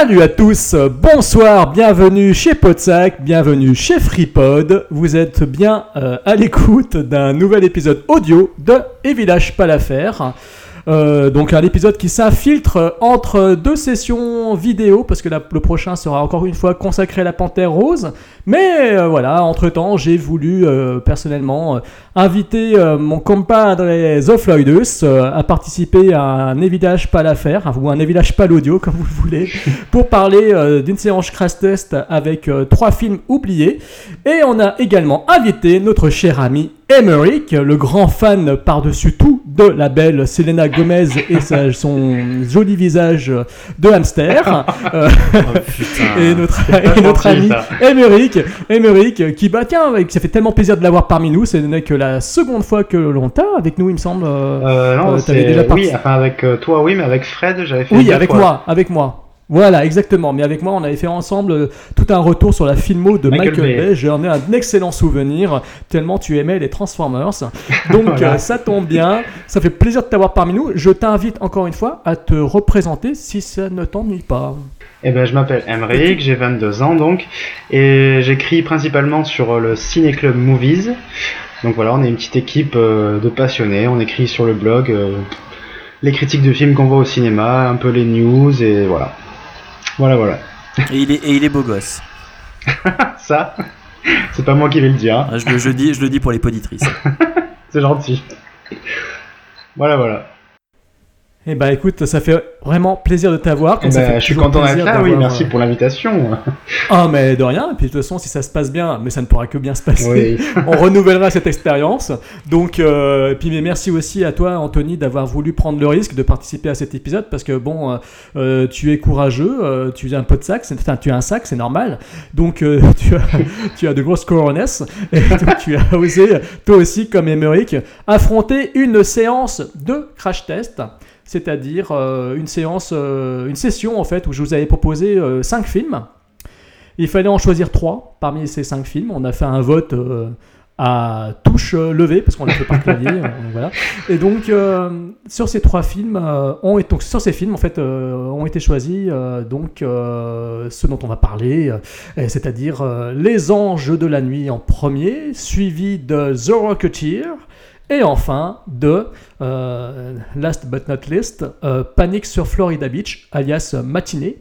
Salut à tous, bonsoir, bienvenue chez Podsac, bienvenue chez FreePod. Vous êtes bien euh, à l'écoute d'un nouvel épisode audio de Et Village pas l'affaire. Euh, donc un épisode qui s'infiltre entre deux sessions vidéo parce que le prochain sera encore une fois consacré à la Panthère Rose. Mais euh, voilà, entre temps j'ai voulu personnellement inviter euh, mon compadre Zofloidus euh, à participer à un évidage pas l'affaire ou un évidage pas l'audio comme vous le voulez pour parler euh, d'une séance crash test avec euh, trois films oubliés. Et on a également invité notre cher ami Emmerich, le grand fan par-dessus tout de la belle Selena Gomez et sa- son joli visage de hamster. Euh, et notre, et notre ami. Emmerich, Emmerich, qui bah tiens, ça fait tellement plaisir de l'avoir parmi nous. Ce n'est que la seconde fois que l'on t'a avec nous, il me semble. euh, Euh, non, Euh, déjà oui, enfin avec euh, toi, oui, mais avec Fred, j'avais fait. Oui, avec fois. moi, avec moi. Voilà, exactement. Mais avec moi, on avait fait ensemble tout un retour sur la filmo de Michael, Michael Bay. Bay. J'en ai un excellent souvenir, tellement tu aimais les Transformers. Donc Voilà. ça tombe bien, ça fait plaisir de t'avoir parmi nous. Je t'invite encore une fois à te représenter si ça ne t'ennuie pas. Eh ben, je m'appelle Emric, j'ai 22 ans donc, et j'écris principalement sur le Ciné Club Movies. Donc voilà, on est une petite équipe euh, de passionnés, on écrit sur le blog euh, les critiques de films qu'on voit au cinéma, un peu les news, et voilà. Voilà, voilà. Et il est, et il est beau gosse. Ça, c'est pas moi qui vais le dire. Ah, Je le, je dis, je le dis pour les poditrices. c'est gentil. Voilà, voilà. Eh ben écoute, ça fait vraiment plaisir de t'avoir. Eh ben, je suis content d'être là, oui, d'avoir, merci euh, pour l'invitation. Ah mais de rien. Et puis de toute façon, si ça se passe bien, mais ça ne pourra que bien se passer. Oui. on renouvellera cette expérience. Donc, euh, et puis mais merci aussi à toi, Anthony, d'avoir voulu prendre le risque de participer à cet épisode parce que bon, euh, euh, tu es courageux, euh, tu as un peu de sac, enfin, tu as un sac, c'est normal. Donc, euh, tu, as, tu as de grosses coronesses et donc, tu as osé, toi aussi, comme Emmerich, affronter une séance de crash test. C'est-à-dire euh, une séance, euh, une session en fait où je vous avais proposé euh, cinq films. Il fallait en choisir trois parmi ces cinq films. On a fait un vote à touche levée parce qu'on l'a fait par clavier. voilà. Et donc euh, sur ces trois films, euh, ont été, donc, sur ces films en fait euh, ont été choisis donc ceux dont on va parler, c'est-à-dire Les Anges de la nuit en premier, suivi de The Rocketeer. Et enfin, de euh, last but not least, euh, Panic sur Florida Beach, alias Matinée,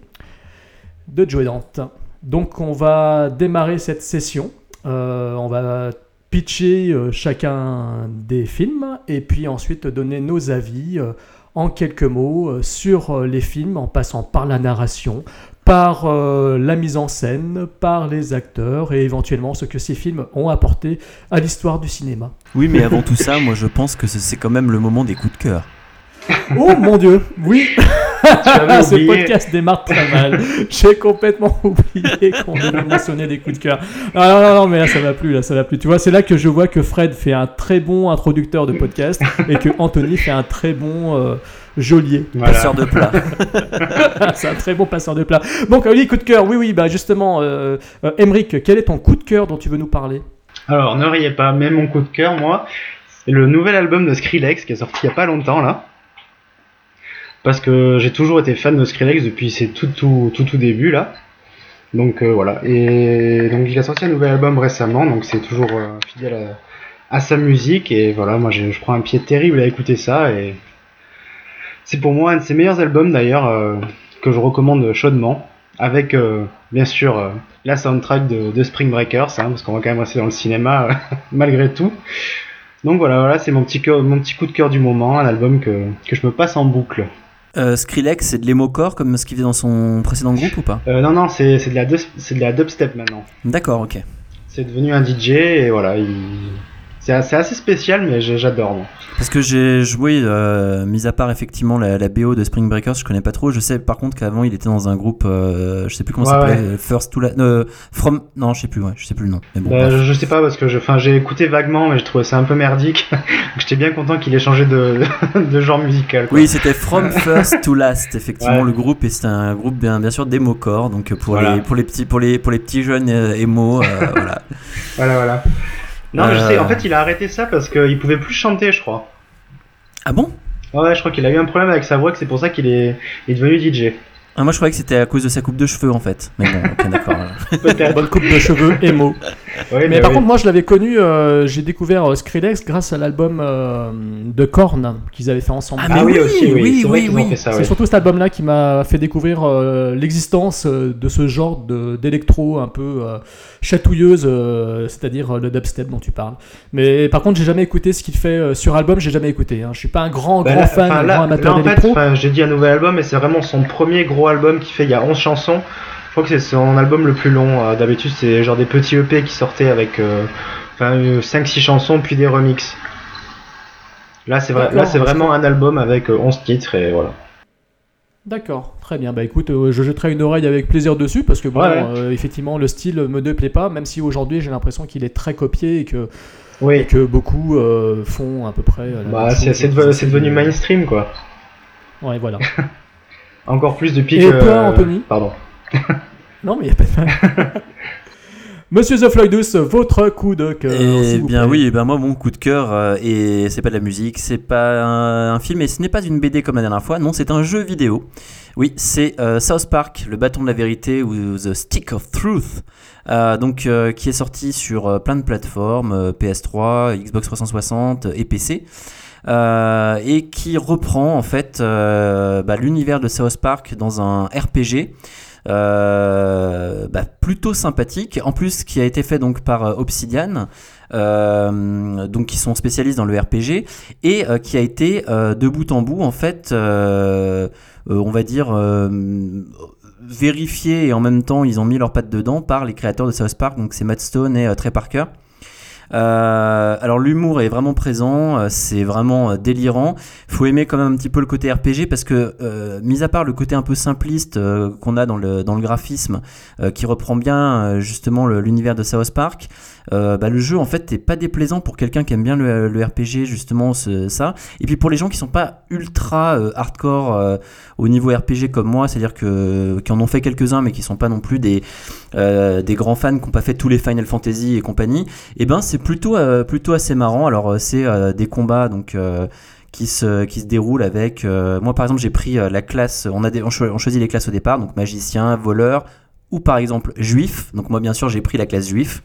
de Joe Dante. Donc on va démarrer cette session. Euh, on va pitcher chacun des films et puis ensuite donner nos avis en quelques mots euh, sur euh, les films en passant par la narration, par euh, la mise en scène, par les acteurs et éventuellement ce que ces films ont apporté à l'histoire du cinéma. Oui, mais avant tout ça, moi je pense que c'est- quand même le moment des coups de cœur. Oh mon dieu, oui, ce oublié. podcast démarre très mal. J'ai complètement oublié qu'on devait mentionner des coups de cœur. Non, non, non, non, mais là ça va plus, là ça va plus. Tu vois, c'est là que je vois que Fred fait un très bon introducteur de podcast et que Anthony fait un très bon euh, geôlier. Voilà. Passeur de plat. c'est un très bon passeur de plat. Donc oui, coup de cœur, oui, oui, bah justement, euh, euh, Emric, quel est ton coup de cœur dont tu veux nous parler? Alors, ne riez pas, mais mon coup de cœur, moi, c'est le nouvel album de Skrillex qui est sorti il y a pas longtemps là. Parce que j'ai toujours été fan de Skrillex depuis ses tout tout tout tout là. Donc euh, voilà. Et donc il a sorti un nouvel album récemment, donc c'est toujours euh, fidèle à, sa musique. Et voilà, moi je, prends un pied terrible à écouter ça. Et c'est pour moi un de ses meilleurs albums d'ailleurs euh, que je recommande chaudement. Avec bien sûr la soundtrack de, de Spring Breakers, hein, parce qu'on va quand même rester dans le cinéma malgré tout. Donc voilà, voilà c'est mon petit, mon petit coup de cœur du moment, un album que, que je me passe en boucle. Euh, Skrillex, c'est de l'émocore comme ce qu'il faisait dans son précédent groupe ou pas? Euh, non, non, c'est de, la de la dubstep maintenant. D'accord, ok. C'est devenu un DJ et voilà, il... c'est assez, assez spécial, mais j'adore. Parce que j'ai joué, euh, mis à part effectivement la, la BO de Spring Breakers, je connais pas trop. Je sais par contre qu'avant il était dans un groupe, euh, je sais plus comment ça Ouais, s'appelait, euh, First to la, euh, From, non, je sais plus, ouais, je sais plus le nom. Mais bon, Bah, je, je sais pas parce que je, enfin, j'ai écouté vaguement, mais je trouvais ça un peu merdique. J'étais bien content qu'il ait changé de, de genre musical. quoi. Oui, c'était From First to Last, effectivement Ouais. le groupe et c'était un groupe bien, bien sûr d'émocore, donc pour Voilà. les pour les petits pour les pour les petits jeunes euh, émo, euh, voilà. Voilà, voilà. Non, mais je Euh. sais, en fait, il a arrêté ça parce qu'il pouvait plus chanter, je crois. Ah bon? Ouais, je crois qu'il a eu un problème avec sa voix, que c'est pour ça qu'il est, il est devenu DJ. Ah, moi je croyais que c'était à cause de sa coupe de cheveux en fait. Mais bon, ok, d'accord. Peut-être. Bonne coupe de cheveux, émo. Oui, Mais par oui. contre, moi, je l'avais connu, euh, j'ai découvert euh, Skrillex grâce à l'album euh, de Korn qu'ils avaient fait ensemble. Ah, Ah mais oui, oui, aussi, oui. oui, oui, oui. C'est ouais. surtout cet album-là qui m'a fait découvrir euh, l'existence de ce genre de- d'électro un peu euh, chatouilleuse, euh, c'est-à-dire euh, le dubstep dont tu parles. Mais par contre, j'ai jamais écouté ce qu'il fait euh, sur album, j'ai jamais écouté. Hein. Je suis pas un grand, Bah, grand là, fan, un grand amateur là, en fait, d'électro. enfin, j'ai dit un nouvel album, mais c'est vraiment son premier gros album qui fait. Il y a 11 chansons. Je crois que c'est son album le plus long. Euh, D'habitude, c'est genre des petits EP qui sortaient avec euh, enfin, 5-6 chansons, puis des remixes. Là, c'est vrai, là, c'est vraiment un album avec euh, 11 titres et voilà. D'accord, très bien. Bah écoute, euh, je jetterai une oreille avec plaisir dessus parce que bon, Ouais, ouais. euh, effectivement, le style me déplaît pas, même si aujourd'hui j'ai l'impression qu'il est très copié et que, et Oui, que beaucoup euh, font à peu près. euh, bah, c'est devenu de- mainstream quoi. Ouais, voilà. Encore plus depuis Et que. toi, Anthony Pardon. non, mais il n'y a pas de mal. Monsieur The Floydus, votre coup de cœur. Eh bien plaît. oui, eh ben moi mon coup de cœur euh, et c'est pas de la musique, c'est pas un, un film et ce n'est pas une BD comme la dernière fois, non c'est un jeu vidéo. Oui, c'est euh, South Park, le bâton de la vérité ou The Stick of Truth, euh, donc euh, qui est sorti sur euh, plein de plateformes, euh, PS3, Xbox 360 et PC. Euh, et qui reprend en fait euh, bah, l'univers de South Park dans un RPG euh, bah, plutôt sympathique. En plus, qui a été fait donc par Obsidian, donc qui sont spécialistes dans le RPG et qui a été de bout en bout en fait, on va dire. vérifié et en même temps ils ont mis leurs pattes dedans par les créateurs de South Park donc c'est Matt Stone et Trey Parker euh, alors l'humour est vraiment présent, euh, c'est vraiment euh, délirant. Faut aimer quand même un petit peu le côté RPG parce que, euh, mis à part le côté un peu simpliste euh, qu'on a dans le, dans le graphisme, euh, qui reprend bien justement l'univers de South Park, euh, bah, le jeu en fait n'est pas déplaisant pour quelqu'un qui aime bien le, RPG justement ça. Et puis pour les gens qui sont pas ultra euh, hardcore euh, au niveau RPG comme moi, c'est-à-dire que qui en ont fait quelques-uns mais qui sont pas non plus des grands fans qui n'ont pas fait tous les Final Fantasy et compagnie, et ben c'est plutôt assez marrant. Alors c'est des combats donc qui se qui se déroulent avec moi par exemple j'ai pris la classe on a on choisit les classes au départ donc magicien, voleur ou par exemple juif. Donc moi bien sûr j'ai pris la classe juif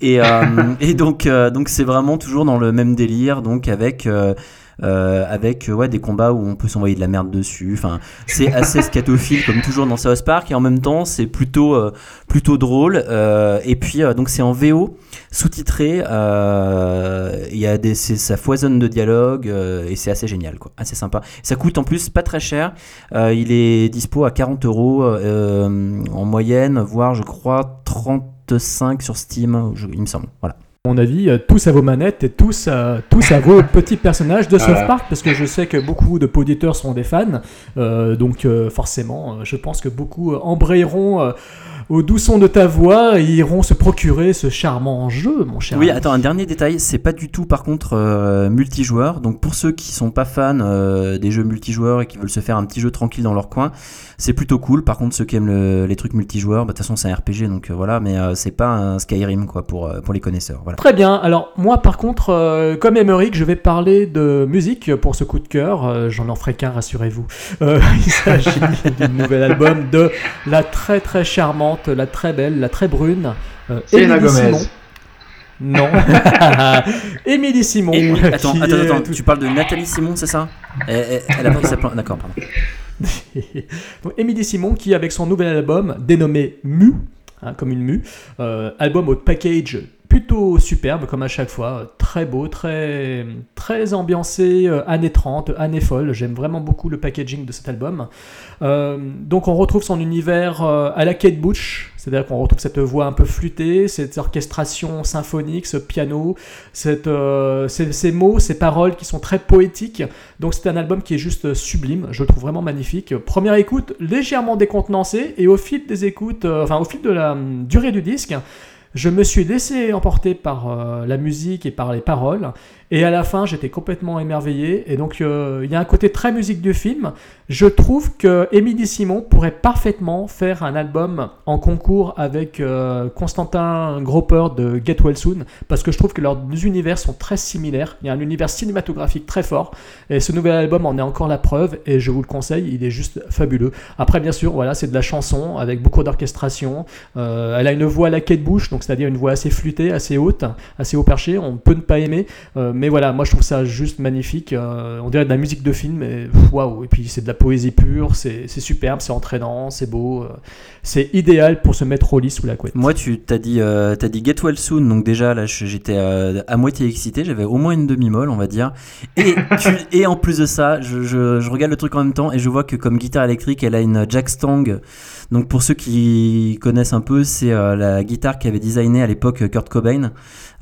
et, euh, et donc euh, donc c'est vraiment toujours dans le même délire donc avec euh, euh, avec euh, ouais, des combats où on peut s'envoyer de la merde dessus. Enfin, c'est assez scatophile comme toujours dans South Park et en même temps c'est plutôt euh, plutôt drôle. Euh, et puis euh, donc c'est en VO sous-titré. euh, Il y a des ça foisonne de dialogue euh, et c'est assez génial quoi, assez sympa. Ça coûte en plus pas très cher. Euh, il est dispo à 40 euros euh, en moyenne, voire je crois 35 sur Steam, il me semble. Voilà. Mon avis, euh, tous à vos manettes et tous, à- tous à vos petits personnages de South. Park, parce que je sais que beaucoup de auditeurs sont des fans, euh, donc euh, forcément, euh, je pense que beaucoup euh, embrayeront euh, au doux son de ta voix et iront se procurer ce charmant jeu, mon cher. Oui, ami. attends, un dernier détail, c'est pas du tout par contre euh, multijoueur. Donc pour ceux qui sont pas fans euh, des jeux multijoueurs et qui veulent se faire un petit jeu tranquille dans leur coin, c'est plutôt cool. Par contre, ceux qui aiment le- les trucs multijoueurs, bah, de toute façon c'est un RPG, donc euh, voilà, mais c'est pas un Skyrim quoi pour, pour les connaisseurs. Voilà. Très bien. Alors moi, par contre, comme Emmerich, je vais parler de musique pour ce coup de cœur. J'en en ferai qu'un, rassurez-vous. Il s'agit du nouvel album de la très très charmante, la très belle, la très brune. euh, Selena Émilie Gomez. Simon. Non. Émilie Simon. Et- attends, qui attends, est attends, tout- tu parles de Nathalie Simon, c'est ça? Elle, a pris sa plan- D'accord, pardon. Donc, Émilie Simon qui, avec son nouvel album dénommé Mu, hein, comme une mue, euh, album au package plutôt superbe comme à chaque fois, très beau, très, très ambiancé, euh, années 30, années folles. J'aime vraiment beaucoup le packaging de cet album. Euh, donc on retrouve son univers euh, à la Kate Bush, c'est-à-dire qu'on retrouve cette voix un peu flûtée, cette orchestration symphonique, ce piano, euh, ces, mots, ces paroles qui sont très poétiques. Donc c'est un album qui est juste sublime, je le trouve vraiment magnifique. Première écoute légèrement décontenancée et au fil des écoutes, enfin au fil de la hum, durée du disque, je me suis laissé emporter par euh, la musique et par les paroles Et à la fin, j'étais complètement émerveillé. Et donc, euh, il y a un côté très musique du film. Je trouve que Émilie Simon pourrait parfaitement faire un album en concours avec euh, Constantin Gropper de Get Well Soon, parce que je trouve que leurs univers sont très similaires. Il y a un univers cinématographique très fort. Et ce nouvel album en est encore la preuve. Et je vous le conseille, il est juste fabuleux. Après, bien sûr, voilà, c'est de la chanson avec beaucoup d'orchestration. Euh, elle a une voix à la Kate Bush, donc c'est-à-dire une voix assez flûtée, assez haute, assez haut perché. On peut ne pas aimer. Mais voilà, moi je trouve ça juste magnifique. Euh, on dirait de la musique de film, et waouh! Et puis c'est de la poésie pure, c'est superbe, c'est entraînant, c'est beau. euh, c'est idéal pour se mettre au lit sous la couette. Moi, tu t'as dit, euh, t'as dit Get Well Soon, donc déjà là, j'étais euh, à moitié excité, j'avais au moins une demi-molle, on va dire. Et, tu- et en plus de ça, je, je- je regarde le truc en même temps et je vois que comme guitare électrique, elle a une Jack Stang. Donc pour ceux qui connaissent un peu, c'est euh, la guitare qu'avait designé à l'époque Kurt Cobain,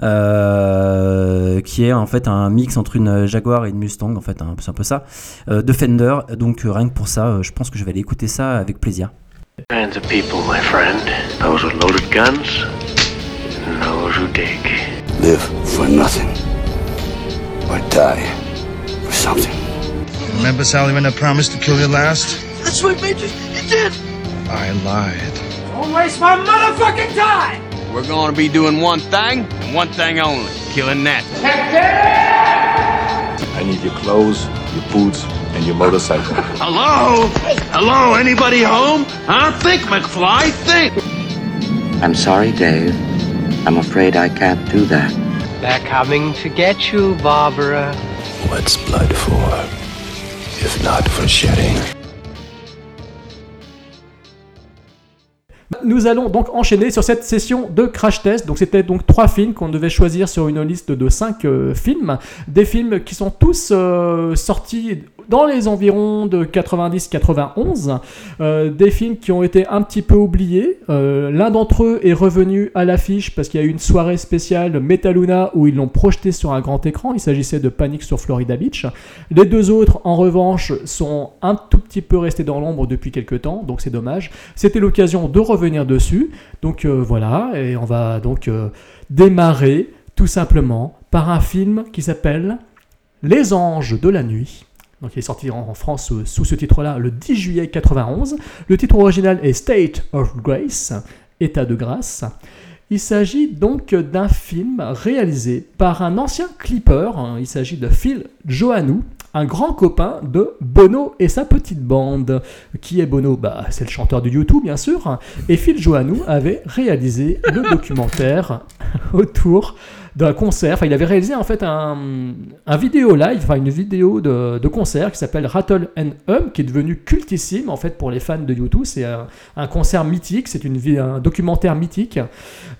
euh, qui est en fait un mix entre une Jaguar et une Mustang, en fait, hein, c'est un peu ça, euh, de Fender. Donc euh, rien que pour ça, euh, je pense que je vais aller écouter ça avec plaisir. kinds of people, my friend. Those with loaded guns, and those who dig. Live for nothing. Or die for something. Remember, Sally, when I promised to kill you last? That's what made you. You did. I lied. We're gonna be doing one thing, and one thing only killing that. I need your clothes, your boots, and your motorcycle. Hello? Hello? Anybody home? Huh? Think, McFly, think. I'm sorry, Dave. I'm afraid I can't do that. They're coming to get you, Barbara. What's blood for? If not for shedding. Nous allons donc enchaîner sur cette session de crash test. Donc c'était donc trois films qu'on devait choisir sur une liste de cinq euh, films. Des films qui sont tous euh, sortis dans les environs de 90-91. Euh, des films qui ont été un petit peu oubliés. Euh, L'un d'entre eux est revenu à l'affiche parce qu'il y a eu une soirée spéciale Metaluna où ils l'ont projeté sur un grand écran. Il s'agissait de Panic sur Florida Beach. Les deux autres, en revanche, sont un tout petit peu restés dans l'ombre depuis quelques temps, donc c'est dommage. C'était l'occasion de revenir dessus. Donc euh, voilà, et on va donc démarrer tout simplement par un film qui s'appelle Les Anges de la Nuit. Donc il est sorti en France sous, sous ce titre-là le 10 juillet 91. Le titre original est State of Grace, État de grâce. Il s'agit donc d'un film réalisé par un ancien clipper. hein. Il s'agit de Phil Johannou, un grand copain de Bono et sa petite bande. Qui est Bono? Bah, C'est le chanteur de YouTube, bien sûr. Et Phil Johannou avait réalisé le documentaire autour d'un concert. Enfin, il avait réalisé en fait un, un vidéo live, enfin une vidéo de, de concert qui s'appelle Rattle and Hum, qui est devenu cultissime en fait pour les fans de YouTube. C'est un, concert mythique, c'est une un documentaire mythique.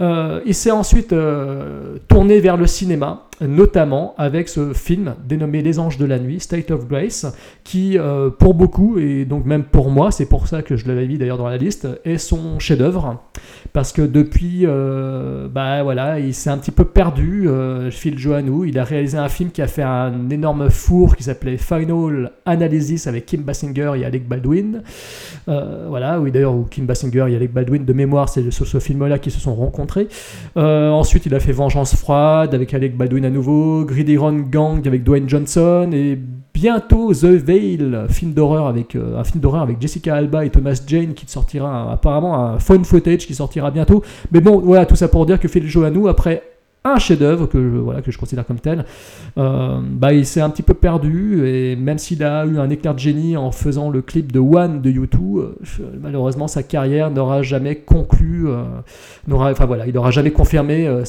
Euh, il s'est ensuite euh, tourné vers le cinéma, notamment avec ce film dénommé Les Anges de la Nuit, State of Grace, qui euh, pour beaucoup, et donc même pour moi, c'est pour ça que je l'avais mis d'ailleurs dans la liste, est son chef-d'œuvre. Parce que depuis, euh, bah voilà, il s'est un petit peu perdu, euh, Phil Johannou. Il a réalisé un film qui a fait un énorme four qui s'appelait Final Analysis avec Kim Basinger et Alec Baldwin. Voilà, oui d'ailleurs, Kim Basinger et Alec Baldwin de mémoire, c'est sur ce film-là qu'ils se sont rencontrés. Ensuite, il a fait Vengeance froide avec Alec Baldwin nouveau, Greedy Run Gang avec Dwayne Johnson et bientôt The Veil, film d'horreur avec euh, un film d'horreur avec Jessica Alba et Thomas Jane qui sortira apparemment un phone footage qui sortira bientôt. Mais bon, voilà, tout ça pour dire que Phil Johannou après un chef-d'œuvre que je, voilà que je considère comme tel, euh, bah il s'est un petit peu perdu et même s'il a eu un éclair de génie en faisant le clip de One de U2, euh, malheureusement sa carrière n'aura jamais conclu, euh, enfin voilà, il n'aura jamais confirmé euh,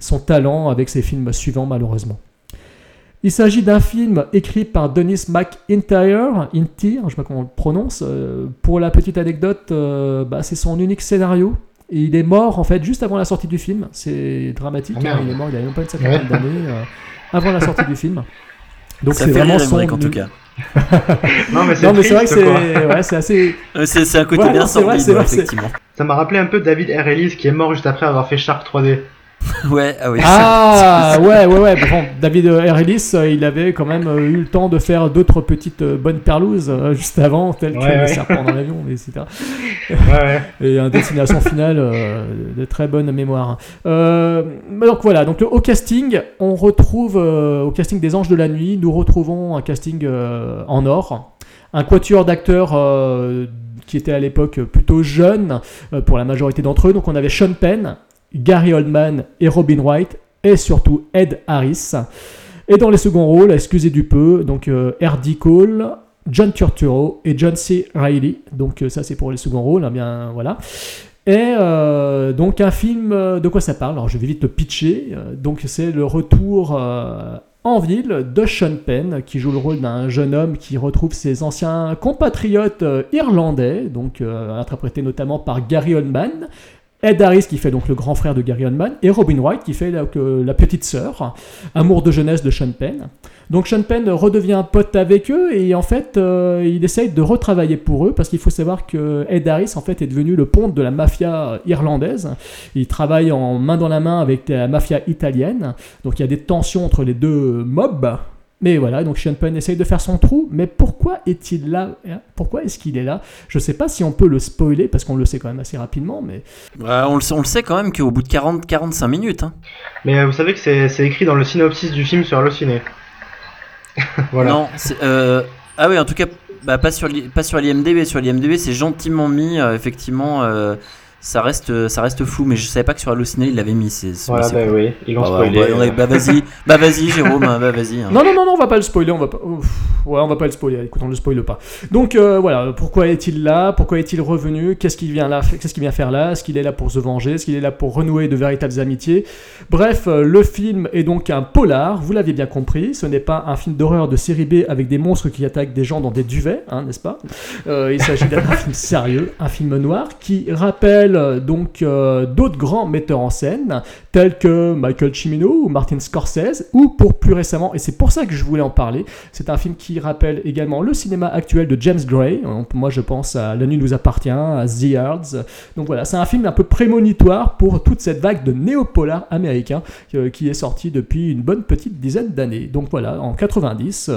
son talent avec ses films suivants malheureusement. Il s'agit d'un film écrit par Dennis McIntyre, Intyre, je sais pas comment on le prononce. Pour la petite anecdote, bah, c'est son unique scénario. Et il est mort en fait juste avant la sortie du film. C'est dramatique. Ah, hein, il est mort, il a même pas une cinquantaine Ouais. d'années euh, avant la sortie du film. Donc c'est vraiment rire, son. Emmerich, en tout cas. Non, mais c'est vrai que c'est ouais, assez. C'est c'est un côté Ouais, bien non, c'est vrai, sordide, c'est vrai, c'est- effectivement. Ça m'a rappelé un peu David R. Ellis qui est mort juste après avoir fait Shark 3D. Ouais, ah oui. Ah ouais, ouais, ouais. Bon, David R. Ellis, euh, il avait quand même euh, eu le temps de faire d'autres petites euh, bonnes perlouses juste avant, telles que Ouais, le serpent dans l'avion, etc. Ouais, ouais. Et un destination finale euh, de très bonne mémoire. Euh, mais donc voilà, donc au casting, on retrouve euh, au casting des Anges de la Nuit, nous retrouvons un casting en or, un quatuor d'acteurs euh, qui était à l'époque plutôt jeune euh, pour la majorité d'entre eux. Donc on avait Sean Penn, Gary Oldman et Robin Wright, et surtout Ed Harris. Et dans les seconds rôles, excusez du peu, donc euh, R.D. Cole, John Turturro et John C. Reilly. Donc euh, ça c'est pour les seconds rôles, hein, bien voilà. Et euh, donc un film, euh, de quoi ça parle? Alors je vais vite le pitcher. Donc c'est le retour en ville de Sean Penn qui joue le rôle d'un jeune homme qui retrouve ses anciens compatriotes irlandais, donc euh, interprété notamment par Gary Oldman. Ed Harris qui fait donc le grand frère de Gary Oldman et Robin Wright qui fait la, que- la petite sœur, amour de jeunesse de Sean Penn. Donc Sean Penn redevient pote avec eux et en fait euh, il essaye de retravailler pour eux parce qu'il faut savoir que Ed Harris en fait est devenu le ponte de la mafia irlandaise. Il travaille en main dans la main avec la mafia italienne. Donc il y a des tensions entre les deux mobs. Mais voilà, donc Sean Penn essaye de faire son trou, mais pourquoi est-il là hein? Pourquoi est-ce qu'il est là? Je sais pas si on peut le spoiler, parce qu'on le sait quand même assez rapidement, mais on, le, sait- on le sait quand même qu'au bout de 40-45 minutes. hein. Mais euh, vous savez que c'est c'est écrit dans le synopsis du film sur Allociné. voilà. Non, c'est, euh, ah oui, en tout cas, bah, pas sur l'I- pas sur l'IMDb. Sur l'IMDb, c'est gentiment mis. euh, effectivement, euh, ça reste ça reste flou, mais je savais pas que sur Allociné il l'avait mis. C'est, c'est- Voilà, bah oui, ils l'ont Bah, spoilé. bah vas-y, bah vas-y, Jérôme, hein, bah vas-y. hein. Non, non, non, non, on va pas le spoiler, on va pas. Ouf. Ouais, on va pas le spoiler, écoute, on le spoile pas. Donc euh, voilà, pourquoi est-il là? Pourquoi est-il revenu? Qu'est-ce qu'il vient là Qu'est-ce qu'il vient faire là? Est-ce qu'il est là pour se venger? Est-ce qu'il est là pour renouer de véritables amitiés? Bref, euh, le film est donc un polar, vous l'aviez bien compris. Ce n'est pas un film d'horreur de série B avec des monstres qui attaquent des gens dans des duvets, hein, n'est-ce pas? Euh, Il s'agit d'un film sérieux, un film noir qui rappelle euh, donc euh, d'autres grands metteurs en scène tels que Michael Cimino ou Martin Scorsese, ou pour plus récemment, et c'est pour ça que je voulais en parler, c'est un film qui rappelle également le cinéma actuel de James Gray. Donc, Moi, je pense à La nuit nous appartient, à The Yards. Donc voilà, c'est un film un peu prémonitoire pour toute cette vague de néopolar américain euh, qui est sorti depuis une bonne petite dizaine d'années. Donc voilà, en 90.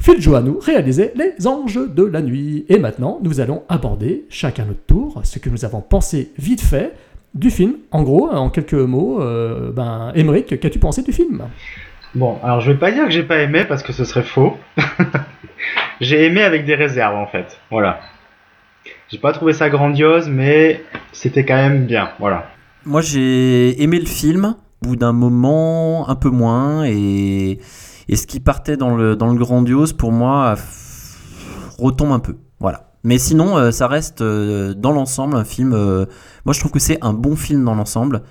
Phil Joannou réalisait Les Anges de la Nuit. Et maintenant, nous allons aborder, chacun notre tour, ce que nous avons pensé vite fait du film. En gros, en quelques mots, euh, ben, Emmerich, qu'as-tu pensé du film? Bon, alors je vais pas dire que j'ai pas aimé parce que ce serait faux. j'ai aimé avec des réserves en fait. Voilà. J'ai pas trouvé ça grandiose, mais c'était quand même bien. Voilà. Moi, j'ai aimé le film. Au bout d'un moment, un peu moins, et, et ce qui partait dans le, dans le grandiose, pour moi, retombe un peu. Voilà. Mais sinon, euh, ça reste euh, dans l'ensemble un film. euh, moi, je trouve que c'est un bon film dans l'ensemble,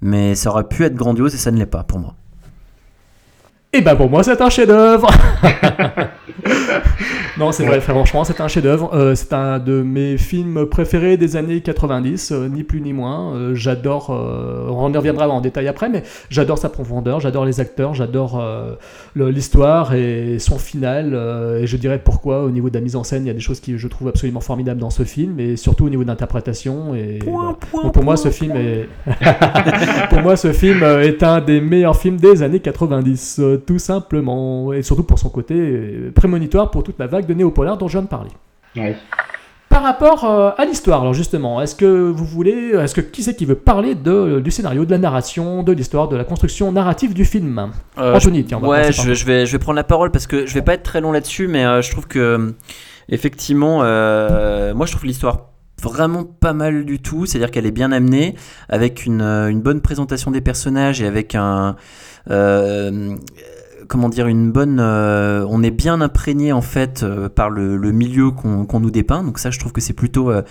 mais ça aurait pu être grandiose et ça ne l'est pas pour moi. Et ben pour moi, c'est un chef-d'œuvre. non, c'est vrai, franchement, c'est un chef-d'œuvre. Euh, c'est un de mes films préférés des années 90, euh, ni plus ni moins. Euh, j'adore. euh, on y reviendra en détail après, mais j'adore sa profondeur, j'adore les acteurs, j'adore l'histoire et son final. et je dirais pourquoi, au niveau de la mise en scène, il y a des choses qui je trouve absolument formidables dans ce film, et surtout au niveau d'interprétation. Et voilà. Donc pour moi, ce film est. pour moi, ce film est un des meilleurs films des années 90, euh, tout simplement. Et surtout pour son côté prémonitoire pour toute la vague de néopolar dont je viens de parler. Par rapport euh, à l'histoire, alors justement, est-ce que vous voulez, est-ce que qui c'est qui veut parler de, du scénario, de la narration, de l'histoire, de la construction narrative du film? Euh, Anthony, tiens, on va ouais, je, je vais, je vais prendre la parole parce que je vais pas être très long là-dessus, mais euh, je trouve que euh, effectivement, euh, moi je trouve l'histoire vraiment pas mal du tout, c'est-à-dire qu'elle est bien amenée, avec une, euh, une bonne présentation des personnages et avec un euh, comment dire une bonne, euh, on est bien imprégné en fait euh, par le, milieu qu'on nous dépeint, donc ça je trouve que c'est plutôt euh,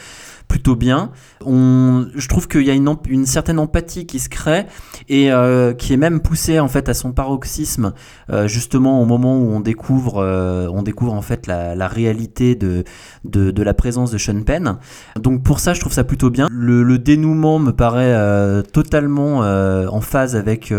plutôt bien. On, je trouve qu'il y a une, certaine empathie qui se crée et qui est même poussée en fait à son paroxysme justement au moment où on découvre on découvre en fait la, réalité de, de, la présence de Sean Penn. Donc pour ça je trouve ça plutôt bien. Le, dénouement me paraît totalement en phase avec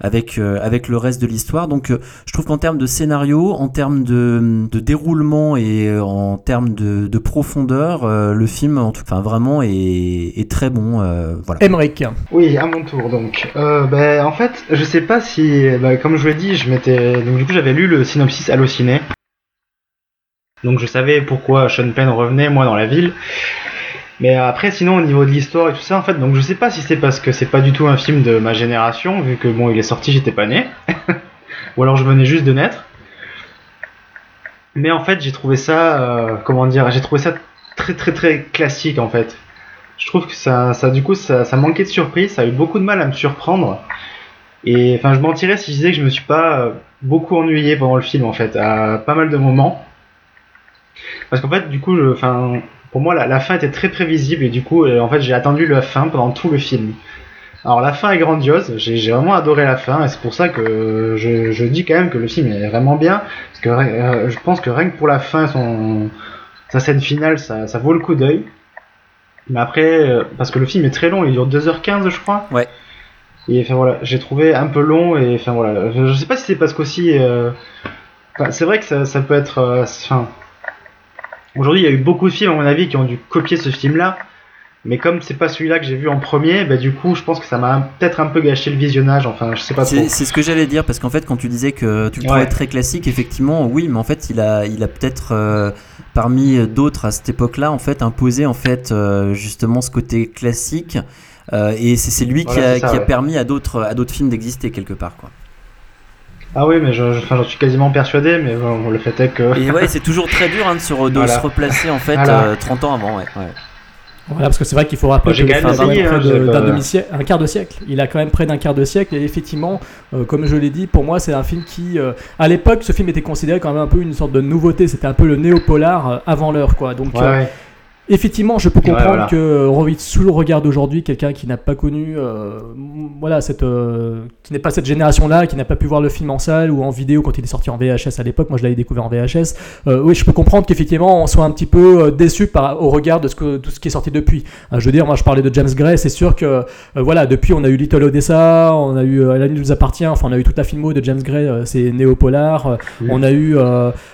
avec, euh, avec le reste de l'histoire. Donc euh, je trouve qu'en termes de scénario, en termes de, de déroulement et euh, en termes de, de profondeur, euh, le film, en tout, enfin vraiment est, est très bon. euh, voilà. Emmerich. Oui, à mon tour donc. Euh, ben, en fait, je sais pas si, ben, comme je vous l'ai dit, je m'étais, donc du coup j'avais lu le synopsis Allociné. Donc je savais pourquoi Sean Penn revenait moi dans la ville. Mais après, sinon au niveau de l'histoire et tout ça, en fait, donc je sais pas si c'est parce que c'est pas du tout un film de ma génération, vu que bon, il est sorti, j'étais pas né, ou alors je venais juste de naître. Mais en fait, j'ai trouvé ça, euh, comment dire, j'ai trouvé ça très très très classique en fait. Je trouve que ça, ça du coup, ça, ça manquait de surprise, ça a eu beaucoup de mal à me surprendre. Et enfin, je mentirais si je disais que je me suis pas euh, beaucoup ennuyé pendant le film en fait, à pas mal de moments. Parce qu'en fait, du coup, je, enfin, pour moi, la, la fin était très prévisible et du coup, euh, en fait, j'ai attendu la fin pendant tout le film. Alors la fin est grandiose, j'ai vraiment adoré la fin et c'est pour ça que je, je dis quand même que le film est vraiment bien parce que euh, je pense que rien que pour la fin, son sa scène finale, ça, ça vaut le coup d'œil. Mais après, euh, parce que le film est très long, il dure 2h15 je crois. Ouais. Et enfin voilà, j'ai trouvé un peu long et enfin voilà, je sais pas si c'est parce qu'aussi, euh, c'est vrai que ça, ça peut être, enfin, aujourd'hui il y a eu beaucoup de films à mon avis qui ont dû copier ce film-là, mais comme c'est pas celui-là que j'ai vu en premier, bah du coup je pense que ça m'a peut-être un peu gâché le visionnage, enfin je sais pas trop. C'est ce que j'allais dire parce qu'en fait quand tu disais que tu le trouvais Ouais. très classique effectivement oui mais en fait il a il a peut-être euh, parmi d'autres à cette époque-là en fait imposé en fait euh, justement ce côté classique euh, et c'est lui qui a, c'est ça, qui a permis à d'autres à d'autres films d'exister quelque part quoi. Ah oui, mais je, je- enfin, j'en suis quasiment persuadé, mais bon, le fait est que. Et ouais c'est toujours très dur hein, de, se, re- de Voilà. se replacer en fait Voilà. euh, 30 ans avant ouais. ouais. Voilà, parce que c'est vrai qu'il faut rappeler Moi, j'ai que le quand film même a près hein, de- j'ai pas- d'un demi-siècle, un quart de siècle. Il a quand même près d'un quart de siècle. Et effectivement, euh, comme je l'ai dit, pour moi, c'est un film qui, euh, à l'époque, ce film était considéré quand même un peu une sorte de nouveauté. C'était un peu le néo-polar euh, avant l'heure, quoi. Donc, Ouais, euh, ouais. Effectivement, je peux Ouais, comprendre voilà. que on revit sous le regard d'aujourd'hui quelqu'un qui n'a pas connu, euh, voilà, cette, euh, qui n'est pas cette génération-là, qui n'a pas pu voir le film en salle ou en vidéo quand il est sorti en VHS à l'époque. Moi, je l'avais découvert en VHS. Euh, oui, je peux comprendre qu'effectivement, on soit un petit peu déçu par, au regard de ce que, tout ce qui est sorti depuis. Je veux dire, moi, je parlais de James Gray. C'est sûr que, voilà, depuis, on a eu Little Odessa, on a eu La nuit nous appartient. Enfin, on a eu toute la filmo de James Gray. c'est néo-polar. Oui. On a eu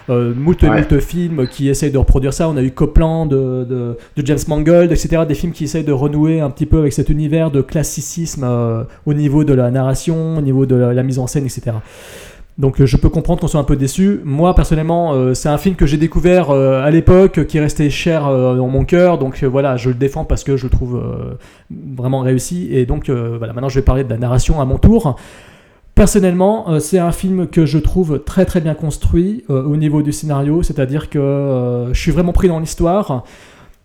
moult, Ouais. moult films qui essayent de reproduire ça. On a eu Copland de, de, de James Mangold, etc. Des films qui essayent de renouer un petit peu avec cet univers de classicisme euh, au niveau de la narration, au niveau de la, mise en scène, etc. Donc euh, je peux comprendre qu'on soit un peu déçu. Moi personnellement, euh, c'est un film que j'ai découvert à l'époque, qui est resté cher dans mon cœur. Donc voilà, je le défends parce que je le trouve vraiment réussi. Et donc voilà, maintenant je vais parler de la narration à mon tour. Personnellement, c'est un film que je trouve très très bien construit au niveau du scénario, c'est-à-dire que je suis vraiment pris dans l'histoire,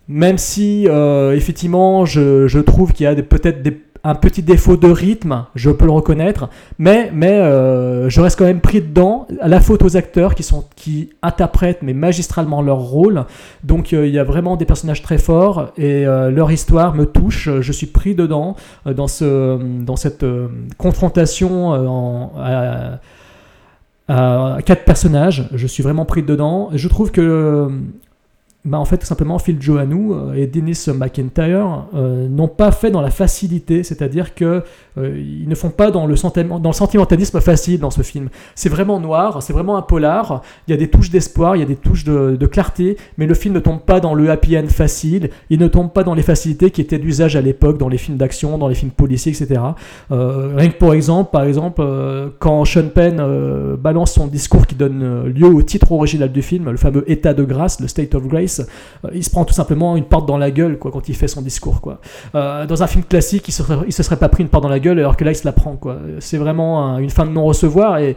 même si euh, effectivement je, je trouve qu'il y a peut-être un petit défaut de rythme, je peux le reconnaître, mais, mais euh, je reste quand même pris dedans, à la faute aux acteurs qui, sont, qui interprètent mais magistralement leur rôle, donc euh, il y a vraiment des personnages très forts et leur histoire me touche, je suis pris dedans dans, ce, dans cette confrontation à, quatre personnages. Je suis vraiment pris dedans. Je trouve que, bah, en fait, tout simplement, Phil Johannou euh, et Dennis McIntyre euh, n'ont pas fait dans la facilité, c'est-à-dire que euh, ils ne font pas dans le, dans le sentimentalisme facile dans ce film. C'est vraiment noir, c'est vraiment un polar. Il y a des touches d'espoir, il y a des touches de, clarté, mais le film ne tombe pas dans le happy end facile. Il ne tombe pas dans les facilités qui étaient d'usage à l'époque dans les films d'action, dans les films policiers, etc. Euh, rien que pour exemple, par exemple, quand Sean Penn balance son discours qui donne lieu au titre original du film, le fameux État de grâce, le State of Grace, euh, il se prend tout simplement une porte dans la gueule quoi, quand il fait son discours. Quoi. Euh, dans un film classique, il se, serait, se serait pas pris une porte dans la gueule alors que là, il se la prend. Quoi. C'est vraiment un- une fin de non-recevoir et,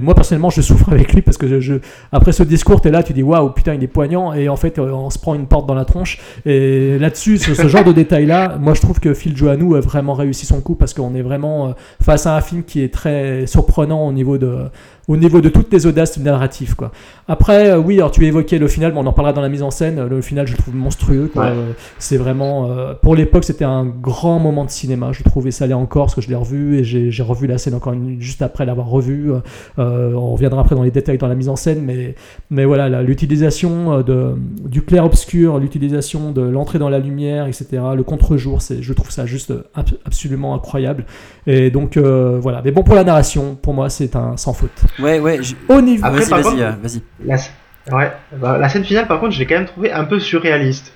moi, personnellement, je souffre avec lui parce que je, je- après ce discours, tu es là, tu dis waouh, putain, il est poignant et en fait, euh, on se prend une porte dans la tronche. Et là-dessus, ce, ce genre de détails-là, moi, je trouve que Phil Johannou a vraiment réussi son coup parce qu'on est vraiment face à un film qui est très surprenant au niveau de, au niveau de toutes les audaces narratives. Quoi. Après, euh, oui, alors tu évoquais le final, mais on en parlera dans la mise en scène. Le final, je le trouve monstrueux. Ouais. C'est vraiment, euh, pour l'époque, c'était un grand moment de cinéma. Je trouvais ça allait encore, parce que je l'ai revu et j'ai j'ai revu la scène encore une, juste après l'avoir revu. Euh, on reviendra après dans les détails dans la mise en scène, mais, mais voilà, l'utilisation euh, de, du clair-obscur, l'utilisation de l'entrée dans la lumière, etc., le contre-jour, c'est- je trouve ça juste ab- absolument incroyable. Et donc, euh, voilà. Mais bon, pour la narration, pour moi, c'est un sans faute. Ouais, ouais. je- Au niveau. Après, Vas-y, par vas-y, contre- euh, vas-y. La, ouais, bah, la scène finale, par contre, je l'ai quand même trouvé un peu surréaliste.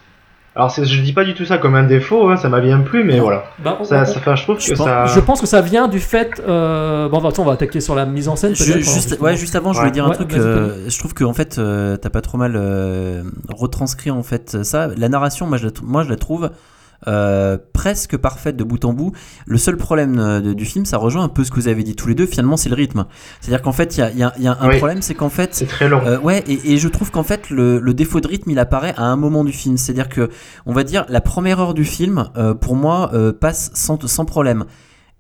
Alors, c'est- je dis pas du tout ça comme un défaut, hein, ça m'a bien plu, mais voilà. Bah, Ça, ça, je trouve Je que pense- ça. Je pense que ça vient du fait. Euh... Bon, attends, on va attaquer sur la mise en scène. Je- juste, justement. ouais, juste avant, je voulais dire un truc. euh, je trouve que en fait, euh, t'as pas trop mal euh, retranscrit en fait ça. La narration, moi, je la, tr- moi, je la trouve euh, presque parfaite de bout en bout. Le seul problème euh, de- du film, ça rejoint un peu ce que vous avez dit tous les deux. Finalement, c'est le rythme. C'est-à-dire qu'en fait, il y a, il y a- il y a un Oui. problème, c'est qu'en fait, C'est très long. euh, ouais, et, et je trouve qu'en fait le, le défaut de rythme il apparaît à un moment du film. C'est-à-dire que, on va dire, la première heure du film, euh, pour moi, passe sans, sans problème.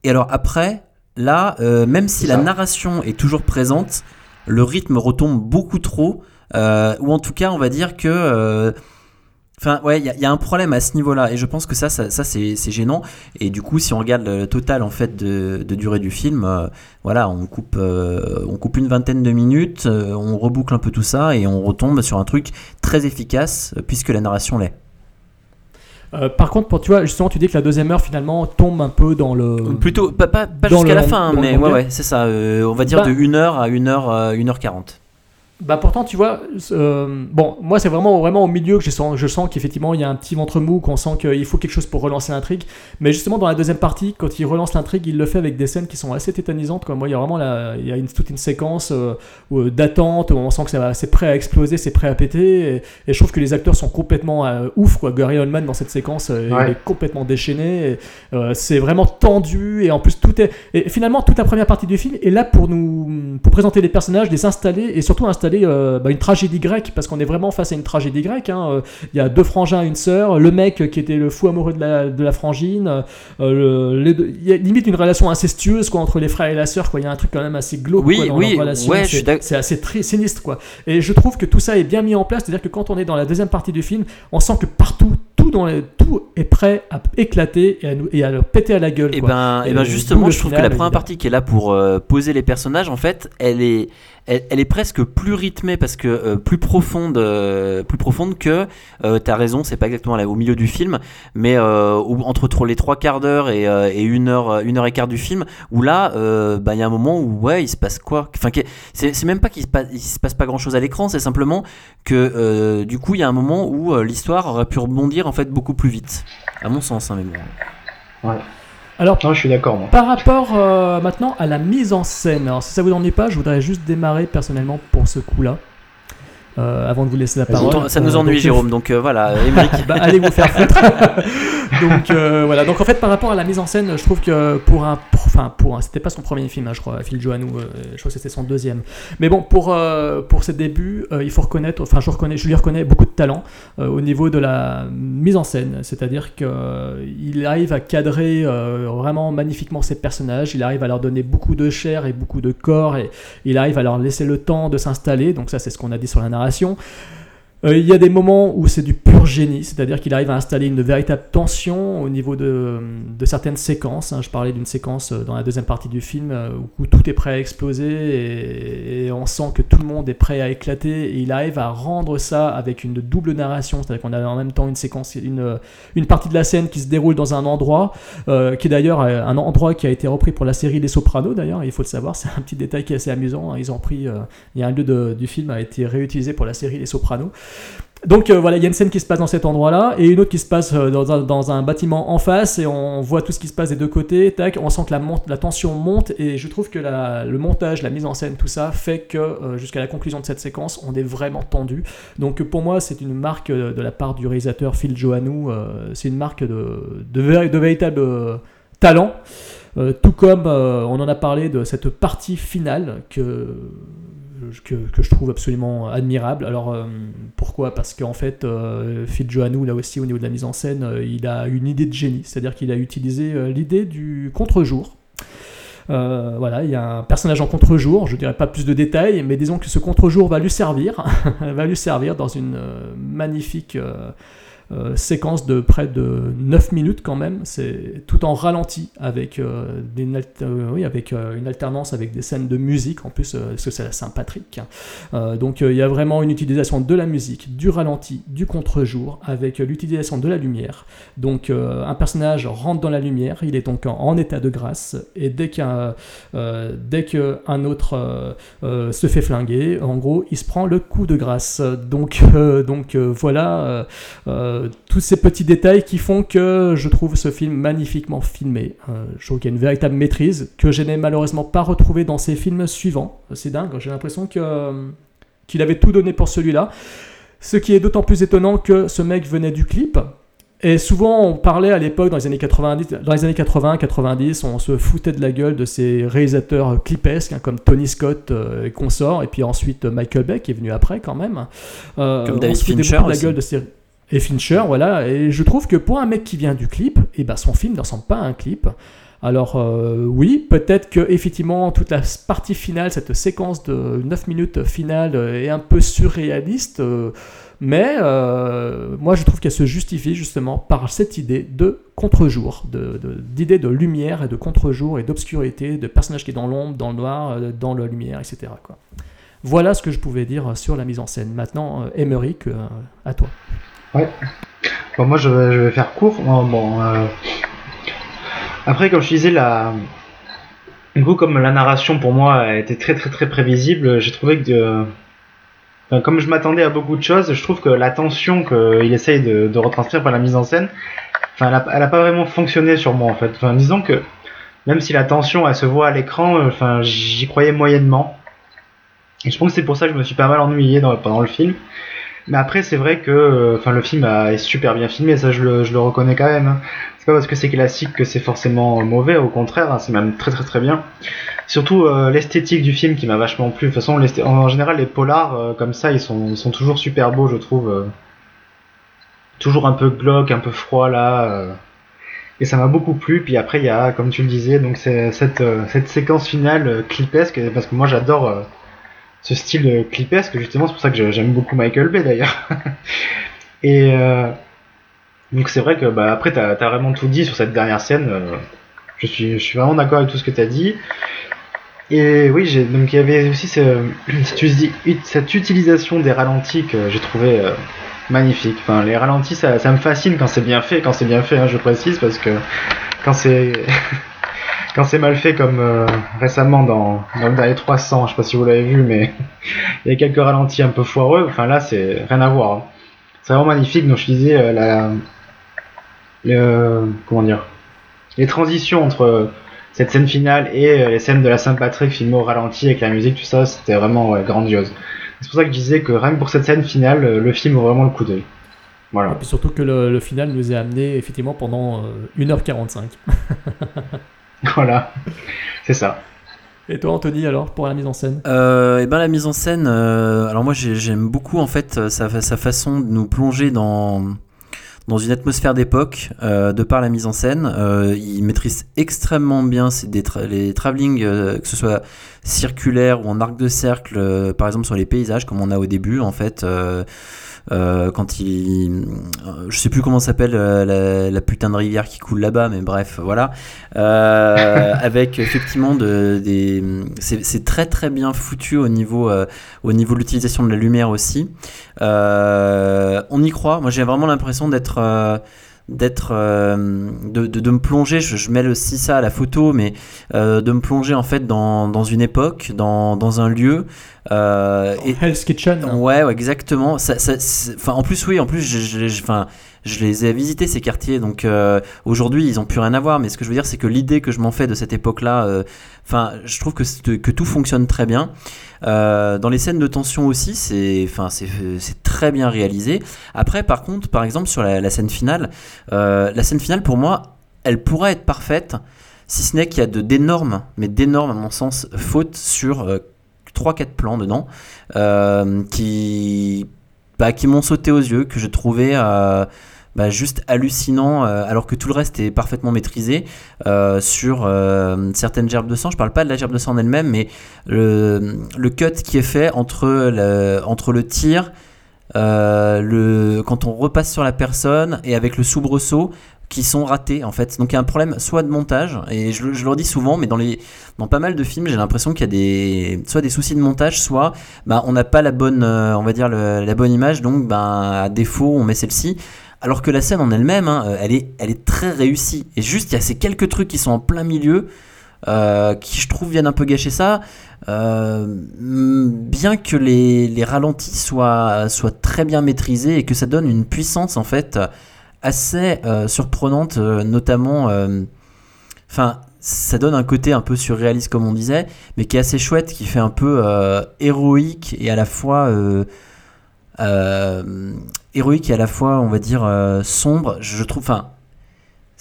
Et alors après, là, même si la narration est toujours présente, le rythme retombe beaucoup trop, euh, ou en tout cas, on va dire que. euh, Enfin, ouais, il y, a- il y a un problème à ce niveau-là, et je pense que ça, ça, ça, c'est gênant. Et du coup, si on regarde le total en fait de, de durée du film, euh, voilà, on coupe, euh, on coupe une vingtaine de minutes, euh, on reboucle un peu tout ça, et on retombe sur un truc très efficace, euh, puisque la narration l'est. Euh, par contre, pour, tu vois, justement, tu dis que la deuxième heure finalement tombe un peu dans le. Plutôt, pas, pas, pas Dans jusqu'à la fin, mais ouais, ouais, c'est ça. euh, on va dire Bah- de 1h à 1h, euh, 1h40. Bah pourtant, tu vois, euh, bon, moi c'est vraiment vraiment au milieu que je sens, je sens qu'effectivement il y a un petit ventre mou, qu'on sent qu'il faut quelque chose pour relancer l'intrigue. Mais justement dans la deuxième partie, quand il relance l'intrigue, il le fait avec des scènes qui sont assez tétanisantes. Quoi. Moi, il y a vraiment la, il y a une, toute une séquence euh, euh, d'attente où on sent que ça va- c'est prêt à exploser, c'est prêt à péter. Et, et je trouve que les acteurs sont complètement euh, ouf. Quoi. Gary Oldman dans cette séquence, euh, Ouais. il est complètement déchaîné. euh, c'est vraiment tendu et en plus tout est et finalement toute la première partie du film est là pour nous pour présenter les personnages, les installer et surtout installer euh, bah, une tragédie grecque parce qu'on est vraiment face à une tragédie grecque. hein. Il y a deux frangins, une sœur, le mec qui était le fou amoureux de la, de la frangine. euh, le- les deux- il y a limite une relation incestueuse quoi entre les frères et la sœur. Quoi. Il y a un truc quand même assez glauque Oui, quoi, dans oui, relation. ouais, C'est- assez très sinistre quoi. Et je trouve que tout ça est bien mis en place, c'est-à-dire que quand on est dans la deuxième partie du film, on sent que partout tout dans les- tout est prêt à éclater et à, nous, et à leur péter à la gueule. Et quoi. ben, et Et ben justement, je trouve que la première partie qui est là pour euh, poser les personnages, en fait, elle est, elle, est presque plus rythmée parce que euh, plus profonde, euh, plus profonde que. Euh, T'as raison, c'est pas exactement là au milieu du film, mais euh, entre les trois quarts d'heure et, une heure, une heure et quart du film, où là, bah, il y a un moment où ouais, il se passe quoi? Enfin, c'est même pas qu'il se passe, se passe pas grand chose à l'écran, c'est simplement que du coup, il y a un moment où l'histoire aurait pu rebondir en fait beaucoup plus vite, à mon sens, hein, mais bon. Alors, Non, je suis d'accord, moi. Par rapport euh, maintenant à la mise en scène, alors si ça vous ennuie pas, je voudrais juste démarrer personnellement pour ce coup-là, euh, avant de vous laisser la parole. Ça nous Euh, ennuie, donc, Jérôme, donc euh, voilà, bah, allez vous faire foutre. donc euh, voilà. Donc en fait, par rapport à la mise en scène, je trouve que pour un, pour- enfin pour, un- c'était pas son premier film, hein, je crois, Phil Joannou, euh, je crois que c'était son deuxième. Mais bon, pour euh, pour ses débuts, euh, il faut reconnaître, enfin je reconnais, je lui reconnais beaucoup de talent euh, au niveau de la mise en scène, c'est-à-dire que euh, il arrive à cadrer euh, vraiment magnifiquement ses personnages, il arrive à leur donner beaucoup de chair et beaucoup de corps, et il arrive à leur laisser le temps de s'installer. Donc ça, c'est ce qu'on a dit sur la narration préparation. Euh, il y a des moments où c'est du pur génie, c'est-à-dire qu'il arrive à installer une véritable tension au niveau de, certaines séquences. hein. Je parlais d'une séquence euh, dans la deuxième partie du film euh, où tout est prêt à exploser et, on sent que tout le monde est prêt à éclater. Et il arrive à rendre ça avec une double narration, c'est-à-dire qu'on a en même temps une séquence, une, partie de la scène qui se déroule dans un endroit, qui est d'ailleurs un endroit qui a été repris pour la série Les Sopranos d'ailleurs, il faut le savoir, c'est un petit détail qui est assez amusant. hein. Ils ont pris, il y a un lieu du film a été réutilisé pour la série Les Sopranos. Donc euh, voilà, il y a une scène qui se passe dans cet endroit-là et une autre qui se passe euh, dans un, bâtiment en face et on voit tout ce qui se passe des deux côtés. Tac, on sent que la, tension monte et je trouve que le montage, la mise en scène, tout ça fait que euh, jusqu'à la conclusion de cette séquence, on est vraiment tendu. Donc pour moi, c'est une marque de la part du réalisateur Phil Joannou. euh, c'est une marque de, de, véri- de véritable talent. Tout comme on en a parlé de cette partie finale que, que, je trouve absolument admirable. Alors euh, pourquoi? Parce qu'en fait, euh, Phil là aussi au niveau de la mise en scène, euh, il a une idée de génie, c'est-à-dire qu'il a utilisé euh, l'idée du contre-jour. Voilà, il y a un personnage en contre-jour, je dirais pas plus de détails, mais disons que ce contre-jour va lui servir, va lui servir dans une magnifique euh, séquence de près de 9 minutes quand même, c'est tout en ralenti avec, euh, des euh, oui, avec une alternance avec des scènes de musique en plus, parce que c'est la Saint-Patrick. Euh, donc il y a vraiment une utilisation de la musique, du ralenti, du contre-jour, avec l'utilisation de la lumière. Donc un personnage rentre dans la lumière, il est donc en, état de grâce, et dès qu'un dès qu'un autre se fait flinguer, en gros, il se prend le coup de grâce. Donc, donc voilà euh, tous ces petits détails qui font que je trouve ce film magnifiquement filmé. Euh, je trouve qu'il y a une véritable maîtrise que je n'ai malheureusement pas retrouvée dans ses films suivants. C'est dingue, j'ai l'impression que, euh, qu'il avait tout donné pour celui-là. Ce qui est d'autant plus étonnant que ce mec venait du clip. Et souvent, on parlait à l'époque, dans les années 90, dans les années 80, 90, on se foutait de la gueule de ces réalisateurs clipesques, hein, comme Tony Scott euh, et consorts, et puis ensuite Michael Bay, qui est venu après quand même. Euh, Comme on David se foutait Fincher de la aussi. gueule de ces... Et Fincher, voilà. Et je trouve que pour un mec qui vient du clip, et ben son film ne ressemble pas à un clip. Alors euh, oui, peut-être que effectivement toute la partie finale, cette séquence de 9 minutes finale est un peu surréaliste, euh, mais euh, moi je trouve qu'elle se justifie justement par cette idée de contre-jour, d'idée de, lumière et de contre-jour et d'obscurité, de personnage qui est dans l'ombre, dans le noir, dans la lumière, etc. Voilà ce que je pouvais dire sur la mise en scène. Maintenant, euh, à toi. Bon, moi, je vais, faire court. Bon, euh, Après, comme je disais, la... du coup, comme la narration pour moi été très très très prévisible, j'ai trouvé que, euh, comme je m'attendais à beaucoup de choses, je trouve que la tension qu'il essaye de, retranscrire par la mise en scène, enfin, elle a, elle a pas vraiment fonctionné sur moi en fait. Enfin, disons que même si la tension elle se voit à l'écran, euh, enfin, j'y croyais moyennement. Et je pense que c'est pour ça que je me suis pas mal ennuyé dans, pendant le film. Mais après, c'est vrai que euh, enfin, le film est super bien filmé, ça je le, je le reconnais quand même. hein. C'est pas parce que c'est classique que c'est forcément mauvais, au contraire, hein, c'est même très très très bien. Surtout euh, l'esthétique du film qui m'a vachement plu. De toute façon, en, général, les polars euh, comme ça, ils sont, ils sont toujours super beaux, je trouve. toujours un peu glauque, un peu froid là. Et ça m'a beaucoup plu. Puis après, il y a, comme tu le disais, donc cette, cette séquence finale clipesque, parce que moi j'adore ce style clipesque, justement, c'est pour ça que j'aime beaucoup Michael Bay d'ailleurs. Et euh, donc c'est vrai que bah, après, t'as as vraiment tout dit sur cette dernière scène. euh, je, suis, je suis vraiment d'accord avec tout ce que t'as dit. Et oui, donc il y avait aussi cette utilisation des ralentis que j'ai trouvé euh, magnifique. Enfin, les ralentis, ça, ça me fascine quand c'est bien fait. Quand c'est bien fait, hein, je précise, parce que quand c'est quand c'est mal fait, comme euh, récemment dans, dans le dernier 300, je sais pas si vous l'avez vu, mais il y a quelques ralentis un peu foireux. Enfin là, c'est rien à voir. hein. C'est vraiment magnifique. Donc je disais euh, la, le, comment dire, les transitions entre cette scène finale et euh, les scènes de la Saint-Patrick filmées au ralenti avec la musique, tout ça, c'était vraiment grandiose. C'est pour ça que je disais que rien que pour cette scène finale, le film vaut vraiment le coup d'œil. Et Voilà. puis surtout que le, le final nous est amené effectivement pendant euh, 1h45. Voilà. C'est ça. Et toi, Anthony, alors, pour la mise en scène? Euh, et ben la mise en scène, euh, alors moi j'ai- j'aime beaucoup en fait sa, sa façon de nous plonger dans dans une atmosphère d'époque euh, de par la mise en scène. Euh, il maîtrise extrêmement bien ces- des tra- les travelling, euh, que ce soit circulaire ou en arc de cercle, euh, par exemple sur les paysages comme on a au début en fait. Euh, quand il, euh, je sais plus comment s'appelle euh, la, la putain de rivière qui coule là-bas, mais bref, voilà. Euh, avec effectivement de, des, c'est très très bien foutu au niveau, euh, au niveau de l'utilisation de la lumière aussi. On y croit. Moi, j'ai vraiment l'impression d'être d'être euh, de, de, de me plonger je, je mêle aussi ça à la photo mais euh, de me plonger en fait dans, dans une époque dans, dans un lieu euh, et, Hell's Kitchen hein. Ouais, ouais, exactement. Ça, ça, c'est- enfin, en plus, oui, en plus, je- enfin, je les ai visités ces quartiers, donc euh, aujourd'hui, ils ont plus rien à voir. Mais ce que je veux dire, c'est que l'idée que je m'en fais de cette époque-là, euh, enfin, je trouve que, tout fonctionne très bien. Euh, dans les scènes de tension aussi, c'est, enfin, c'est, très bien réalisé. Après, par contre, par exemple, sur la, scène finale, la scène finale, pour moi, elle pourrait être parfaite, si ce n'est qu'il y a de d'énormes, mais d'énormes, à mon sens, fautes sur euh, 3-4 plans dedans qui, bah, qui m'ont sauté aux yeux, que je trouvais bah, juste hallucinant, euh, alors que tout le reste est parfaitement maîtrisé euh, sur euh, certaines gerbes de sang. Je parle pas de la gerbe de sang en elle-même, mais le, cut qui est fait entre le, entre le tir, le, quand on repasse sur la personne et avec le soubresaut qui sont ratés en fait. Donc il y a un problème soit de montage, et je, le- redis souvent, mais dans, les, dans pas mal de films, j'ai l'impression qu'il y a des, soit des soucis de montage, soit bah, on n'a pas la bonne, on va dire la bonne image, donc bah, à défaut on met celle-ci. Alors que la scène en elle-même, hein, elle, est, elle est très réussie. Et juste, il y a ces quelques trucs qui sont en plein milieu, euh, qui je trouve viennent un peu gâcher ça. Euh, bien que les, les ralentis soient, très bien maîtrisés et que ça donne une puissance en fait assez euh, surprenante, euh, notamment. euh, Enfin, ça donne un côté un peu surréaliste comme on disait, mais qui est assez chouette, qui fait un peu euh, héroïque et à la fois euh, euh, héroïque et à la fois, on va dire, euh, sombre. Je trouve, enfin,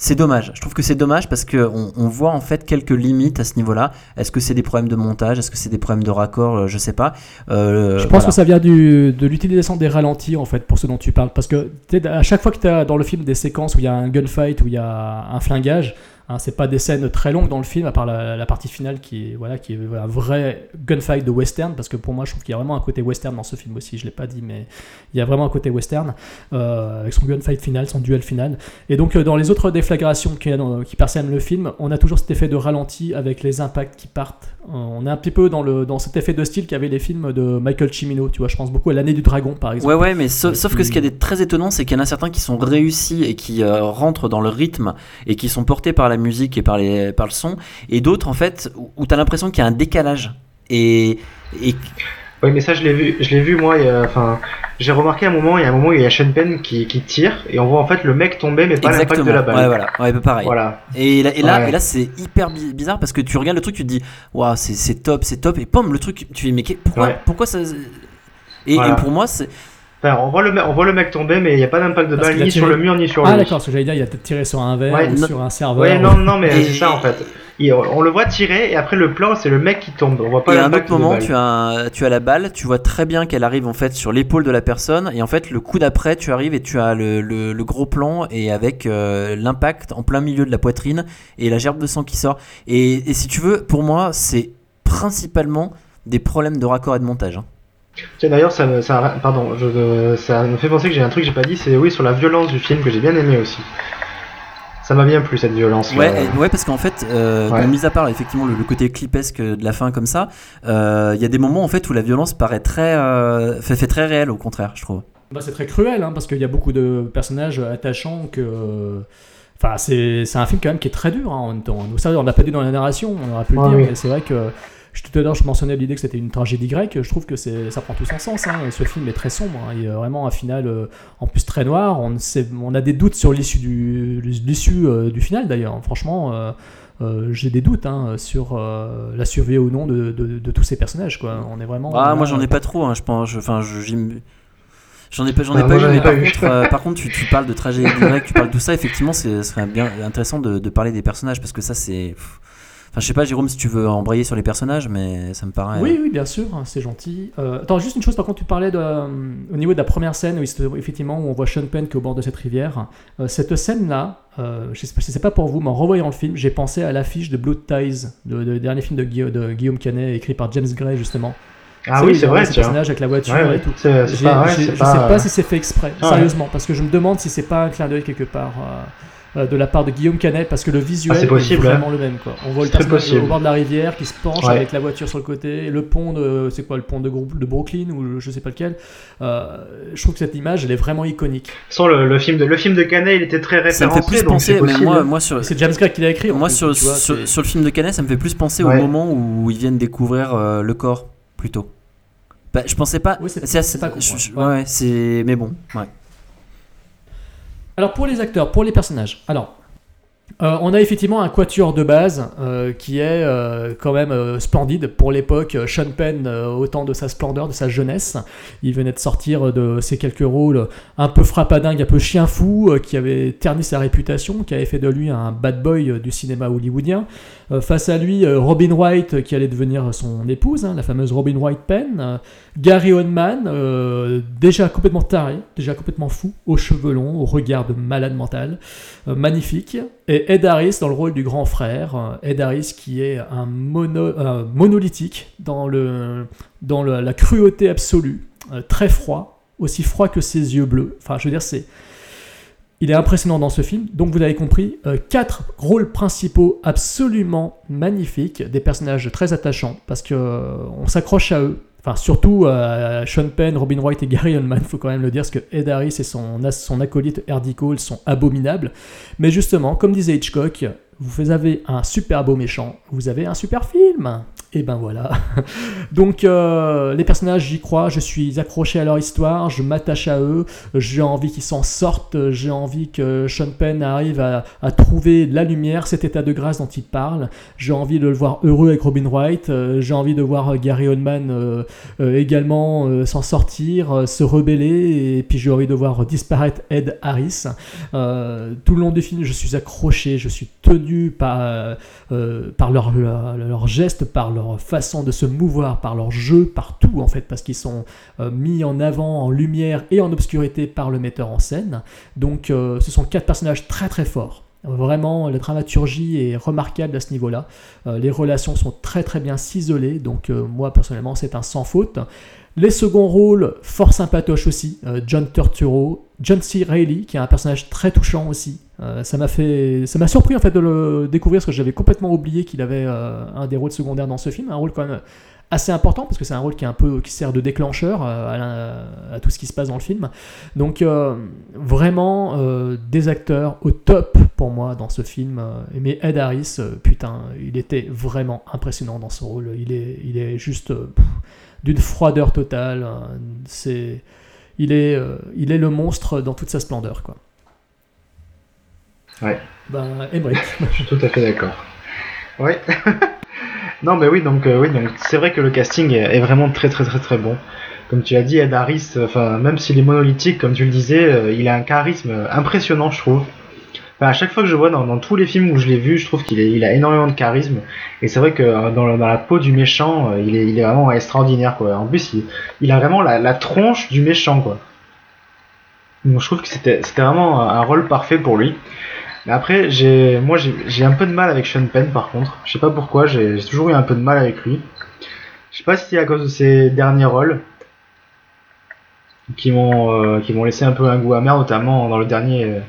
c'est dommage. Je trouve que c'est dommage parce que on, voit en fait quelques limites à ce niveau-là. Est-ce que c'est des problèmes de montage? Est-ce que c'est des problèmes de raccord? Euh, Je sais pas. Euh, Je pense voilà. que ça vient du, de l'utilisation des ralentis en fait pour ce dont tu parles parce que à chaque fois que tu as dans le film des séquences où il y a un gunfight où il y a un flingage hein, c'est pas des scènes très longues dans le film à part la, la partie finale qui est voilà qui est un vrai gunfight de western parce que pour moi je trouve qu'il y a vraiment un côté western dans ce film aussi je l'ai pas dit mais il y a vraiment un côté western euh, avec son gunfight final son duel final. Et donc euh, dans les autres déflagrations qui, qui parsèment le film on a toujours cet effet de ralenti avec les impacts qui partent. Euh, on est un petit peu dans, le, dans cet effet de style qu'avaient les films de Michael Cimino tu vois je pense beaucoup à l'année du dragon par exemple. Ouais, ouais, mais sauf, Euh, sauf que ce qui est très étonnant, c'est qu'il y en a certains qui sont réussis et qui euh, rentrent dans le rythme et qui sont portés par la musique et par, les, par le son, et d'autres, en fait, où, où t'as l'impression qu'il y a un décalage. Et, et Oui, mais ça, je l'ai vu, je l'ai vu moi. Enfin, j'ai remarqué à un moment, il y a un moment où il y a Sean Penn qui, qui tire et on voit en fait le mec tomber, mais pas l'impact de la balle. ouais, voilà, ouais, bah, pareil. Voilà. Et là, et là, Ouais. et là c'est hyper bi- bizarre parce que tu regardes le truc, tu te dis, waouh, c'est top, c'est top, et pom, le truc, tu dis, mais pourquoi, Ouais. pourquoi ça. Et, Voilà. et pour moi, c'est. Enfin, on voit le, on voit le mec tomber, mais il n'y a pas d'impact de Parce balle ni tiré- sur le mur ni sur ah lui. d'accord ce que j'allais dire il a peut-être tiré sur un verre Ouais, ou non- sur un serveur Ouais, non, non, mais Et- c'est ça en fait. Il- on le voit tirer et après le plan, c'est le mec qui tombe. On voit pas Et à un autre moment, tu as, tu as la balle, tu vois très bien qu'elle arrive en fait sur l'épaule de la personne, et en fait, le coup d'après, tu arrives et tu as le, le- le gros plan, et avec euh, l'impact en plein milieu de la poitrine, et la gerbe de sang qui sort. Et, et si tu veux, pour moi, c'est principalement des problèmes de raccord et de montage. hein. Tiens, d'ailleurs, ça, me- ça, pardon, je, ça me fait penser que j'ai un truc que j'ai pas dit, c'est oui sur la violence du film que j'ai bien aimé aussi. Ça m'a bien plu cette violence. Ouais, et- ouais, parce qu'en fait, euh, Ouais. bon, mis à part effectivement le, le côté clipesque de la fin comme ça, euh, il y a des moments en fait où la violence paraît très, euh, fait, fait très réelle au contraire, je trouve. Bah, c'est très cruel, hein, parce qu'il y a beaucoup de personnages attachants que. Enfin, c'est c'est un film quand même qui est très dur hein, en même temps. Nous, ça, on l'a pas dit dans la narration, on aurait pu le Ah dire, oui. mais c'est vrai que. Je- Tout à l'heure, je mentionnais l'idée que c'était une tragédie grecque. Je trouve que ça prend tout son sens. hein. Ce film est très sombre. hein. Il y a vraiment un final, euh, en plus très noir. On, ne sait- on a des doutes sur l'issue du, l'issue, euh, du final d'ailleurs. Franchement, euh, euh, j'ai des doutes hein, sur euh, la survie ou non de, de- de tous ces personnages. Quoi. On est vraiment. Ah, là, moi j'en ai pas trop, hein, je pense. Enfin, je- J'en ai pas, j'en ai Ah, pas eu, mais par eu. contre, euh, par contre, tu, tu parles de tragédie grecque, tu parles de tout ça. Effectivement, ce serait bien intéressant de, de parler des personnages parce que ça, c'est. Enfin, je sais pas, Jérôme, si tu veux embrayer sur les personnages, mais ça me paraît. Oui, oui, bien sûr, hein, c'est gentil. Euh, attends, juste une chose, par contre, tu parlais de, euh, au niveau de la première scène, où effectivement, où on voit Sean Penn qui est au bord de cette rivière. Euh, cette scène-là, euh, je sais pas, pas pour vous, mais en revoyant le film, j'ai pensé à l'affiche de Blood Ties, le, le dernier film de, Guilla- de Guillaume Canet, écrit par James Gray, justement. Ah oui, il c'est vrai, ces tiens. personnages avec la voiture Ouais, et tout. Pas- j'ai- c'est je sais pas si c'est fait exprès, Ah ouais. sérieusement, parce que je me demande si c'est pas un clin d'œil quelque part. Euh, de la part de Guillaume Canet parce que le visuel Ah, possible, est hein. vraiment le même quoi. On voit le personnage au bord de la rivière qui se penche Ouais. avec la voiture sur le côté, et le pont de c'est quoi le pont de, de Brooklyn ou je sais pas lequel. Euh, je trouve que cette image elle est vraiment iconique. Sans le, le film de le film de Canet, il était très Ça me référencé. fait plus penser, c'est mais moi, moi sur, C'est James Gray qui l'a écrit. moi plus, sur, tu vois, sur, c'est- sur le film de Canet, ça me fait plus penser au moment où ils viennent découvrir euh, le corps, plutôt. Bah, je pensais pas. Oui, c'est- assez- c'est pas con, je- ouais. je- ouais, ouais, c'est. Mais bon, ouais. Alors pour les acteurs, pour les personnages. Alors Euh, on a effectivement un quatuor de base euh, qui est euh, quand même splendide pour l'époque. Sean Penn, au temps de sa splendeur, de sa jeunesse, il venait de sortir de ses quelques rôles un peu frappadingue, un peu chien fou, qui avait terni sa réputation, qui avait fait de lui un bad boy du cinéma hollywoodien. Face à lui, Robin Wright, qui allait devenir son épouse, hein, la fameuse Robin Wright Penn. Gary Oldman, déjà complètement taré, déjà complètement fou, aux cheveux longs, au regard de malade mental, magnifique. Et Ed Harris dans le rôle du grand frère. Ed Harris qui est un mono, euh, monolithique dans, le, dans la cruauté absolue, euh, très froid, aussi froid que ses yeux bleus. Enfin, je veux dire, c'est. Il est impressionnant dans ce film. Donc, vous l'avez compris, euh, quatre rôles principaux absolument magnifiques, des personnages très attachants parce que on s'accroche à eux. Enfin, surtout euh, Sean Penn, Robin Wright et Gary Oldman, faut quand même le dire, parce que Ed Harris et son, acolyte Hardy sont abominables. Mais justement, comme disait Hitchcock, vous avez un super beau méchant, vous avez un super film. Et ben voilà. Donc euh, les personnages, j'y crois, je suis accroché à leur histoire, je m'attache à eux, j'ai envie qu'ils s'en sortent, j'ai envie que Sean Penn arrive à, trouver la lumière, cet état de grâce dont il parle. J'ai envie de le voir heureux avec Robin Wright, euh, j'ai envie de voir Gary Oldman euh, également s'en sortir, se rebeller, et puis j'ai envie de voir disparaître Ed Harris. Tout le long du film, je suis accroché, je suis tenu par, par leurs leur, leur gestes, par leur façon de se mouvoir, par leur jeu, par tout en fait, parce qu'ils sont euh, mis en avant, en lumière et en obscurité par le metteur en scène. Donc euh, ce sont quatre personnages très très forts. Vraiment, la dramaturgie est remarquable à ce niveau-là. Euh, les relations sont très très bien ciselées, donc moi personnellement c'est un sans faute. Les seconds rôles, fort sympatoches aussi. John Turturro, John C. Reilly, qui est un personnage très touchant aussi. Euh, ça m'a fait, ça m'a surpris en fait de le découvrir parce que j'avais complètement oublié qu'il avait euh, un des rôles secondaires dans ce film, un rôle quand même assez important parce que c'est un rôle qui est un peu qui sert de déclencheur euh, à, tout ce qui se passe dans le film. Donc vraiment des acteurs au top pour moi dans ce film. Mais Ed Harris, putain, il était vraiment impressionnant dans ce rôle. Il est, il est juste d'une froideur totale. C'est, il est, euh, il est le monstre dans toute sa splendeur, quoi. Ouais. Ben, Emmerich. Je suis tout à fait d'accord. Ouais. non, mais oui, donc euh, oui, donc c'est vrai que le casting est, est vraiment très très très très bon. Comme tu l'as dit, Ed Harris, euh, enfin même s'il est monolithique, comme tu le disais, euh, il a un charisme impressionnant, je trouve. Enfin, à chaque fois que je vois dans, tous les films où je l'ai vu, je trouve qu'il a énormément de charisme. Et c'est vrai que euh, dans, la peau du méchant, euh, il est, vraiment extraordinaire, quoi. En plus, il, a vraiment la, tronche du méchant, quoi. Donc je trouve que c'était vraiment un rôle parfait pour lui. Mais après, moi, j'ai un peu de mal avec Sean Penn, par contre. Je sais pas pourquoi, j'ai toujours eu un peu de mal avec lui. Je sais pas si c'est à cause de ses derniers rôles qui m'ont euh, qui m'ont laissé un peu un goût amer, notamment dans le dernier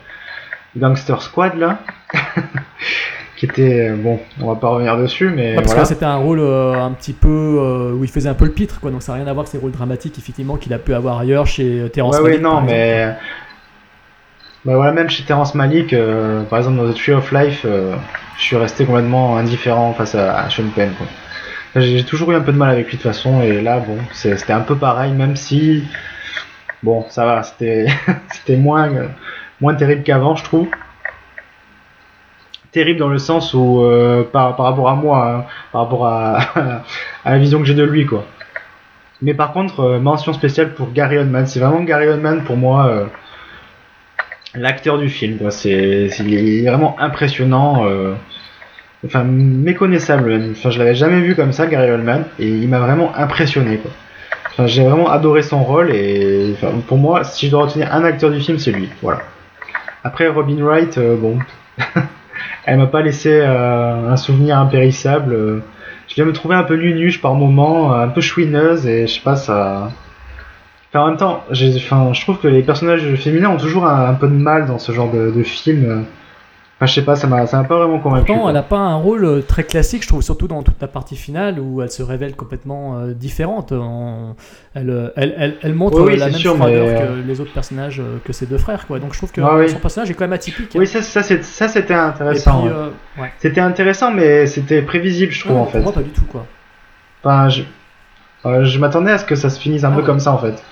Gangster Squad là, qui était euh, bon, on va pas revenir dessus, mais Ouais, parce voilà. que c'était un rôle euh, un petit peu euh, où il faisait un peu le pitre, quoi. Donc ça n'a rien à voir avec ses rôles dramatiques, effectivement, qu'il a pu avoir ailleurs chez Terrence Ouais, Malick, ouais, non, exemple. mais. Bah voilà, même chez Terrence Malick, euh, par exemple dans The Tree of Life, je suis resté complètement indifférent face à, à Sean Penn. J'ai toujours eu un peu de mal avec lui de toute façon, et là, bon, c'était un peu pareil, même si. Bon, ça va, c'était c'était moins, moins terrible qu'avant, je trouve. Terrible dans le sens où, euh, par, par rapport à moi, hein, par rapport à, la vision que j'ai de lui, quoi. Mais par contre, euh, mention spéciale pour Gary Oldman. C'est vraiment Gary Oldman pour moi euh, l'acteur du film. quoi. C'est, il est vraiment impressionnant. enfin, méconnaissable. Enfin, je l'avais jamais vu comme ça, Gary Oldman, et il m'a vraiment impressionné. Quoi. Enfin, j'ai vraiment adoré son rôle, et enfin, pour moi, si je dois retenir un acteur du film, c'est lui. Voilà. Après, Robin Wright, euh, bon, elle m'a pas laissé euh, un souvenir impérissable. euh, je viens me trouver un peu nunuche par moment, un peu chouineuse, et je sais pas, ça. Enfin, en même temps, je trouve que les personnages féminins ont toujours un, un peu de mal dans ce genre de, de film. Enfin, je sais pas, ça m'a ça m'a pas vraiment convaincu. Pourtant, quoi. elle n'a pas un rôle euh, très classique, je trouve, surtout dans toute la partie finale où elle se révèle complètement euh, différente. En- Elle, euh, elle, elle, elle montre Oui, oui, la même sûr, froideur mais, que les autres personnages, que ses deux frères. Quoi. Donc je trouve que Ah oui. son personnage est quand même atypique. Oui, ça, ça, ça c'était intéressant. puis, ouais. euh, ouais. C'était intéressant, mais c'était prévisible, je trouve, en fait. moi, pas du tout. Quoi. Enfin, je, euh, je m'attendais à ce que ça se finisse un Ah peu ouais. comme ça, en fait.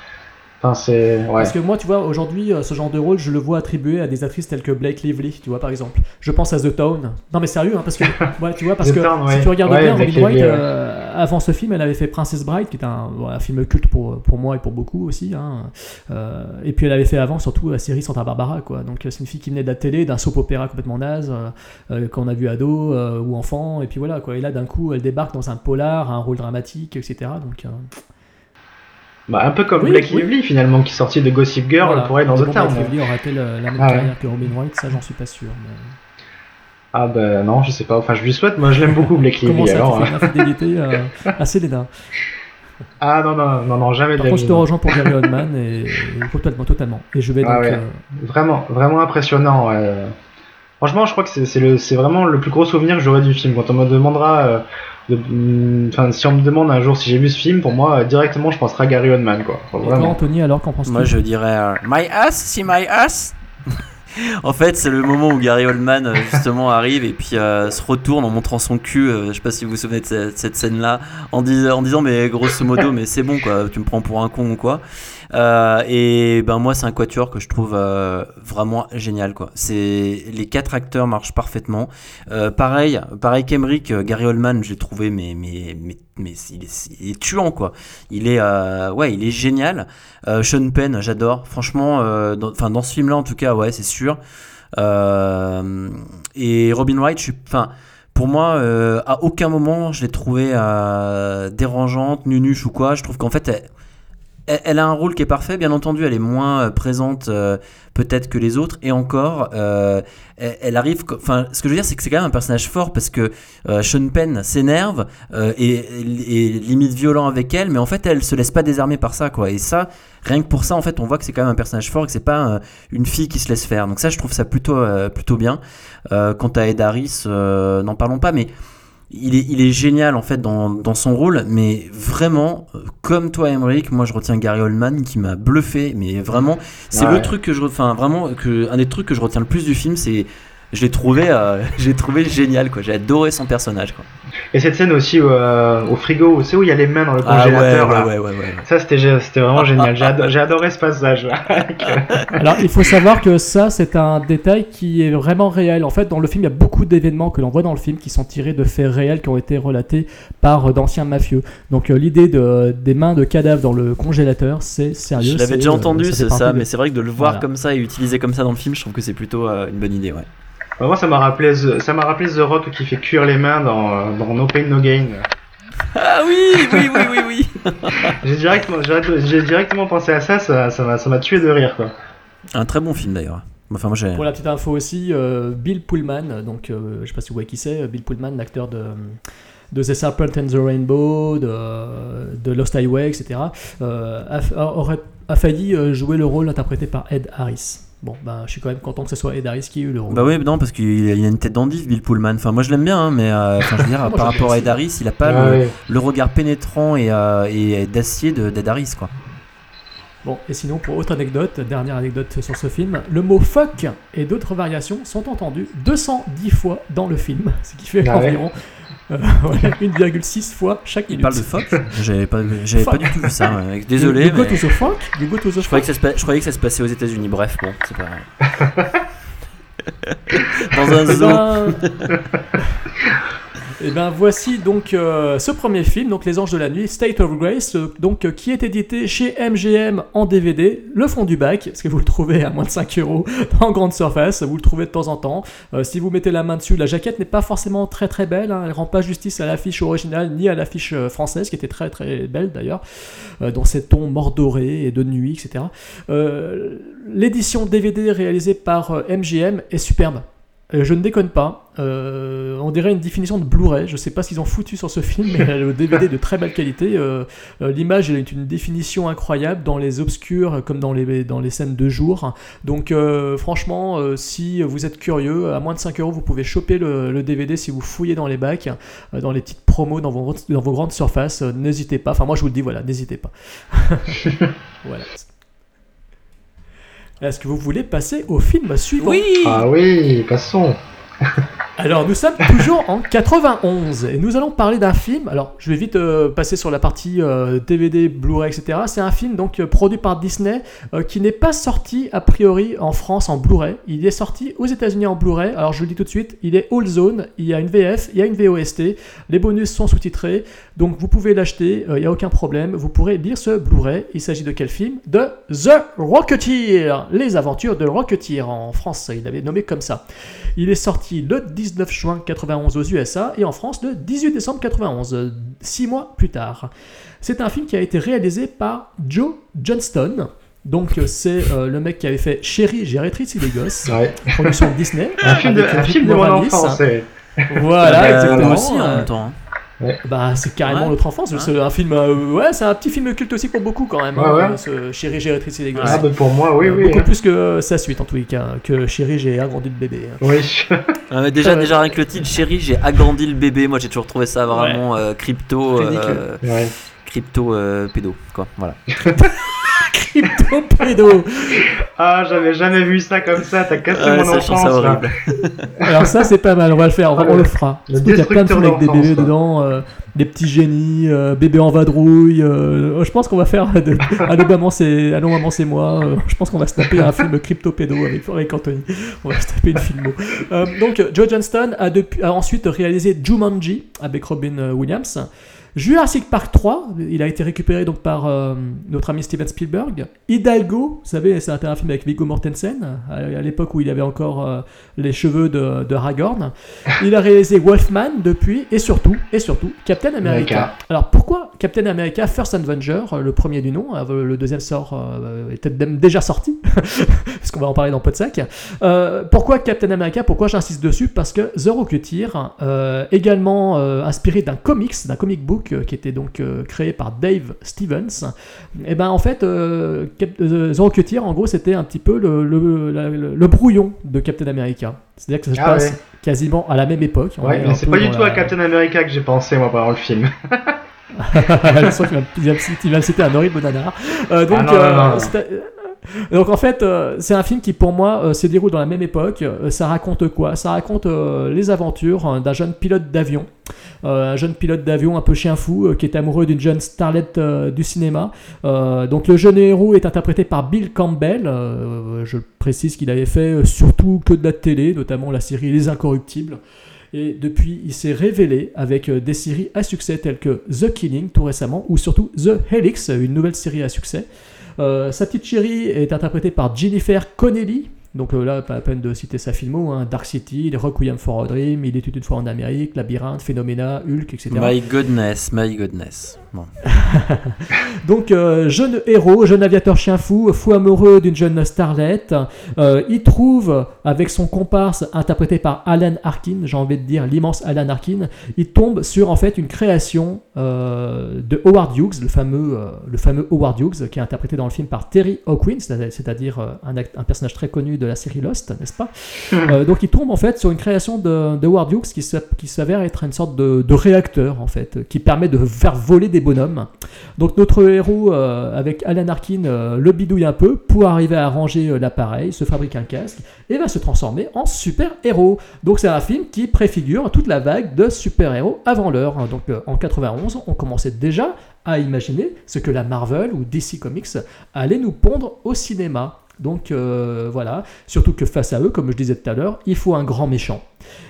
Enfin, c'est. Ouais. Parce que moi, tu vois, aujourd'hui, euh, ce genre de rôle, je le vois attribué à des actrices telles que Blake Lively, tu vois, par exemple. Je pense à The Town. Non, mais sérieux, hein, parce que, ouais, tu vois, parce que Town, ouais. si tu regardes bien, Robin Lively, ouais. euh, avant ce film, elle avait fait Princess Bride, qui est un, film culte pour, pour moi et pour beaucoup aussi. Hein. Euh, et puis elle avait fait avant, surtout, la série Santa Barbara, quoi. Donc c'est une fille qui venait de la télé, d'un soap opéra complètement naze, euh, qu'on a vu ado ou enfant, et puis voilà, quoi. Et là, d'un coup, elle débarque dans un polar, un rôle dramatique, etc. Donc. Bah, un peu comme Oui, Blake oui. Lively finalement, qui est sorti de Gossip Girl voilà. pour être dans The bon, Town. Blake Lively aura été la, la même Ah ouais. carrière que Robin Wright, ça j'en suis pas sûr. mais- Ah bah non, je sais pas. Enfin, je lui souhaite. Moi, je l'aime beaucoup Blake Comment Lively. ça, Alors, tu fais hein. une infidélité euh, à Selena Ah non non non non jamais de Par la contre, je te rejoins pour Gary Oldman et, et totalement, totalement. Et je vais donc. Ah ouais. euh, Vraiment vraiment impressionnant. Franchement, je crois que c'est vraiment le plus gros souvenir que j'aurai du film. Quand on me demandera, euh, de- enfin si on me demande un jour si j'ai vu ce film, pour moi euh, directement je penserai à Gary Oldman quoi. Enfin, et toi, Vraiment. Anthony, alors qu'en penses-tu? Moi, je dirais euh, My ass, see my ass. en fait, c'est le moment où Gary Oldman euh, justement arrive et puis euh, se retourne en montrant son cul. euh, je sais pas si vous vous souvenez de cette, cette scène-là, en, dis- en disant mais grosso modo, mais c'est bon quoi, tu me prends pour un con ou quoi. Euh, et ben moi, c'est un quatuor que je trouve euh, vraiment génial quoi. Les quatre acteurs marchent parfaitement. Euh, pareil, pareil qu'Emeric, Gary Oldman, j'ai trouvé mais mais mais mais il est, tuant quoi. Il est ouais, il est génial. Sean Penn, j'adore. Franchement, dans, enfin, dans ce film-là, en tout cas, ouais, c'est sûr. Et Robin Wright, je suis, enfin, pour moi, à aucun moment je l'ai trouvée euh, dérangeante, nunuche ou quoi. Je trouve qu'en fait, elle, elle- a un rôle qui est parfait. Bien entendu, elle est moins euh, présente euh, peut-être que les autres. Et encore, euh, elle, arrive. Enfin, ce que je veux dire, c'est que c'est quand même un personnage fort parce que Sean Penn s'énerve et, limite violent avec elle, mais en fait, elle se laisse pas désarmer par ça, quoi. Et ça, rien que pour ça, en fait, on voit que c'est quand même un personnage fort et que c'est pas une fille qui se laisse faire. Donc ça, je trouve ça plutôt, plutôt bien. Quant à Ed Harris, n'en parlons pas, mais il est, il est génial en fait dans, dans son rôle, mais vraiment, euh, comme toi, Emmerich, moi je retiens Gary Oldman qui m'a bluffé, mais vraiment, c'est Ouais. le truc que je, enfin vraiment, que un des trucs que je retiens le plus du film, c'est, je l'ai trouvé, euh, j'ai trouvé génial quoi, j'ai adoré son personnage quoi. Et cette scène aussi euh, au frigo, c'est où il y a les mains dans le Ah ouais, congélateur. ouais, là. ouais, ouais, ouais. Ça c'était vraiment génial. J'ai ado- j'ai adoré ce passage. là. Alors, il faut savoir que ça, c'est un détail qui est vraiment réel. En fait, dans le film, il y a beaucoup d'événements que l'on voit dans le film qui sont tirés de faits réels qui ont été relatés par euh, d'anciens mafieux. Donc, euh, l'idée de, des mains de cadavres dans le congélateur, c'est sérieux. Je l'avais déjà euh, entendu, ça, de- mais c'est vrai que de le voir Voilà. comme ça et utilisé comme ça dans le film, je trouve que c'est plutôt euh, une bonne idée, ouais. Moi ça m'a rappelé The- ça m'a rappelé The Rock qui fait cuire les mains dans, dans No Pain No Gain. Ah oui, oui, oui, oui, oui. J'ai directement j'ai directement pensé à ça. Ça ça m'a ça m'a tué de rire quoi. Un très bon film d'ailleurs. Enfin, moi. Pour la petite info aussi, euh, Bill Pullman, donc euh, je sais pas si vous voyez qui c'est, Bill Pullman, l'acteur de, de The Serpent and the Rainbow, de, de Lost Highway, etc., euh, a, a- aurait, a failli euh, jouer le rôle interprété par Ed Harris. Bon, ben, je suis quand même content que ce soit Ed Harris qui ait eu le rôle. Bah oui, non, parce qu'il a une tête d'endive, Bill Pullman. Enfin, moi je l'aime bien, hein, mais euh, enfin, je veux dire, Moi, par rapport à Ed Harris, il a pas le, ouais. le regard pénétrant et, euh, et d'acier de- d'Ed Harris, quoi. Bon, et sinon, pour autre anecdote, dernière anecdote sur ce film, le mot fuck et d'autres variations sont entendus 210 fois dans le film, ce qui fait Ah ouais. Environ euh, ouais, 1,6 fois chaque Il minute. parle de fuck J'avais pas, j'avais pas Fuck. du tout vu ça. ouais. Désolé, You go mais to the fuck, you go to the je croyais, que fuck. ça se, je croyais que ça se passait aux États-Unis. Bref, bon, c'est pas. Dans un zoo. Ben, eh ben, voici donc euh, ce premier film, donc Les Anges de la Nuit, State of Grace, euh, donc euh, qui est édité chez MGM en DVD, le fond du bac, parce que vous le trouvez à moins de 5 euros en grande surface, vous le trouvez de temps en temps. Si vous mettez la main dessus, la jaquette n'est pas forcément très très belle, hein, elle rend pas justice à l'affiche originale ni à l'affiche française, qui était très très belle d'ailleurs, dans ces tons mordorés et de nuit, etc. L'édition DVD réalisée par MGM est superbe. Euh, je ne déconne pas. Euh, on dirait une définition de Blu-ray. Je sais pas ce qu'ils ont foutu sur ce film, mais le DVD est de très belle qualité. Euh, L'image est une définition incroyable dans les obscurs comme dans les, dans les scènes de jour. Donc franchement, si vous êtes curieux, à moins de 5 euros, vous pouvez choper le, DVD si vous fouillez dans les bacs, dans les petites promos, dans vos, dans vos grandes surfaces. N'hésitez pas. Enfin moi je vous le dis, voilà, n'hésitez pas. voilà. Est-ce que vous voulez passer au film suivant? Oui Ah oui, passons. Alors nous sommes toujours en 91 et nous allons parler d'un film. Alors je vais vite euh, passer sur la partie euh, DVD, Blu-ray, etc. C'est un film donc euh, produit par Disney euh, qui n'est pas sorti a priori en France en Blu-ray. Il est sorti aux États-Unis en Blu-ray. Alors je le dis tout de suite, il est all zone. Il y a une VF, il y a une VOST. Les bonus sont sous-titrés, donc vous pouvez l'acheter. euh, Il n'y a aucun problème. Vous pourrez lire ce Blu-ray. Il s'agit de quel film? De The Rocketeer, les aventures de Rocketeer en France. Il avait nommé comme ça. Il est sorti le 19 juin 91 aux USA et en France le 18 décembre 91, euh, six mois plus tard. C'est un film qui a été réalisé par Joe Johnston. Donc euh, c'est euh, le mec qui avait fait Chérie, j'ai rétréci les gosses, Ouais. production Disney. Un film de, un film de mon enfance. Voilà, Euh, exactement. moi aussi en même temps. Hein. bah, c'est carrément Ouais. notre enfance. Ouais. C'est un film, euh, ouais, c'est un petit film culte aussi pour beaucoup quand même. Ouais, hein, ouais. euh, ce Chérie, j'ai rétréci les gosses. Ah, bah, pour moi, oui, Euh, oui. beaucoup hein. plus que sa suite en tous les cas, que Chérie, j'ai agrandi le bébé. hein. Oui. Ah, mais déjà, déjà rien que le titre, chérie, j'ai agrandi le bébé. Moi, j'ai toujours trouvé ça vraiment euh, crypto, euh, crypto euh, pédo, quoi. Voilà. Crypto pédo. Ah, j'avais jamais vu ça comme ça. T'as cassé Ouais, mon enfance. ça horrible. Alors ça c'est pas mal, on va le faire, on, Ah, le- fera. le qu'il y a plein de films avec des bébés dedans, euh, des petits génies, euh, bébés en vadrouille. euh, je pense qu'on va faire de, Allô maman c'est Allô maman c'est moi. euh, je pense qu'on va se taper un film crypto pédo avec, avec Anthony. On va se taper une filmo. Euh, donc Joe Johnston a, depuis, a ensuite réalisé Jumanji avec Robin euh, Williams. Jurassic Park 3, il a été récupéré donc par euh, notre ami Steven Spielberg. Hidalgo, vous savez, c'était un film avec Viggo Mortensen, à, à l'époque où il avait encore euh, les cheveux de, de Aragorn. Il a réalisé Wolfman depuis, et surtout, et surtout, Captain America. Alors pourquoi Captain America First Avenger, euh, le premier du nom, euh, le deuxième sort euh, était déjà sorti, parce qu'on va en parler dans Podsac. Pourquoi Captain America Pourquoi j'insiste dessus? Parce que The Rocketeer, également inspiré d'un comics, d'un comic book euh, qui était donc euh, créé par Dave Stevens, et ben en fait, Cap- euh, The Rocketeer, en gros, c'était un petit peu le, le, la- le- le brouillon de Captain America. C'est-à-dire que ça se Ah passe ouais. quasiment à la même époque. Ouais, mais c'est pas du tout la- à Captain America que j'ai pensé, moi, pendant le film. je sens qu'il va, il va me citer- un horrible nanar. Euh, donc, Ah non, non, euh, donc en fait, euh, c'est un film qui pour moi euh, se déroule dans la même époque. Euh, ça raconte quoi? Ça raconte les aventures hein, d'un jeune pilote d'avion. Un jeune pilote d'avion un peu chien fou qui est amoureux d'une jeune starlette du cinéma. Donc le jeune héros est interprété par Bill Campbell. Je précise qu'il avait fait surtout que de la télé, notamment la série Les Incorruptibles. Et depuis, il s'est révélé avec des séries à succès telles que The Killing tout récemment, ou surtout The Helix, une nouvelle série à succès. Euh, sa petite chérie est interprétée par Jennifer Connelly. Donc euh, là, pas la peine de citer sa filmo, hein. Dark City, Requiem for a Dream, Il était une fois en Amérique, Labyrinthe, Phénoména, Hulk, etc. My goodness, my goodness. Bon. Donc, euh, jeune héros, jeune aviateur chien fou, fou amoureux d'une jeune starlette, euh, il trouve, avec son comparse interprété par Alan Arkin, j'ai envie de dire l'immense Alan Arkin, il tombe sur en fait une création euh, de Howard Hughes, le fameux, le fameux Howard Hughes, qui est interprété dans le film par Terry Hawkins, c'est- c'est-à-dire un personnage très connu de la série Lost, n'est-ce pas Euh, Donc, il tombe en fait sur une création de, de Howard Hughes qui s'a- qui s'avère être une sorte de, de réacteur en fait, qui permet de faire voler des bonhommes. Donc notre héros, euh, avec Alan Arkin, euh, le bidouille un peu pour arriver à ranger l'appareil, se fabrique un casque et va se transformer en super-héros. Donc c'est un film qui préfigure toute la vague de super-héros avant l'heure. Donc en 91, on commençait déjà à imaginer ce que la Marvel ou DC Comics allait nous pondre au cinéma. Donc euh, voilà, surtout que face à eux, comme je disais tout à l'heure, il faut un grand méchant.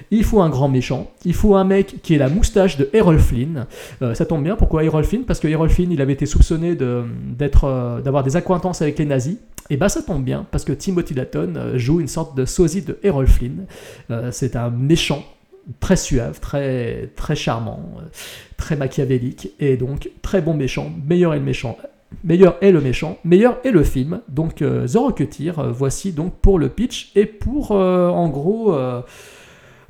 Il faut un grand méchant, il faut un mec qui ait la moustache de Errol Flynn. Euh, ça tombe bien, pourquoi Errol Flynn? Parce que Errol Flynn, il avait été soupçonné euh, d'avoir des accointances avec les nazis. Et bah ça tombe bien, parce que Timothy Dalton joue une sorte de sosie de Errol Flynn. C'est un méchant très suave, très, très charmant, très machiavélique, et donc très bon méchant, meilleur est le méchant. Meilleur est le méchant, meilleur est le film. Donc euh, The Rocketeer, euh, voici donc pour le pitch et pour euh, en gros euh,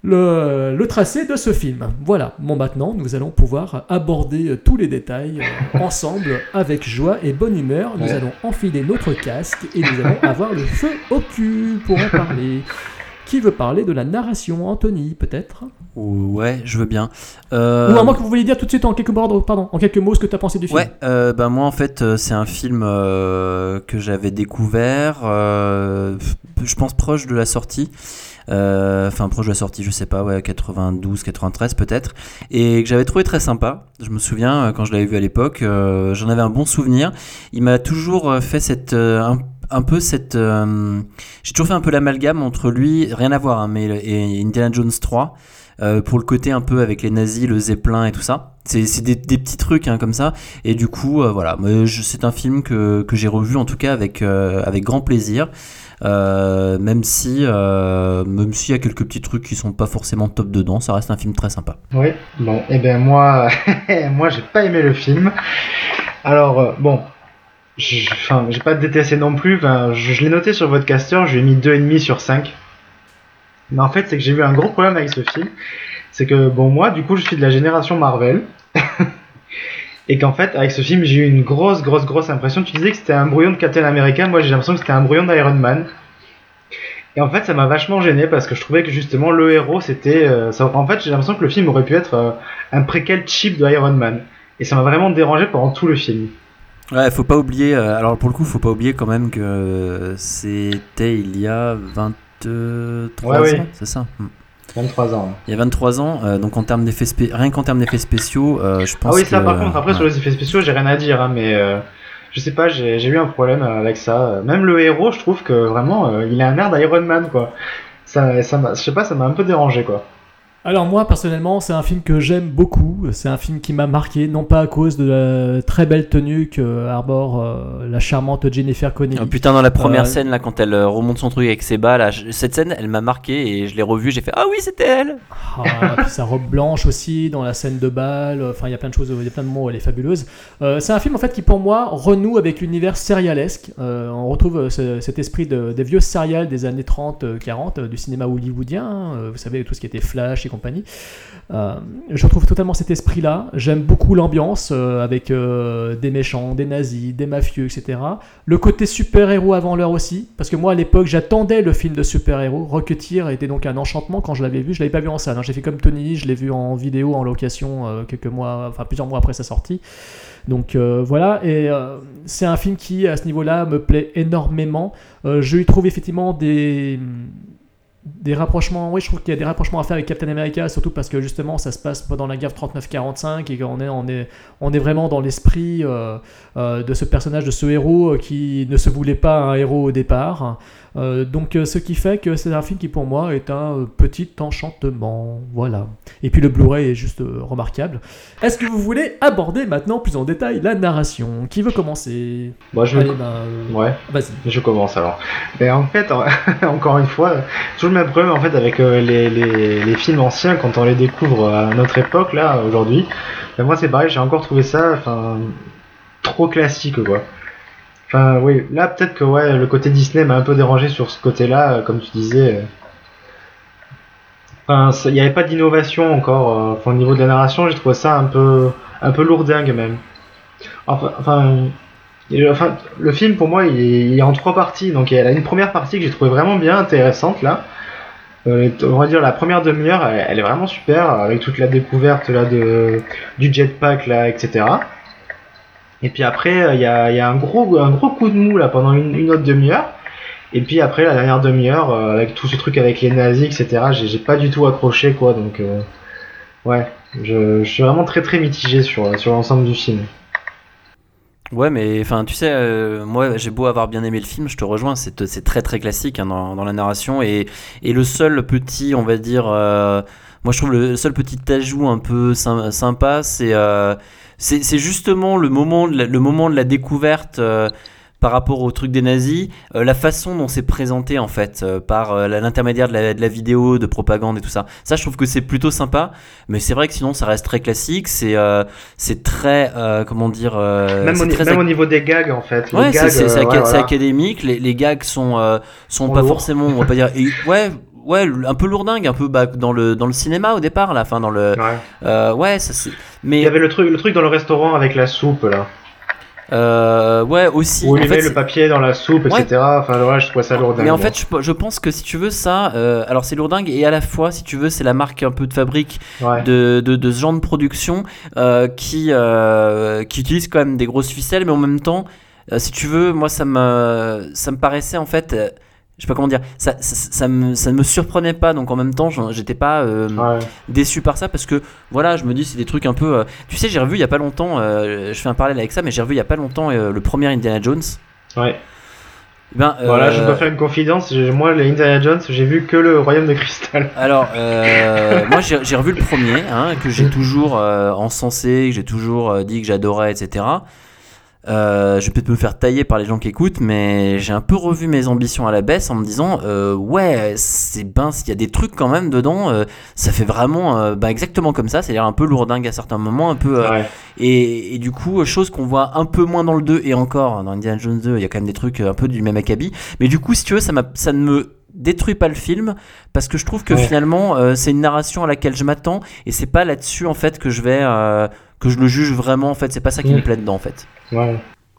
le, le tracé de ce film. Voilà, bon maintenant nous allons pouvoir aborder tous les détails ensemble avec joie et bonne humeur. Nous Ouais. allons enfiler notre casque et nous allons avoir le feu au cul pour en parler. Qui veut parler de la narration Anthony, peut-être Ouais, je veux bien. Euh, Ou à moins que vous vouliez dire tout de suite en quelques mots, pardon, en quelques mots ce que tu as pensé du film. Ouais, euh, bah moi en fait euh, c'est un film euh, que j'avais découvert, euh, je pense proche de la sortie. euh, enfin proche de la sortie, je sais pas, ouais, 92, 93 peut-être, et que j'avais trouvé très sympa. Je me souviens euh, quand je l'avais vu à l'époque, euh, j'en avais un bon souvenir. Il m'a toujours euh, fait cette euh, un, un peu cette, euh, j'ai toujours fait un peu l'amalgame entre lui, rien à voir, hein, mais et Indiana Jones 3. euh, pour le côté un peu avec les nazis, le zeppelin et tout ça. C'est des, des petits trucs hein, comme ça. Et du coup, euh, voilà, c'est un film que, que j'ai revu en tout cas avec, avec grand plaisir. Même si même s'il y a quelques petits trucs qui sont pas forcément top dedans, ça reste un film très sympa. Oui, bon, et ben moi, moi j'ai pas aimé le film. Alors, bon, enfin, j'ai pas détesté non plus, je, l'ai noté sur votre caster, je lui ai mis 2,5 sur 5. Mais en fait, c'est que j'ai eu un gros problème avec ce film. C'est que, bon, moi, du coup, je suis de la génération Marvel. et qu'en fait, avec ce film, j'ai eu une grosse, grosse, grosse impression. Tu disais que c'était un brouillon de Captain America, moi j'ai l'impression que c'était un brouillon d'Iron Man. Et en fait, ça m'a vachement gêné parce que je trouvais que justement le héros, c'était. euh, en fait, j'ai l'impression que le film aurait pu être euh, un préquel cheap de Iron Man. Et ça m'a vraiment dérangé pendant tout le film. Ouais, faut pas oublier. euh, alors pour le coup, faut pas oublier quand même que c'était il y a 23 Ouais, oui. ans, c'est ça? Hmm. 23 ans. Il y a 23 ans, euh, donc en termes d'effets spé- rien qu'en termes d'effets spéciaux, euh, je pense Ah oui, ça que- par contre, après ouais. sur les effets spéciaux, j'ai rien à dire, hein, mais euh, je sais pas, j'ai eu un problème avec ça. Même le héros, je trouve que vraiment, euh, il a un air d'Iron Man, quoi. Ça, ça je sais pas, ça m'a un peu dérangé, quoi. Alors moi personnellement c'est un film que j'aime beaucoup, c'est un film qui m'a marqué, non pas à cause de la très belle tenue que arbore euh, la charmante Jennifer Connelly. Oh, putain, dans la première Euh, scène, là, quand elle euh, remonte son truc avec ses bas, là, cette scène, elle m'a marqué et je l'ai revue, j'ai fait Ah oui, c'était elle Ah, puis sa robe blanche aussi dans la scène de bal, enfin il y a plein de choses, il y a plein de mots, elle est fabuleuse. Euh, c'est un film en fait qui pour moi renoue avec l'univers serialesque. On retrouve ce- cet esprit de- des vieux serials des années 30-40 euh, du cinéma hollywoodien, hein, vous savez tout ce qui était Flash et Euh, je retrouve totalement cet esprit-là. J'aime beaucoup l'ambiance euh, avec euh, des méchants, des nazis, des mafieux, etc. Le côté super-héros avant l'heure aussi, parce que moi à l'époque j'attendais le film de super-héros. Rocketeer était donc un enchantement quand je l'avais vu. Je l'avais pas vu en salle. hein. J'ai fait comme Tony, je l'ai vu en vidéo, en location quelques mois, enfin plusieurs mois après sa sortie. Donc voilà, et c'est un film qui à ce niveau-là me plaît énormément. Je lui trouve effectivement des des rapprochements, oui, je trouve qu'il y a des rapprochements à faire avec Captain America, surtout parce que justement ça se passe pendant la guerre 39-45 et qu'on est, on est, on est vraiment dans l'esprit euh, euh, de ce personnage, de ce héros euh, qui ne se voulait pas un héros au départ. Euh, donc euh, ce qui fait que c'est un film qui pour moi est un euh, petit enchantement. Voilà. Et puis le Blu-ray est juste remarquable. Est-ce que vous voulez aborder maintenant plus en détail la narration? Qui veut commencer? Moi, je Allez, ben, euh, Ouais. vas-y. Je commence alors. Mais en fait, en- encore une fois, toujours le même problème en fait avec les, les, les films anciens quand on les découvre à notre époque là aujourd'hui. Ben, moi c'est pareil, j'ai encore trouvé ça enfin trop classique quoi. Enfin oui, là peut-être que ouais, le côté Disney m'a un peu dérangé sur ce côté-là, euh, comme tu disais. euh. Enfin, il n'y avait pas d'innovation encore. euh, au niveau de la narration, j'ai trouvé ça un peu un peu lourdingue même. Enfin, enfin le film pour moi il est, en trois parties. Donc il y a une première partie que j'ai trouvé vraiment bien intéressante là. On va dire la première demi-heure, elle, est vraiment super avec toute la découverte du jetpack là, etc. Et puis après euh, il y a, un gros un gros coup de mou là pendant une, autre demi-heure. Et puis après la dernière demi-heure euh, avec tout ce truc avec les nazis, etc. J'ai pas du tout accroché quoi. Donc euh, ouais, je, suis vraiment très très mitigé sur sur l'ensemble du film. Ouais, mais enfin, tu sais, moi j'ai beau avoir bien aimé le film, je te rejoins, c'est très très classique hein, dans, dans la narration. Et, et le seul petit, on va dire, moi je trouve le seul petit ajout un peu sy- sympa, c'est c'est justement le moment, de la, le moment de la découverte. euh, par rapport au truc des nazis, euh, la façon dont c'est présenté en fait, euh, par euh, l'intermédiaire de la, de la vidéo, de propagande et tout ça. Ça, je trouve que c'est plutôt sympa, mais c'est vrai que sinon ça reste très classique, c'est euh, c'est très, euh, comment dire, euh, même au, très même ac- au niveau des gags en fait. Les Ouais, c'est ouais, voilà. académique, les, les gags sont, euh, sont pas forcément, on va pas dire, et- ouais, ouais, un peu lourdingue, un peu bah, dans, le, dans le cinéma au départ, là, enfin dans le. Ouais. Euh, ouais, ça c'est. Il Mais y avait le truc, le truc dans le restaurant avec la soupe là. euh, ouais, aussi. Où en il fait, met le papier dans la soupe, Ouais. etc. Enfin, ouais, je trouve ça lourd. Mais en fait, je, je pense que si tu veux ça, euh, alors c'est lourdingue et à la fois, si tu veux, c'est la marque un peu de fabrique ouais. de, de, de ce genre de production euh, qui, qui utilise quand même des grosses ficelles, mais en même temps, si tu veux, moi ça me, ça me paraissait en fait je sais pas comment dire, ça, ça, ça me, ça ne me surprenait pas, donc en même temps, j'étais pas euh, Ouais. déçu par ça parce que voilà, je me dis c'est des trucs un peu. euh, tu sais, j'ai revu il y a pas longtemps, euh, je fais un parallèle avec ça, mais j'ai revu il y a pas longtemps euh, le premier Indiana Jones. Ouais. Ben, Voilà, je euh, dois faire une confidence. Moi, les Indiana Jones, j'ai vu que le Royaume de Cristal. Alors, euh, moi j'ai j'ai revu le premier, hein, que j'ai toujours euh, encensé, que j'ai toujours dit que j'adorais, etc. Euh, je vais peut-être me faire tailler par les gens qui écoutent, mais j'ai un peu revu mes ambitions à la baisse en me disant euh, ouais, c'est ben, s'il y a des trucs quand même dedans, euh, ça fait vraiment bah, exactement comme ça, c'est-à-dire un peu lourdingue à certains moments, un peu Ouais. et, et du coup, chose qu'on voit un peu moins dans le 2 et encore dans Indiana Jones 2, il y a quand même des trucs un peu du même acabit. Mais du coup, si tu veux, ça, m'a- ça ne me détruit pas le film parce que je trouve que Ouais. finalement, euh, c'est une narration à laquelle je m'attends et c'est pas là-dessus en fait que je vais euh, que je le juge vraiment. En fait, c'est pas ça qui me Mm. plaît dedans en fait. Ouais.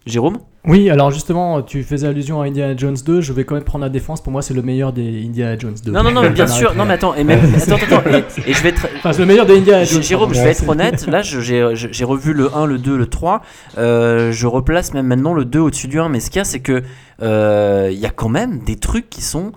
Jérôme? Oui, alors justement, tu faisais allusion à Indiana Jones 2. Je vais quand même prendre la défense. Pour moi, c'est le meilleur des Indiana Jones 2. Non, non, non, mais bien sûr. Non, mais attends, et même, attends, attends, attends, et, et je vais être, Enfin, c'est le meilleur des Indiana Jones. Jérôme, je vais être honnête, là j'ai revu le 1, le 2, le 3, euh, je replace même maintenant le 2 au-dessus du 1, mais ce qu'il y a c'est que euh, il y a quand même des trucs qui sont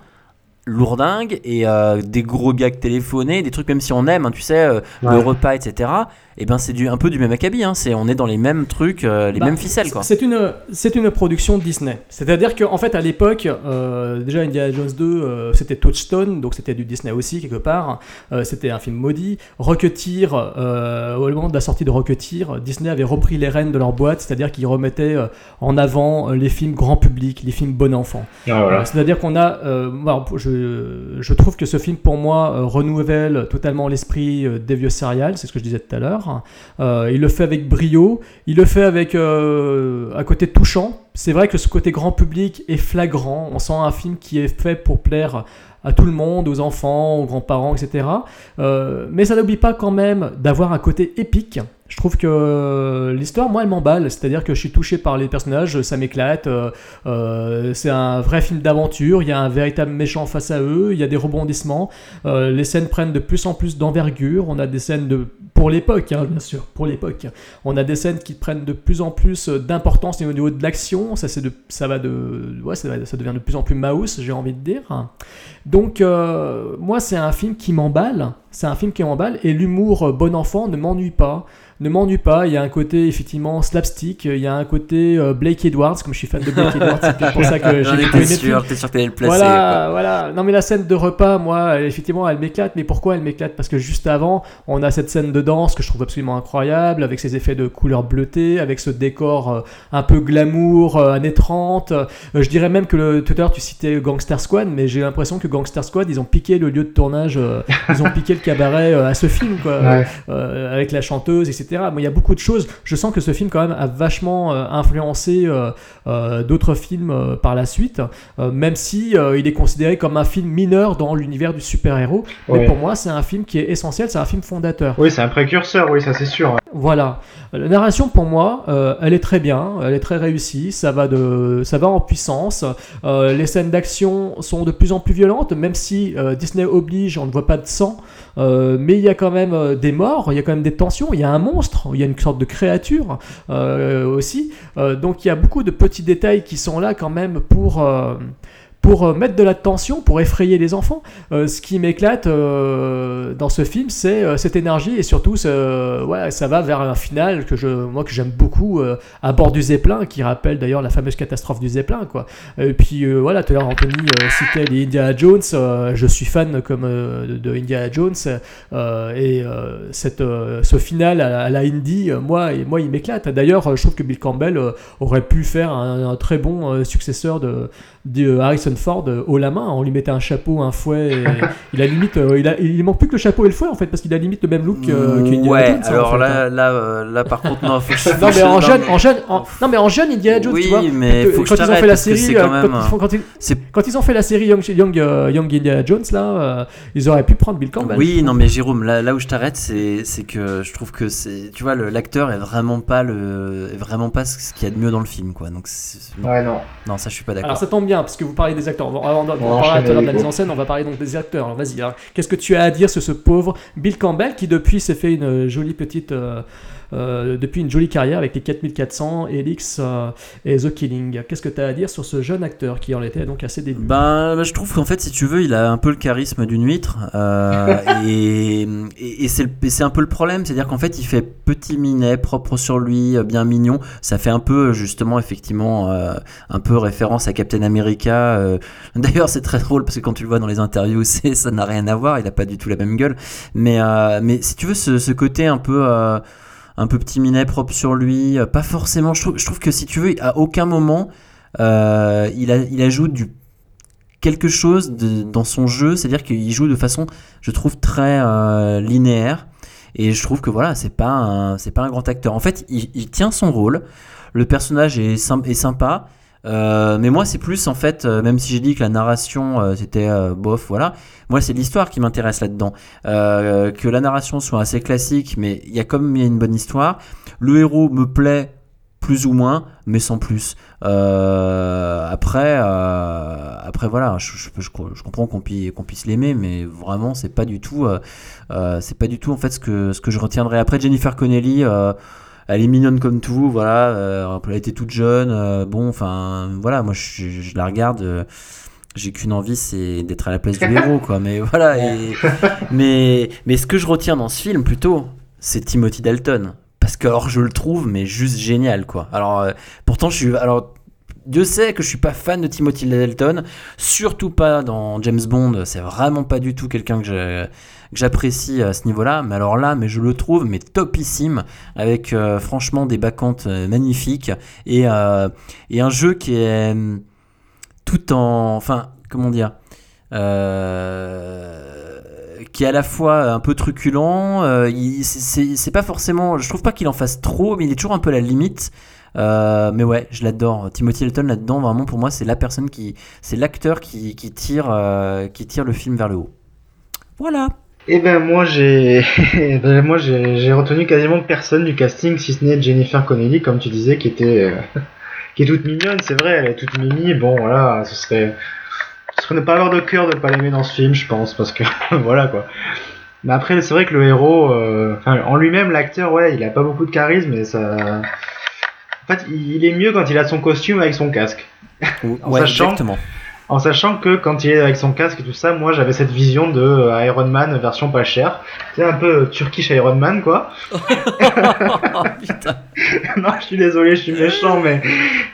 lourdingues et euh, des gros gags téléphonés, des trucs même si on aime, hein, tu sais, le repas, etc. Et ben c'est du un peu du même acabit, hein, c'est on est dans les mêmes trucs, euh, les Bah, mêmes ficelles quoi. C'est une, c'est une production Disney. C'est-à-dire qu'en fait, à l'époque, euh, déjà Indiana Jones 2, euh, c'était Touchstone, donc c'était du Disney aussi, quelque part. Euh, c'était un film maudit. Rocketeer, euh, au moment de la sortie de Rocketeer, Disney avait repris les rênes de leur boîte, c'est-à-dire qu'ils remettaient euh, en avant les films grand public, les films bon enfant. Ah, voilà. Euh, C'est-à-dire qu'on a, euh, je, je trouve que ce film pour moi euh, renouvelle totalement l'esprit euh, des vieux serials, c'est ce que je disais tout à l'heure. Euh, il le fait avec brio, il le fait avec euh, un côté touchant. C'est vrai que ce côté grand public est flagrant. On sent un film qui est fait pour plaire à tout le monde, aux enfants, aux grands-parents, etc. Euh, mais ça n'oublie pas quand même d'avoir un côté épique. Je trouve que euh, l'histoire, moi, elle m'emballe. C'est-à-dire que je suis touché par les personnages, ça m'éclate. euh, euh, c'est un vrai film d'aventure. Il y a un véritable méchant face à eux. Il y a des rebondissements. Les scènes prennent de plus en plus d'envergure. On a des scènes de pour l'époque, hein, bien sûr, pour l'époque. On a des scènes qui prennent de plus en plus d'importance au niveau de l'action. Ça, c'est de, ça va de, ouais, ça, devient de plus en plus mouse, j'ai envie de dire. Donc, moi, c'est un film qui m'emballe. C'est un film qui m'emballe et l'humour euh, bon enfant ne m'ennuie pas. Ne m'ennuie pas. Il y a un côté effectivement slapstick. Il y a un côté euh, Blake Edwards, comme je suis fan de Blake Edwards. C'est pour ça que j'ai film. sûr, t'es sûr que t'allais le placer. Voilà, voilà. Non mais la scène de repas, moi, effectivement, elle m'éclate. Mais pourquoi elle m'éclate? Parce que juste avant, on a cette scène de danse que je trouve absolument incroyable, avec ses effets de couleurs bleutées, avec ce décor euh, un peu glamour, euh, années 30. Euh, je dirais même que le, tout à l'heure tu citais Gangster Squad, mais j'ai l'impression que Gangster Squad, ils ont piqué le lieu de tournage, ils ont piqué le cabaret euh, à ce film, quoi, Ouais. euh, avec la chanteuse, etc. Mais il y a beaucoup de choses. Je sens que ce film quand même a vachement euh, influencé d'autres films par la suite, même si il est considéré comme un film mineur dans l'univers du super-héros. Mais pour moi, c'est un film qui est essentiel, c'est un film fondateur. Oui, c'est un précurseur, oui, ça c'est sûr. Voilà. La narration pour moi, elle est très bien, elle est très réussie, ça va de, ça va en puissance. Euh, les scènes d'action sont de plus en plus violentes, même si euh, Disney oblige, on ne voit pas de sang, euh, mais il y a quand même euh, des morts, il y a quand même des tensions, il y a un monstre, il y a une sorte de créature euh, aussi. Donc il y a beaucoup de petits détails qui sont là quand même pour pour euh, mettre de la tension, pour effrayer les enfants. Euh, ce qui m'éclate euh, dans ce film, c'est cette énergie et surtout, ouais, ça va vers un final que je, moi que j'aime beaucoup à bord du Zeppelin, qui rappelle d'ailleurs la fameuse catastrophe du Zeppelin, quoi. Et puis voilà, tout à l'heure Anthony citait les Indiana Jones. je suis fan comme de, de Indiana Jones et cette, ce final à, la- Indy, moi, et moi, il m'éclate. D'ailleurs, je trouve que Bill Campbell aurait pu faire un, très bon successeur de, de Harrison Ford euh, haut la main. On lui mettait un chapeau, un fouet. et il a limite, euh, il, a, il manque plus que le chapeau et le fouet en fait, parce qu'il a limite le même look euh, que Indiana ouais, Jones. hein, en alors fait, là, hein. là, euh, là, par contre, non, faut que je Non mais en non, jeune, mais- en jeune, en- non mais en jeune Indiana Jones, Oui, tu vois. mais que- faut que quand je ils ont fait la que série, euh, quand quand, même, ils font- quand ils, quand ils ont fait la série Young, Young, euh, Young Indiana Jones là, euh, ils auraient pu prendre Bill Campbell. Oui, non, mais Jérôme, là, là où je t'arrête, c'est c'est que je trouve que c'est, tu vois, l'acteur est vraiment pas le, est vraiment pas ce qu'il y a de mieux dans le film, quoi. Donc, Ouais, non. non, ça, je suis pas Alors d'accord. ça tombe bien parce que vous parlez des acteurs. On va, on va- on va On va parler de la mise en scène, on va parler donc des acteurs. Alors vas-y. alors, Qu'est-ce que tu as à dire sur ce pauvre Bill Campbell qui depuis s'est fait une jolie petite euh, euh, depuis une jolie carrière avec les 4400, Elix euh, et The Killing. Qu'est-ce que tu as à dire sur ce jeune acteur qui en était donc à ses débuts? Ben, bah, je trouve qu'en fait, si tu veux, il a un peu le charisme d'une huître. euh, et et, et c'est un peu le problème. C'est-à-dire qu'en fait, il fait petit minet, propre sur lui, euh, bien mignon. Ça fait un peu, justement, effectivement, euh, un peu référence à Captain America. euh. D'ailleurs, c'est très drôle parce que quand tu le vois dans les interviews, ça n'a rien à voir. Il a pas du tout la même gueule. Mais, euh, mais si tu veux, ce, ce côté un peu. Un peu petit minet propre sur lui, euh, pas forcément. Je trouve, que si tu veux, à aucun moment euh, il, ajoute du quelque chose dans son jeu, c'est-à-dire qu'il joue de façon, je trouve, très euh, linéaire. Et je trouve que voilà, c'est pas pas un grand acteur. En fait, il, tient son rôle. Le personnage est sympa. Euh, mais moi, c'est plus en fait, euh, même si j'ai dit que la narration euh, c'était bof, voilà. Moi, c'est l'histoire qui m'intéresse là-dedans. Que la narration soit assez classique, mais il y a comme il y a une bonne histoire. Le héros me plaît plus ou moins, mais sans plus. Après, après voilà, je, comprends qu'on puisse, puisse l'aimer, mais vraiment, c'est pas du tout, c'est pas du tout en fait ce que ce que je retiendrai. Après, Jennifer Connelly. Elle est mignonne comme tout, voilà. euh, elle était toute jeune, euh, bon, enfin, voilà. Moi, je, je la regarde. euh, j'ai qu'une envie, c'est d'être à la place du héros, quoi. Mais voilà. et- mais, mais ce que je retiens dans ce film, plutôt, c'est Timothy Dalton. Parce que, alors, je le trouve, mais juste génial, quoi. Alors, pourtant, je suis. Alors, Dieu sait que je suis pas fan de Timothy Dalton, surtout pas dans James Bond. C'est vraiment pas du tout quelqu'un que je- que j'apprécie à ce niveau-là. Mais alors là, mais je le trouve mais topissime, avec euh, franchement des bacchantes euh, magnifiques et, euh, et un jeu qui est euh, tout en, enfin, comment dire, qui est à la fois un peu truculent. c'est- pas forcément, je trouve pas qu'il en fasse trop, mais il est toujours un peu à la limite. Mais ouais, je l'adore. Timothy Dalton là-dedans, vraiment pour moi, c'est la personne qui, c'est l'acteur qui, tire, qui tire le film vers le haut. Voilà. Eh ben moi j'ai ben, moi j'ai retenu quasiment personne du casting si ce n'est Jennifer Connelly comme tu disais qui était euh, qui est toute mignonne c'est vrai elle est toute mimi. Bon voilà ce serait ce serait ne pas avoir de cœur de pas l'aimer dans ce film je pense parce que voilà quoi. Mais après c'est vrai que le héros euh, en lui-même l'acteur ouais il a pas beaucoup de charisme mais ça en fait il il est mieux quand il a son costume avec son casque. En Ouais, sachant- exactement. En sachant que quand il est avec son casque et tout ça, moi j'avais cette vision de euh, Iron Man version pas chère. C'est un peu Turkish Iron Man quoi. Putain. non, je suis désolé, je suis méchant, mais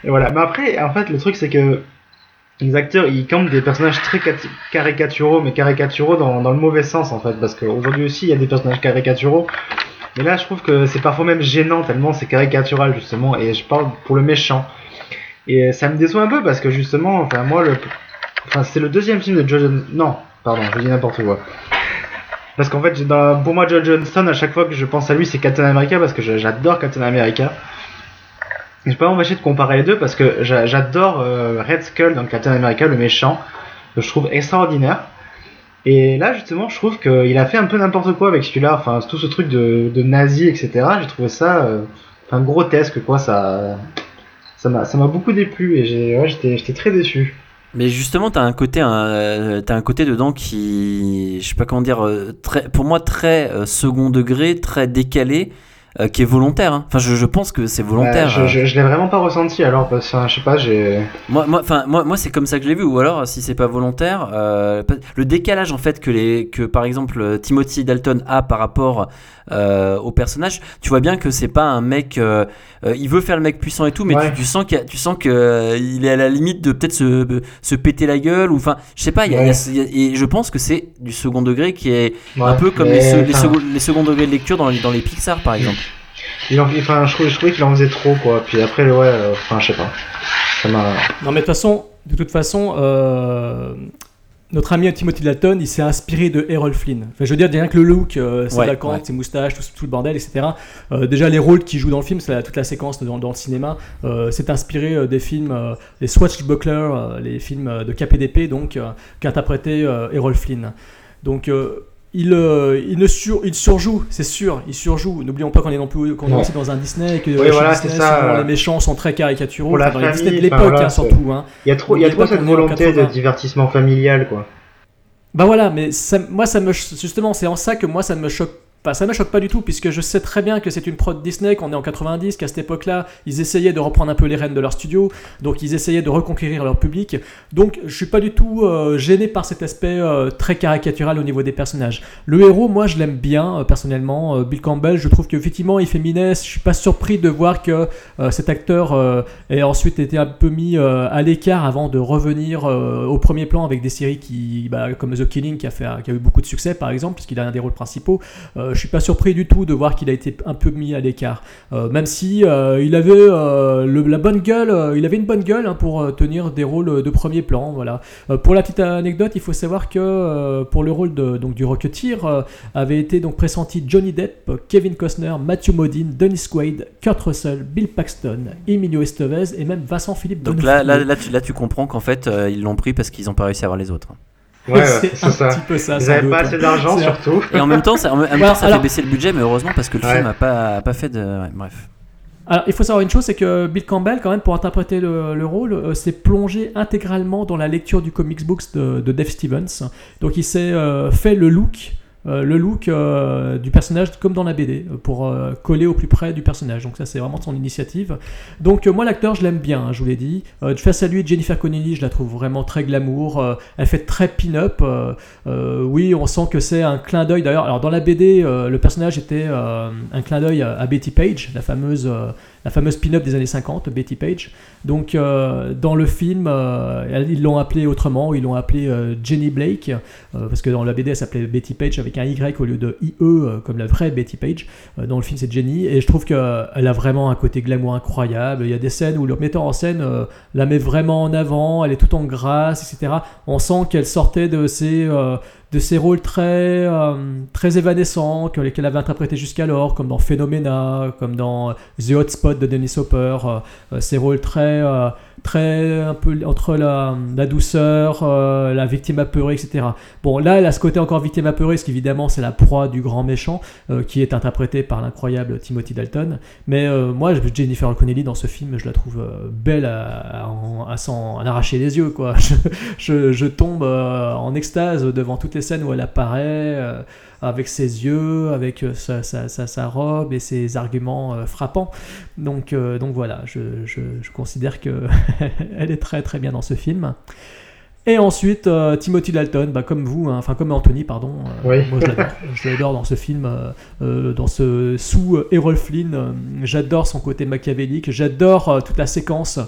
et voilà. Mais après, en fait, le truc c'est que les acteurs ils campent des personnages très caricaturaux, mais caricaturaux dans, dans le mauvais sens en fait, parce qu'aujourd'hui aussi il y a des personnages caricaturaux. Mais là, je trouve que c'est parfois même gênant tellement c'est caricatural justement, et je parle pour le méchant. Et ça me déçoit un peu parce que justement, enfin moi le, enfin c'est le deuxième film de Johnston. Non, pardon, je dis n'importe quoi. Parce qu'en fait, pour moi, Joe Johnston, à chaque fois que je pense à lui, c'est Captain America parce que j'adore Captain America. Je peux pas m'empêcher de comparer les deux parce que j'a- j'adore euh, Red Skull dans Captain America, le méchant, que je trouve extraordinaire. Et là, justement, je trouve qu'il a fait un peu n'importe quoi avec celui-là. Enfin, tout ce truc de, de nazi, etc. J'ai trouvé ça euh, grotesque, quoi. Ça ça m'a ça m'a beaucoup déplu et j'ai ouais, j'étais j'étais très déçu. Mais justement, t'as un côté, un, t'as un côté dedans qui, je sais pas comment dire, euh, très, pour moi très euh, second degré, très décalé, euh, qui est volontaire. hein. Enfin, je, je pense que c'est volontaire. Ouais, je, euh. je, je l'ai vraiment pas ressenti alors parce que je sais pas, j'ai Moi, moi, enfin, moi, moi, c'est comme ça que je l'ai vu. Ou alors, si c'est pas volontaire, euh, le décalage en fait que les, que par exemple euh, Timothy Dalton a par rapport euh, au personnage, tu vois bien que c'est pas un mec. il veut faire le mec puissant et tout, mais Ouais. tu, tu sens qu'il tu sens que euh, il est à la limite de peut-être se, se péter la gueule ou enfin, je sais pas. il y a- a- il y a- et je pense que c'est du second degré qui est un Ouais, peu comme les, se- les, second, les second degrés de lecture dans les, dans les Pixar par exemple. Il en- enfin, je trouvais, je trouvais qu'il en faisait trop quoi. Puis après, ouais, euh, enfin, je sais pas. Ça m'a. Non, mais de toute façon, de toute façon, euh, notre ami Timothy Dalton, il s'est inspiré de Errol Flynn. Enfin, je veux dire, rien que le look, euh, ses Ouais, vacances, ouais. ses moustaches, tout, tout le bordel, etc. Euh, déjà, les rôles qu'il joue dans le film, c'est la- toute la séquence dans, dans le cinéma, euh, c'est inspiré euh, des films, euh, les Swashbuckler, euh, les films euh, de KPDP, donc, euh, qu'interprétait euh, Errol Flynn. Donc, euh, il, euh, il, ne sur, il surjoue, c'est sûr, il surjoue. N'oublions pas qu'on est, non plus, qu'on est Ouais. aussi dans un Disney et que Oui, voilà, Disney, c'est ça, souvent, euh, les méchants sont très caricaturaux. enfin, dans les Disney de l'époque, voilà, hein, surtout. Hein. Il y a trop, y a trop cette volonté de 80. divertissement familial quoi. Bah voilà, mais ça, moi ça me justement c'est en ça que moi ça me choque Enfin, ça ne me choque pas du tout, puisque je sais très bien que c'est une prod Disney, qu'on est en 90, qu'à cette époque-là, ils essayaient de reprendre un peu les rênes de leur studio, donc ils essayaient de reconquérir leur public. Donc je suis pas du tout euh, gêné par cet aspect euh, très caricatural au niveau des personnages. Le héros, moi, je l'aime bien, euh, personnellement. Bill Campbell, je trouve qu'effectivement, il fait minesse. Je suis pas surpris de voir que cet acteur ait ensuite été un peu mis à l'écart avant de revenir au premier plan avec des séries qui, bah, comme The Killing, qui a, qui a eu beaucoup de succès, par exemple, puisqu'il a un des rôles principaux. Je suis pas surpris du tout de voir qu'il a été un peu mis à l'écart. Euh, même si euh, il avait euh, le- la bonne gueule, il avait une bonne gueule hein, pour tenir des rôles de premier plan. Voilà. Pour la petite anecdote, il faut savoir que pour le rôle de, donc, du Rocketeer avait été donc pressenti Johnny Depp, Kevin Costner, Matthew Modine, Dennis Quaid, Kurt Russell, Bill Paxton, Emilio Estevez et même Vincent Philippe Donc là, là, là, tu, là, tu comprends qu'en fait, euh, ils l'ont pris parce qu'ils n'ont pas réussi à avoir les autres. Ouais, c'est un ça. petit peu ça. Ils sans avaient doute, pas assez d'argent surtout. Et en même temps, ça, en même temps, ça alors- fait baisser le budget, mais heureusement parce que le Ouais. film a pas, a pas fait de. ouais, bref. Alors, il faut savoir une chose, c'est que Bill Campbell, quand même, pour interpréter le, le rôle, euh, s'est plongé intégralement dans la lecture du comics books de, de Dave Stevens. Donc, il s'est euh, fait le look, le look euh, du personnage comme dans la BD, euh, pour euh, coller au plus près du personnage. Donc, ça, c'est vraiment son initiative. Donc, euh, moi, l'acteur, je l'aime bien, hein, je vous l'ai dit. Euh, face à lui, Jennifer Connelly, je la trouve vraiment très glamour. Euh, elle fait très pin-up. Euh, euh, oui, on sent que c'est un clin d'œil. D'ailleurs, alors dans la BD, euh, le personnage était euh, un clin d'œil à, Betty Page, la fameuse, euh, la fameuse pin-up des années 50, Betty Page. Donc, euh, dans le film, euh, ils l'ont appelée autrement. Ils l'ont appelée euh, Jenny Blake, parce que dans la BD, elle s'appelait Betty Page avec un Y au lieu de IE, comme la vraie Betty Page. Dans le film, c'est Jenny. Et je trouve qu'elle a vraiment un côté glamour incroyable. Il y a des scènes où le metteur en scène la met vraiment en avant. Elle est toute en grâce, etc. On sent qu'elle sortait de ses, de ses rôles très, euh, très évanescents que- qu'elle avait interprétés jusqu'alors, comme dans Phenomena, comme dans The Hotspot de Dennis Hopper. euh, euh, ces rôles très, euh, très un peu entre la, la douceur, euh, la victime apeurée, etc. Bon, là, elle a ce côté encore victime apeurée, parce qu'évidemment, c'est la proie du grand méchant, euh, qui est interprété par l'incroyable Timothy Dalton. Mais euh, moi, je- Jennifer Connelly dans ce film, je la trouve euh, belle à, à à s'en arracher les yeux, quoi. Je, je- tombe en extase devant toutes les scènes où elle apparaît, avec ses yeux, avec euh, sa, sa- sa- sa robe et ses arguments euh, frappants. Donc, euh, donc voilà, je, je- je considère que elle est très très bien dans ce film. Et ensuite, euh, Timothy Dalton, bah, comme vous, hein, enfin comme Anthony, pardon, euh, Oui. moi je l'adore. Dans ce film, euh, dans ce sous Errol Flynn. j'adore son côté machiavélique, j'adore toute la séquence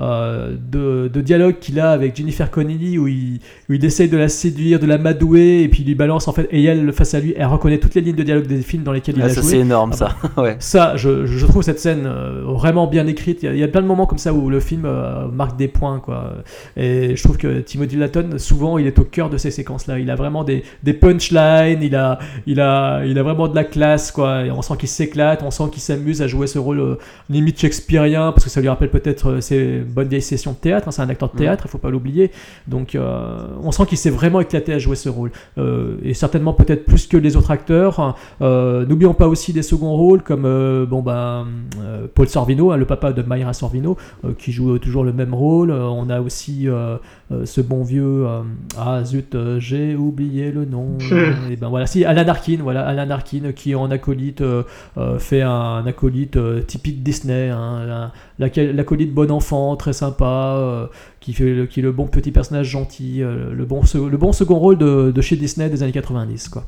euh, de, de dialogue qu'il a avec Jennifer Connelly où il, où il essaye de la séduire, de la madouer, et puis il lui balance en fait, et elle face à lui, elle reconnaît toutes les lignes de dialogue des films dans lesquels il Ah, a ça, joué. c'est énorme, Ah ça. ouais. Ça, je, je trouve cette scène euh, vraiment bien écrite. Il y, a, il y a plein de moments comme ça où le film euh, marque des points, quoi. Et je trouve que Timothy Dalton, souvent, il est au cœur de ces séquences-là. Il a vraiment des, des punchlines, il a, il, a, il a vraiment de la classe, quoi. Et on sent qu'il s'éclate, on sent qu'il s'amuse à jouer ce rôle euh, limite shakespearien, parce que ça lui rappelle peut-être ses bonnes vieilles sessions de théâtre. hein. C'est un acteur de théâtre, il faut pas l'oublier. Donc, euh, on sent qu'il s'est vraiment éclaté à jouer ce rôle. Euh, et certainement peut-être plus que les autres acteurs. Euh, N'oublions pas aussi des seconds rôles comme bon ben Paul Sorvino, hein, le papa de Mayra Sorvino, qui joue toujours le même rôle. On a aussi euh, ce bon vieux euh, ah zut euh, j'ai oublié le nom. et ben voilà si Alan Arkin, voilà Alan Arkin qui en acolyte euh, fait un, un acolyte typique Disney, hein, l'acolyte bon enfant, très sympa. qui, fait qui est le bon petit personnage gentil, le, bon, le bon second rôle de, de chez Disney des années 90. Quoi.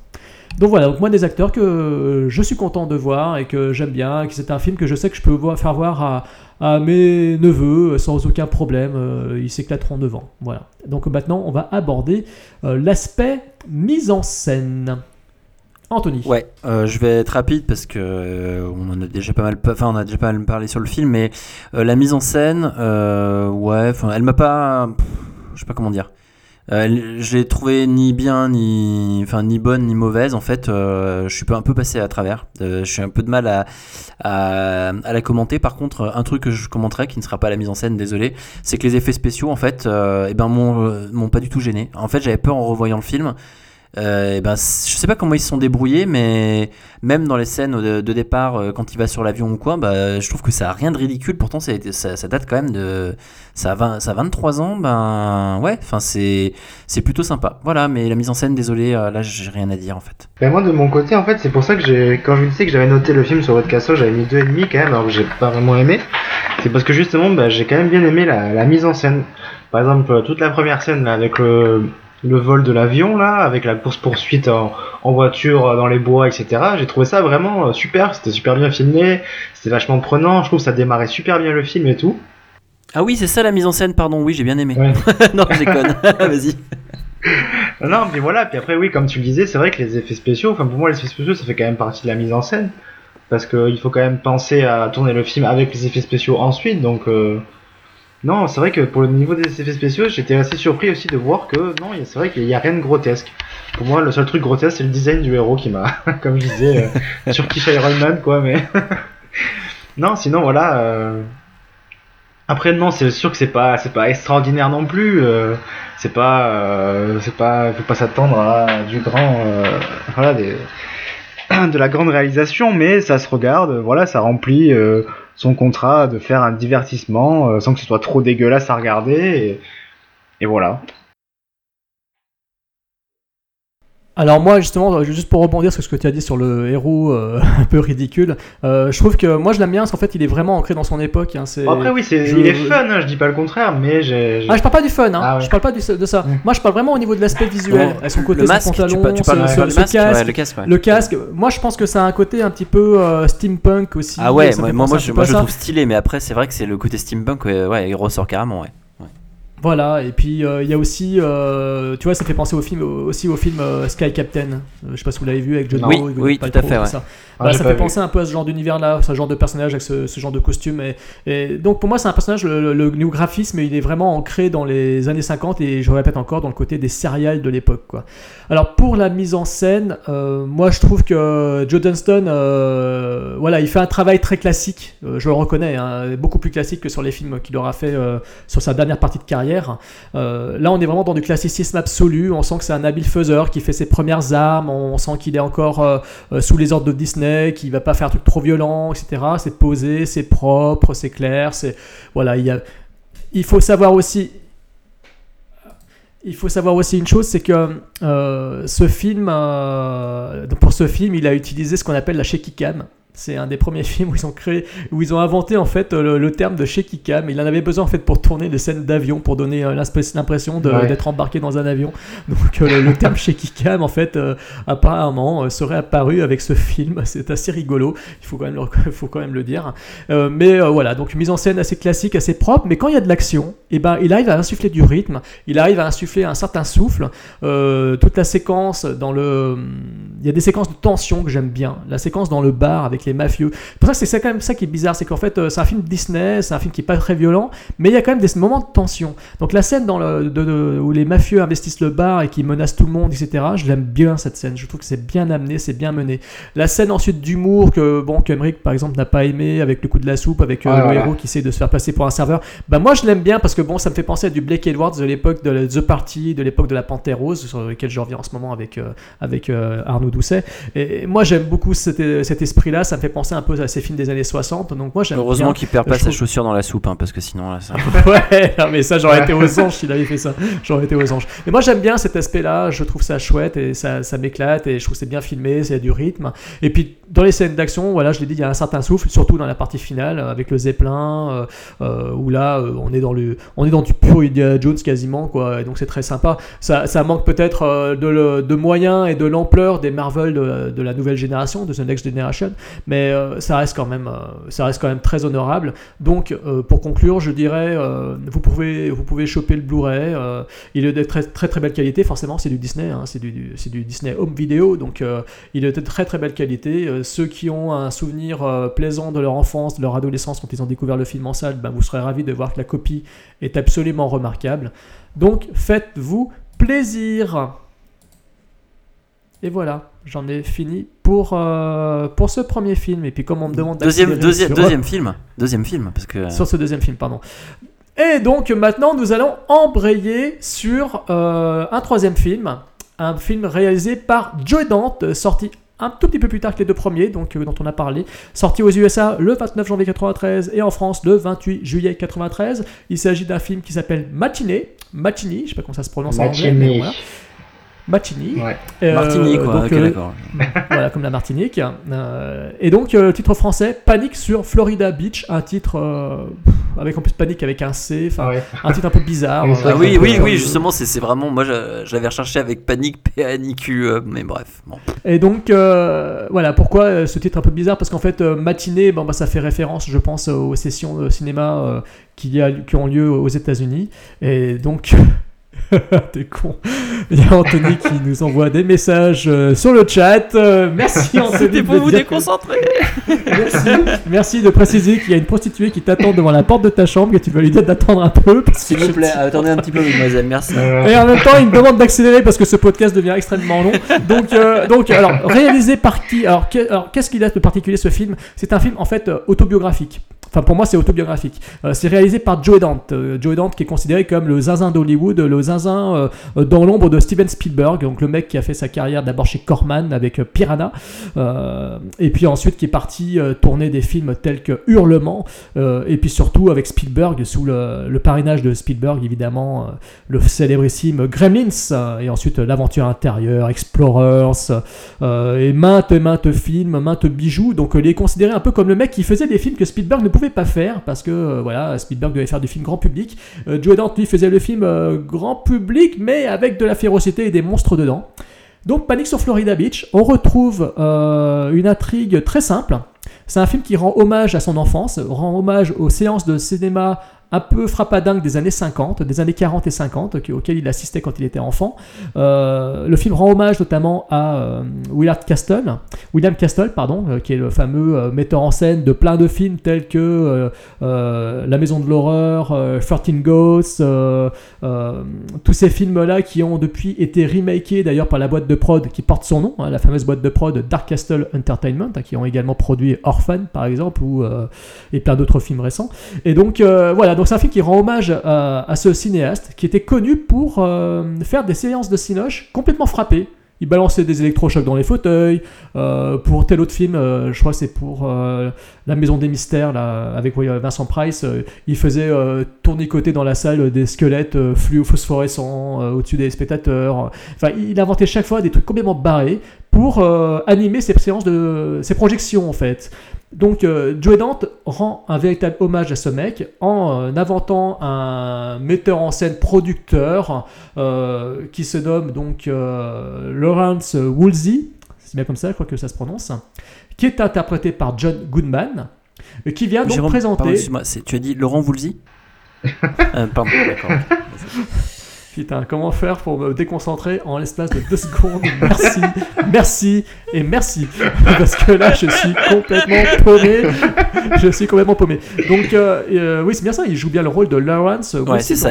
Donc voilà, donc moi des acteurs que je suis content de voir et que j'aime bien, et que c'est un film que je sais que je peux voir, faire voir à, à mes neveux euh, sans aucun problème, euh, ils s'éclateront devant. Voilà. Donc maintenant on va aborder euh, l'aspect mise en scène. Anthony. Ouais, je vais être rapide parce que on en a déjà pas mal, enfin on a déjà pas mal parlé sur le film, mais la mise en scène, ouais, elle m'a pas, je sais pas comment dire. Euh, je l'ai trouvée ni bien ni enfin ni bonne ni mauvaise en fait euh, je suis un peu passé à travers. Euh, je suis un peu de mal à, à, la commenter. Par contre un truc que je commenterai qui ne sera pas la mise en scène désolé c'est que les effets spéciaux en fait eh ben m'ont pas du tout gêné. En fait j'avais peur en revoyant le film Euh, ben, je sais pas comment ils se sont débrouillés, mais même dans les scènes de, départ, euh, quand il va sur l'avion ou quoi, bah, je trouve que ça a rien de ridicule. Pourtant, ça, ça, date quand même de. Ça a, 20 ça a 23 ans, ben ouais, enfin, c'est plutôt sympa. Voilà, mais la mise en scène, désolé, euh, là, j'ai rien à dire en fait. Ben moi de mon côté en fait c'est pour ça que quand je vous disais que j'avais noté le film sur votre Castle j'avais mis deux et demi quand même alors que j'ai pas vraiment aimé c'est parce que justement bah, j'ai quand même bien aimé la, la mise en scène par exemple toute la première scène là, avec le, le vol de l'avion là avec la course poursuite en, en voiture euh, dans les bois etc j'ai trouvé ça vraiment euh, super c'était super bien filmé c'était vachement prenant je trouve que ça démarrait super bien le film et tout Ah oui, c'est ça la mise en scène, pardon, oui, j'ai bien aimé. Ouais. non, je déconne, vas-y. Non, mais voilà, puis après, oui, comme tu le disais, c'est vrai que les effets spéciaux, enfin pour moi, les effets spéciaux, ça fait quand même partie de la mise en scène. Parce qu'il faut quand même penser à tourner le film avec les effets spéciaux ensuite, donc. euh, Non, c'est vrai que pour le niveau des effets spéciaux, j'étais assez surpris aussi de voir que, non, c'est vrai qu'il n'y a rien de grotesque. Pour moi, le seul truc grotesque, c'est le design du héros qui m'a, comme je disais, euh, sur Kish Iron Man, quoi, mais. non, sinon, voilà. euh, Après, non, c'est sûr que c'est pas, c'est pas extraordinaire non plus. euh, c'est pas euh, c'est pas faut pas s'attendre à du grand voilà des de la grande réalisation mais ça se regarde voilà ça remplit son contrat de faire un divertissement euh, sans que ce soit trop dégueulasse à regarder et, et voilà Alors moi justement, juste pour rebondir sur ce que tu as dit sur le héros euh, un peu ridicule, euh, je trouve que moi je l'aime bien parce qu'en fait il est vraiment ancré dans son époque. hein, c'est- après oui c'est je- il est fun hein, je dis pas le contraire mais j'ai j'ai- Ah, je parle pas du fun, hein. Ah ouais. je parle pas du- de ça. Mm. Moi je parle vraiment au niveau de l'aspect visuel, son côté, le son masque, pantalon, tu, parles, ce, ce- ce masque, casque. ouais, le casque. Le casque, moi je pense que ça a un côté un petit peu euh, steampunk aussi. Ah ouais, moi, moi, je, moi je le trouve stylé, mais après c'est vrai que c'est le côté steampunk, ouais, ouais, il ressort carrément, ouais. Voilà, et puis euh, il y a aussi, euh, tu vois, ça fait penser au film, aussi au film euh, Sky Captain. Je sais pas si vous l'avez vu avec John. Oui, Doe Gwyneth oui, tout à fait, ouais. ça. Ah, j'ai ça fait vu. penser un peu à ce genre d'univers-là, ce genre de personnage avec ce, ce genre de costume. Et, et donc pour moi, c'est un personnage, le, le, le new graphisme, il est vraiment ancré dans les années 50 et je répète encore dans le côté des céréales de l'époque. quoi. Alors pour la mise en scène, moi je trouve que Joe euh, voilà, il fait un travail très classique, je le reconnais, hein, beaucoup plus classique que sur les films qu'il aura fait sur sa dernière partie de carrière. Euh, là, on est vraiment dans du classicisme absolu. On sent que c'est un habile faiseur qui fait ses premières armes. On sent qu'il est encore euh, euh, sous les ordres de Disney, qu'il va pas faire un truc trop violent, etc. C'est posé, c'est propre, c'est clair. C'est voilà. Il faut savoir aussi. Une chose, c'est que ce film, pour ce film, il a utilisé ce qu'on appelle la shaky cam. C'est un des premiers films où ils ont créé, où ils ont inventé en fait le, le terme de shaky cam. Il en avait besoin en fait pour tourner des scènes d'avion, pour donner euh, l'impress- l'impression Ouais. d'être embarqué dans un avion. Donc euh, le, le terme shaky cam en fait euh, apparemment serait apparu avec ce film. C'est assez rigolo. Il faut quand même le, faut quand même le dire. Euh, mais euh, voilà, donc une mise en scène assez classique, assez propre. Mais quand il y a de l'action, et ben il arrive à insuffler du rythme. Il arrive à insuffler un certain souffle. Toute la séquence dans le, il y a des séquences de tension que j'aime bien. La séquence dans le bar avec les mafieux. Pour ça, c'est c'est quand même ça qui est bizarre, c'est qu'en fait, euh, c'est un film Disney, c'est un film qui est pas très violent, mais il y a quand même des moments de tension. Donc la scène dans le, de- de- où les mafieux investissent le bar et qui menacent tout le monde, etc. Je l'aime bien cette scène. Je trouve que c'est bien amené, c'est bien mené. La scène ensuite d'humour que bon, qu'Emeric par exemple n'a pas aimé avec le coup de la soupe, avec euh, Ah, le voilà. héros qui essaie de se faire passer pour un serveur. Bah moi je l'aime bien parce que bon, ça me fait penser à du Blake Edwards de l'époque de The Party, de l'époque de la Panthère Rose, sur lequel je reviens en ce moment avec euh, avec euh, Arnaud Doucet. Et moi j'aime beaucoup cet, cet esprit-là. Ça me fait penser un peu à ces films des années 60. Donc moi Heureusement qu'il perd pas sa trouve- chaussure dans la soupe, hein, parce que sinon là, ça. ouais, non, mais ça j'aurais été aux anges s'il avait fait ça. J'aurais été aux anges. Mais moi j'aime bien cet aspect-là, je trouve ça chouette et ça, ça m'éclate et je trouve que c'est bien filmé, c'est du rythme. Et puis dans les scènes d'action, voilà, je l'ai dit, il y a un certain souffle, surtout dans la partie finale euh, avec le zeppelin, euh, euh, où là on est dans le, on est dans du pur Indiana Jones quasiment quoi. Et donc c'est très sympa. Ça, ça manque peut-être de moyens et de l'ampleur des Marvel de, de la nouvelle génération, de The Next Generation, mais euh, ça reste quand même, euh, ça reste quand même très honorable. Donc, euh, pour conclure, je dirais, vous pouvez, vous pouvez choper le Blu-ray. il est de très très très belle qualité. Forcément, c'est du Disney, hein, c'est du, Disney Home Video, donc il est de très très belle qualité. Ceux qui ont un souvenir plaisant de leur enfance, de leur adolescence quand ils ont découvert le film en salle, ben, vous serez ravis de voir que la copie est absolument remarquable. Donc, faites-vous plaisir. Et voilà, j'en ai fini pour, euh, pour ce premier film. Et puis, comme on me demande Deuxième, deuxième, sur- deuxième film. Deuxième film, parce que. sur ce deuxième film, pardon. Et donc maintenant, nous allons embrayer sur euh, un troisième film. un film réalisé par Joe Dante, sorti un tout petit peu plus tard que les deux premiers, donc euh, dont on a parlé, sorti aux USA le 29 janvier 93 et en France le 28 juillet 93. Il s'agit d'un film qui s'appelle Matinée, Matinee, je sais pas comment ça se prononce en anglais, mais Matinée. voilà. Matinee. Ouais. Euh, Martinique, quoi. donc, ok, euh, d'accord. voilà, comme la Martinique. Euh, et donc, euh, titre français, Panique sur Florida Beach, un titre euh, avec en plus Panique avec un C, enfin Ouais. un titre un peu bizarre. Oui, euh, Ah oui, oui, oui, justement, c'est c'est vraiment. Moi, l'avais recherché avec panique, P-A-N-I-Q, euh, mais bref. Bon. Et donc, euh, voilà, pourquoi euh, ce titre un peu bizarre? Parce qu'en fait, euh, matinée, bon, bah, ça fait référence, je pense, aux sessions de cinéma euh, qui, y a, qui ont lieu aux États-Unis. Et donc, t'es con. Il y a Anthony qui nous envoie des messages euh, sur le chat. Euh, merci Anthony. C'était pour vous que- déconcentrer. Merci, merci de préciser qu'il y a une prostituée qui t'attend devant la porte de ta chambre et tu vas lui dire d'attendre un peu. S'il vous plaît, attendez un petit peu, mademoiselle, merci. Et en même temps, il me demande d'accélérer parce que ce podcast devient extrêmement long. Donc, euh, donc alors, réalisé par qui? Alors, qu'est- alors, qu'est-ce qu'il a de particulier ce film? C'est un film en fait autobiographique. Enfin, pour moi, c'est autobiographique. Euh, c'est réalisé par Joe Dante. Euh, Joe Dante qui est considéré comme le zinzin d'Hollywood, le zinzin euh, euh, dans l'ombre de Steven Spielberg, donc le mec qui a fait sa carrière d'abord chez Corman avec Piranha, et puis ensuite qui est parti tourner des films tels que Hurlement, et puis surtout avec Spielberg, sous le, parrainage de Spielberg, évidemment, le célébrissime Gremlins, et ensuite l'aventure intérieure, Explorers, et maintes et maintes films, maintes bijoux. Donc il est considéré un peu comme le mec qui faisait des films que Spielberg ne pouvait pas faire, parce que euh, voilà, Spielberg devait faire du film grand public. Euh, Joe Dante, lui, faisait le film euh, grand public, mais avec de la férocité et des monstres dedans. Donc Panique sur Florida Beach, on retrouve une intrigue très simple. C'est un film qui rend hommage à son enfance, rend hommage aux séances de cinéma un peu frappadingue des années 50, des années 40 et 50, qui- auxquelles il assistait quand il était enfant. Euh, le film rend hommage notamment à euh, Castle, William Castle, pardon, euh, qui est le fameux euh, metteur en scène de plein de films tels que La Maison de l'horreur, euh, 13 Ghosts, tous ces films-là qui ont depuis été remakés d'ailleurs par la boîte de prod qui porte son nom, hein, la fameuse boîte de prod Dark Castle Entertainment, hein, qui ont également produit Orphan par exemple, ou, et plein d'autres films récents. Et donc voilà, c'est un film qui rend hommage à, à ce cinéaste qui était connu pour euh, faire des séances de cinoche complètement frappées. Il balançait des électrochocs dans les fauteuils. euh, pour tel autre film, euh, je crois que c'est pour euh, La Maison des Mystères, avec Vincent Price, euh, il faisait euh, tournicoter dans la salle des squelettes euh, fluo-phosphorescents euh, au-dessus des spectateurs. Enfin, il inventait chaque fois des trucs complètement barrés pour euh, animer ses séances de ses projections en fait. Donc euh, Joe Dante rend un véritable hommage à ce mec en euh, inventant un metteur en scène producteur euh, qui se nomme donc euh, Lawrence Woolsey, c'est bien comme ça, je crois que ça se prononce, qui est interprété par John Goodman, et qui vient donc Jérôme, présenter. pardon, excuse-moi, c'est- tu as dit Laurent Euh, Pardon, d'accord. Putain, comment faire pour me déconcentrer en l'espace de deux secondes? Merci, merci et merci. Parce que là, je suis complètement paumé. Je suis complètement paumé. Donc, euh, euh, oui, c'est bien ça, il joue bien le rôle de Lawrence. Ouais, c'est ça,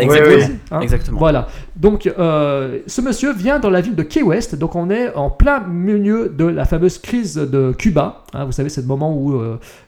hein. Exactement. Voilà. Donc, euh, ce monsieur vient dans la ville de Key West. Donc, on est en plein milieu de la fameuse crise de Cuba. Hein, vous savez, c'est le moment où,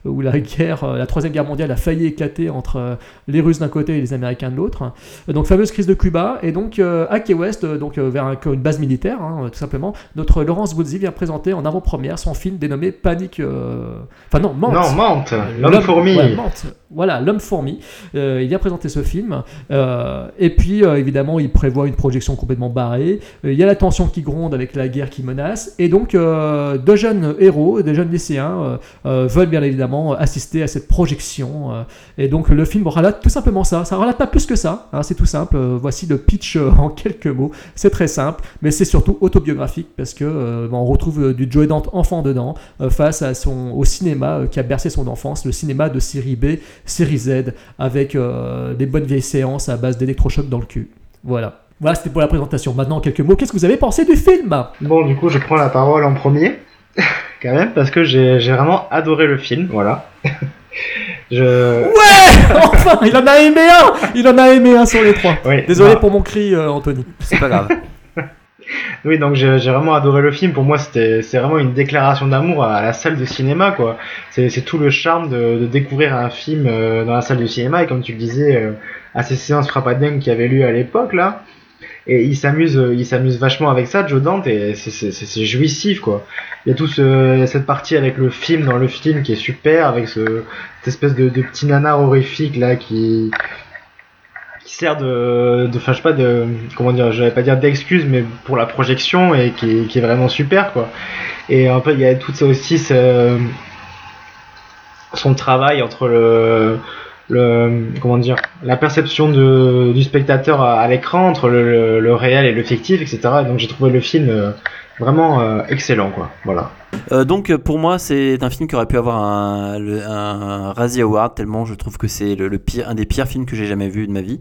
où la guerre, la troisième guerre mondiale a failli éclater entre les Russes d'un côté et les Américains de l'autre. Donc, fameuse crise de Cuba. Et donc, à Key West, donc vers un- une base militaire, hein, tout simplement, notre Laurence Woolsey vient présenter en avant-première son film dénommé Panique. euh, Enfin, non, Mante. Non, Mante, Euh, l'homme fourmi. ouais, Mante. Voilà, l'homme fourmi. Euh, il vient présenter ce film. Euh, et puis, évidemment, il prévoit une projection complètement barrée. Il y a la tension qui gronde avec la guerre qui menace. Et donc, deux jeunes héros, des jeunes lycéens, veulent bien évidemment assister à cette projection. et donc, le film relate tout simplement ça. Ça relate pas plus que ça. hein, c'est tout simple. Voici le pitch en quelques mots. C'est très simple, mais c'est surtout autobiographique parce que on retrouve du Joe Dante enfant dedans euh, face à son, au cinéma euh, qui a bercé son enfance, le cinéma de série B, série Z, avec euh, des bonnes vieilles séances à base d'électrochocs dans le cul. Voilà. Voilà, c'était pour la présentation. Maintenant, en quelques mots, qu'est-ce que vous avez pensé du film? Bon, du coup, je prends la parole en premier, quand même, parce que j'ai j'ai vraiment adoré le film, voilà. je... Ouais Enfin, il en a aimé un Il en a aimé un sur les trois. Oui, Désolé bah, pour mon cri, euh, Anthony. C'est pas grave. Oui, donc j'ai vraiment adoré le film. Pour moi, c'était c'est vraiment une déclaration d'amour à la salle de cinéma, quoi. C'est tout le charme de, découvrir un film euh, dans la salle de cinéma et comme tu le disais, euh, à ces séances frappadingues qui avaient lieu à l'époque là. et il s'amuse, il s'amuse vachement avec ça, Joe Dante, et c'est- jouissif quoi. Il y a tout ce, cette partie avec le film dans le film qui est super, avec ce, cette espèce de, de petit nanar horrifique là qui sert de, de, je sais pas de, comment dire, j'allais pas dire d'excuse, mais pour la projection et qui, est- vraiment super quoi. Et un peu il y a tout ça aussi, ce- son travail entre le le comment dire la perception de, du spectateur à, l'écran entre le, le, le réel et le fictif etc donc j'ai trouvé le film euh, vraiment euh, excellent quoi voilà Euh, donc euh, pour moi c'est un film qui aurait pu avoir un, le- un Razzie Award tellement je trouve que c'est le, le pire, un des pires films que j'ai jamais vu de ma vie.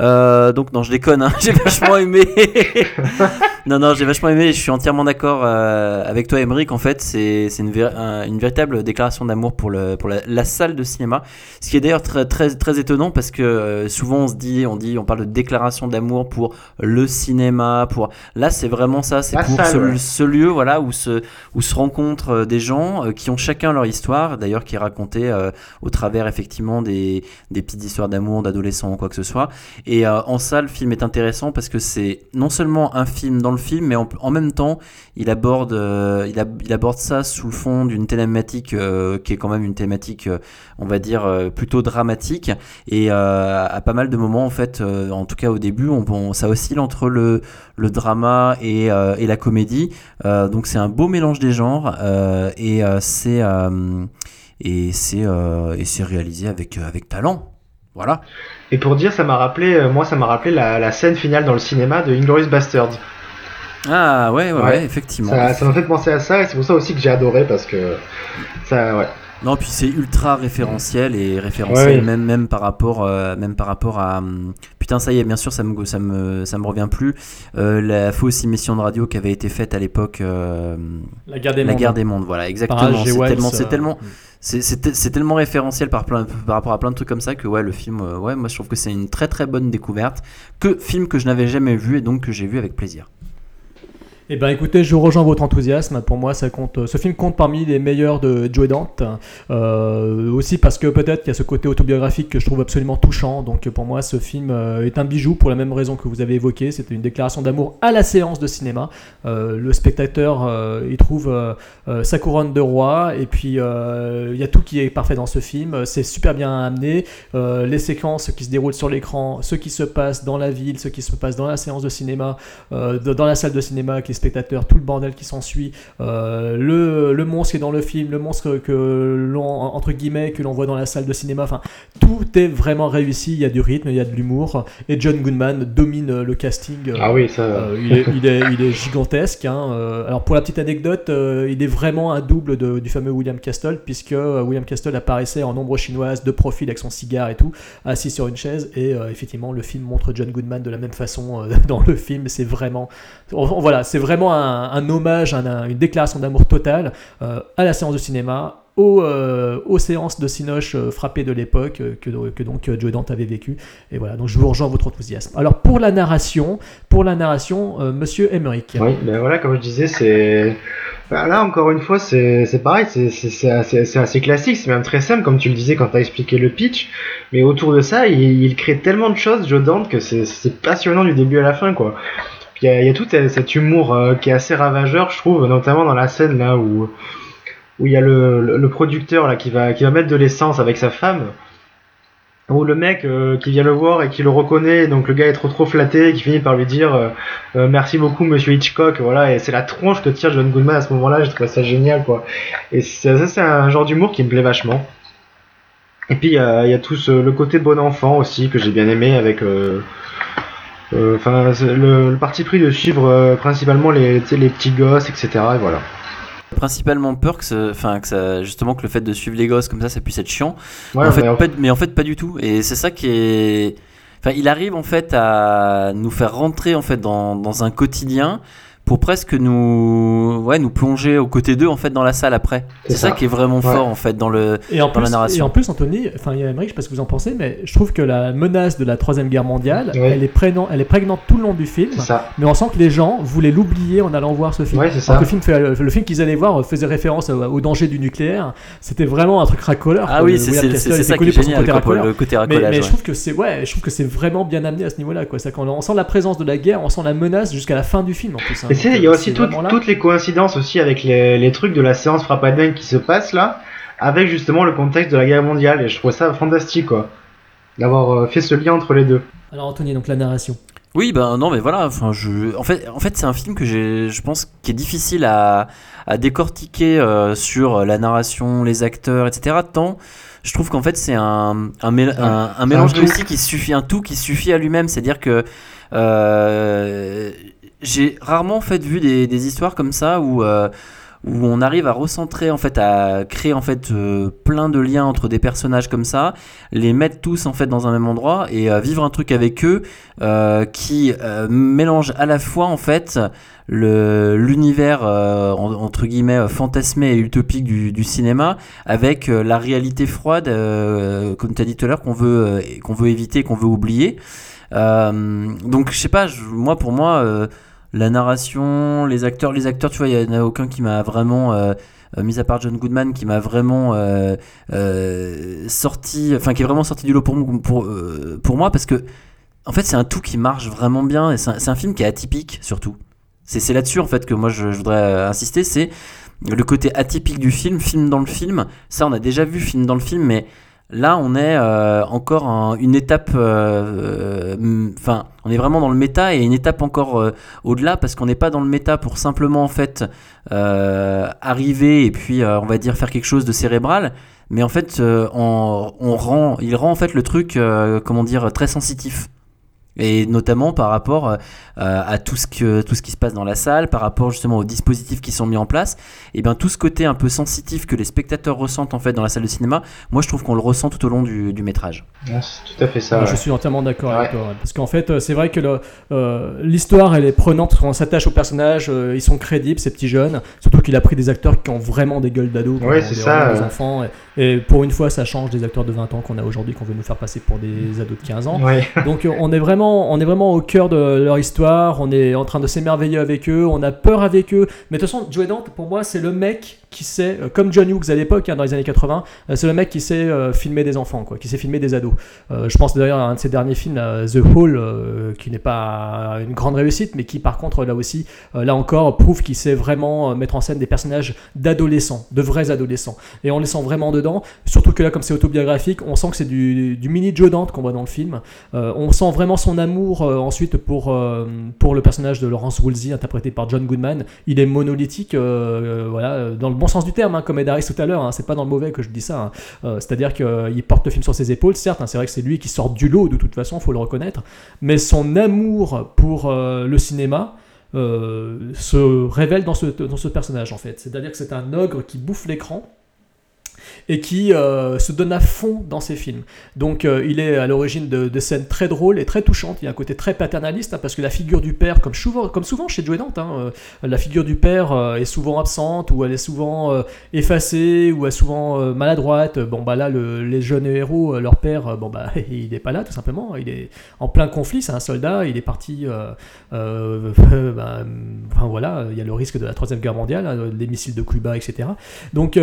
Euh, donc non je déconne, hein, j'ai vachement aimé. non non j'ai vachement aimé, je suis entièrement d'accord avec toi Emeric en fait c'est une, une véritable déclaration d'amour pour, le, pour la, la salle de cinéma. Ce qui est d'ailleurs très, très, très étonnant parce que souvent on se dit, on dit, on parle de déclaration d'amour pour le cinéma, pour là c'est vraiment ça, c'est pour salle, ce, ouais. ce lieu voilà où se où se rencontrent euh, des gens euh, qui ont chacun leur histoire, d'ailleurs qui est racontée euh, au travers effectivement des, des petites histoires d'amour, d'adolescents ou quoi que ce soit. Et euh, en ça, le film est intéressant parce que c'est non seulement un film dans le film, mais en, en même temps, il aborde, euh, il, ab- il aborde ça sous le fond d'une thématique qui est quand même une thématique, on va dire, plutôt dramatique. Et à pas mal de moments, en fait, en tout cas au début, on, on- ça oscille entre le, le drama et, et la comédie. Euh, donc c'est un beau mélange des genres euh, et euh, c'est euh, et c'est et c'est réalisé avec avec talent. Voilà. et pour dire ça m'a rappelé moi ça m'a rappelé la, la scène finale dans le cinéma de Inglourious Basterds Ah ouais ouais, ouais, Ouais. effectivement. ça m'a fait penser à ça et c'est pour ça aussi que j'ai adoré parce que ça ouais Non puis c'est ultra référentiel et référentiel Ouais, même même par rapport euh, même par rapport à hum, putain ça y est bien sûr ça me ça me ça me revient plus. Euh, la fausse émission de radio qui avait été faite à l'époque euh, La guerre des la mondes. guerre des mondes voilà exactement. C'est tellement c'est euh, tellement c'est c'est- c'est tellement référentiel par, plein, par rapport à plein de trucs comme ça que ouais le film ouais moi je trouve que c'est une très très bonne découverte. Que film que je n'avais jamais vu et donc que j'ai vu avec plaisir Eh ben écoutez, je rejoins votre enthousiasme. Pour moi, ça compte. Ce film compte parmi les meilleurs de Joe Dante. Euh, aussi parce que peut-être qu'il y a ce côté autobiographique que je trouve absolument touchant. Donc pour moi, ce film euh, est un bijou pour la même raison que vous avez évoqué. C'était une déclaration d'amour à la séance de cinéma. Euh, le spectateur, euh, il trouve euh, euh, sa couronne de roi. Et puis euh, il y a tout qui est parfait dans ce film. C'est super bien amené. Euh, les séquences qui se déroulent sur l'écran, ce qui se passe dans la ville, ce qui se passe dans la séance de cinéma, euh, dans la salle de cinéma avec les spectateurs, tout le bordel qui s'ensuit, euh, le, le monstre qui est dans le film, le monstre que l'on entre guillemets que l'on voit dans la salle de cinéma, enfin tout est vraiment réussi, il y a du rythme, il y a de l'humour et John Goodman domine le casting. euh, ah oui ça euh, il, est, il, est, il est gigantesque. hein. Euh, alors pour la petite anecdote, euh, il est vraiment un double de- du fameux William Castle, puisque euh, William Castle apparaissait en ombre chinoise, de profil avec son cigare et tout, assis sur une chaise. Et euh, effectivement, le film montre John Goodman de la même façon euh, dans le film. C'est vraiment, voilà, c'est vraiment un, hommage, un- un- une déclaration d'amour totale euh, à la séance de cinéma. Aux, euh, aux séances de Cinoche euh, frappées de l'époque que, donc Joe Dante avait vécu et voilà donc je vous rejoins votre enthousiasme alors pour la narration pour la narration, Monsieur Emmerich. Oui, ben voilà, comme je disais, c'est. ben là, encore une fois, c'est pareil, c'est- assez, assez classique, c'est même très simple, comme tu le disais quand tu as expliqué le pitch. Mais autour de ça, il, il crée tellement de choses, Joe Dante, que c'est passionnant du début à la fin, quoi. Il y a, tout cet humour euh, qui est assez ravageur, je trouve, notamment dans la scène là où où il y a le, producteur là qui va mettre de l'essence avec sa femme. Ou le mec euh, qui vient le voir et qui le reconnaît, donc le gars est trop trop flatté, qui finit par lui dire euh, merci beaucoup Monsieur Hitchcock, voilà, et c'est la tronche que tire John Goodman à ce moment-là, je trouve ça génial quoi. Et ça c'est un genre d'humour qui me plaît vachement. Et puis il y a tout ce, le côté bon enfant aussi que j'ai bien aimé avec enfin c'est le, le parti pris de suivre euh, principalement les, les petits gosses, etc. Et voilà. principalement peur que, enfin que ça, justement que le fait de suivre les gosses comme ça, ça puisse être chiant. Ouais, en fait, mais en- pas, mais en fait pas du tout. Et c'est ça qui est, enfin il arrive en fait à nous faire rentrer en fait dans, dans un quotidien pour presque nous, ouais, nous plonger aux côtés d'eux en fait dans la salle après. C'est ça. ça. qui est vraiment Ouais. fort en fait dans le Et en, dans la narration. et en plus, Anthony, enfin, il y a Emery, je sais pas ce que vous en pensez, mais je trouve que la menace de la Troisième Guerre mondiale, Ouais. elle, est prégnante, elle est prégnante tout le long du film. Ça. Mais on sent que les gens voulaient l'oublier en allant voir ce film. Ouais, ça. le film, fait- le film qu'ils allaient voir faisait référence au, au danger du nucléaire. C'était vraiment un truc racoleur. Ah oui, c'est ça qui est pour son génial, côté racoleur. le côté Mais, racolage. mais je ouais. trouve que c'est ouais, je trouve que c'est vraiment bien amené à ce niveau-là. Quoi. C'est-à-dire qu'on on sent la présence de la guerre, on sent la menace jusqu'à la fin du film en plus. hein. C'est, il y a euh, aussi toutes, les coïncidences aussi avec les, les trucs de la séance frappadingue qui se passe là, avec justement le contexte de la guerre mondiale. Et je trouve ça fantastique, quoi. D'avoir euh, fait ce lien entre les deux. Alors Anthony, donc la narration. Oui, ben non, mais voilà. Enfin, je, en fait, en fait, c'est un film que j'ai, je pense, qui est difficile à, à décortiquer euh, sur la narration, les acteurs, etc. Tant, je trouve qu'en fait, c'est un, un, mél- un, un mélange réussi qui suffit, un tout qui suffit à lui-même. C'est-à-dire que euh, j'ai rarement en fait vu des, des histoires comme ça où euh, où on arrive à recentrer en fait à créer en fait euh, plein de liens entre des personnages comme ça les mettre tous en fait dans un même endroit et euh, vivre un truc avec eux qui mélange à la fois en fait le l'univers en- entre guillemets fantasmé et utopique du, du cinéma avec la réalité froide comme tu as dit tout à l'heure qu'on veut qu'on veut éviter qu'on veut oublier. Donc je sais pas moi pour moi la narration les acteurs les acteurs tu vois il y en a aucun qui m'a vraiment euh, euh, mis à part John Goodman qui m'a vraiment euh, sorti enfin qui est vraiment sorti du lot pour, pour, pour moi parce que en fait c'est un tout qui marche vraiment bien et c'est un, film qui est atypique surtout. C'est là-dessus en fait que moi je, voudrais insister c'est le côté atypique du film film dans le film. Ça on a déjà vu film dans le film mais là on est euh, encore en- une étape euh, euh, enfin on est vraiment dans le méta et une étape encore au-delà parce qu'on n'est pas dans le méta pour simplement en fait arriver et puis on va dire faire quelque chose de cérébral. Mais en fait on, rend il rend en fait le truc comment dire très sensitif et notamment par rapport euh, à tout ce que tout ce qui se passe dans la salle par rapport justement aux dispositifs qui sont mis en place et bien tout ce côté un peu sensitif que les spectateurs ressentent en fait dans la salle de cinéma moi je trouve qu'on le ressent tout au long du, du métrage Ouais, c'est tout à fait ça. Ouais. Je suis entièrement d'accord avec toi. ouais. Parce qu'en fait, euh, c'est vrai que euh, l'histoire, elle est prenante parce qu'on s'attache aux personnages, euh, ils sont crédibles, ces petits jeunes. Surtout qu'il a pris des acteurs qui ont vraiment des gueules d'ados, Ouais, des- c'est ça, des ouais. enfants. Et, et pour une fois, ça change des acteurs de 20 ans qu'on a aujourd'hui, qu'on veut nous faire passer pour des ados de 15 ans. Ouais. Donc on est vraiment, on est vraiment au cœur de leur histoire. On est en train de s'émerveiller avec eux. On a peur avec eux. Mais de toute façon, Joe Dante, pour moi, c'est le mec qui sait, euh, comme John Hughes à l'époque, hein, dans les années 80, euh, c'est le mec qui sait euh, filmer des enfants, quoi, qui sait filmer des ados. Je pense d'ailleurs à un de ses derniers films, The Hall, qui n'est pas une grande réussite, mais qui par contre là aussi, là encore, prouve qu'il sait vraiment mettre en scène des personnages d'adolescents, de vrais adolescents. Et on les sent vraiment dedans. Surtout que là, comme c'est autobiographique, on sent que c'est du, mini Joe Dante qu'on voit dans le film. On sent vraiment son amour ensuite pour, pour le personnage de Laurence Woolsey, interprété par John Goodman. Il est monolithique, voilà, dans le bon sens du terme, hein, comme Ed Harris tout à l'heure. hein, c'est pas dans le mauvais que je dis ça. hein. Euh, C'est-à-dire qu'il porte le film sur ses épaules, certes. c'est vrai que c'est lui qui sort du lot de toute façon, faut le reconnaître. Mais son amour pour euh, le cinéma. euh, se révèle dans ce, dans ce personnage en fait. C'est-à-dire que c'est un ogre qui bouffe l'écran et qui euh, se donne à fond dans ses films. Donc euh, il est à l'origine de, scènes très drôles et très touchantes. Il y a un côté très paternaliste hein, parce que la figure du père, comme souvent, comme souvent chez Joe Dante, hein, euh, la figure du père est souvent absente ou elle est souvent effacée ou elle est souvent maladroite. Bon bah là le- les jeunes héros, leur père, bon bah il n'est pas là tout simplement. Il est en plein conflit, c'est un soldat. Il est parti. ben, enfin voilà, il y a le risque de la troisième guerre mondiale, hein, des missiles de Cuba, etc. Donc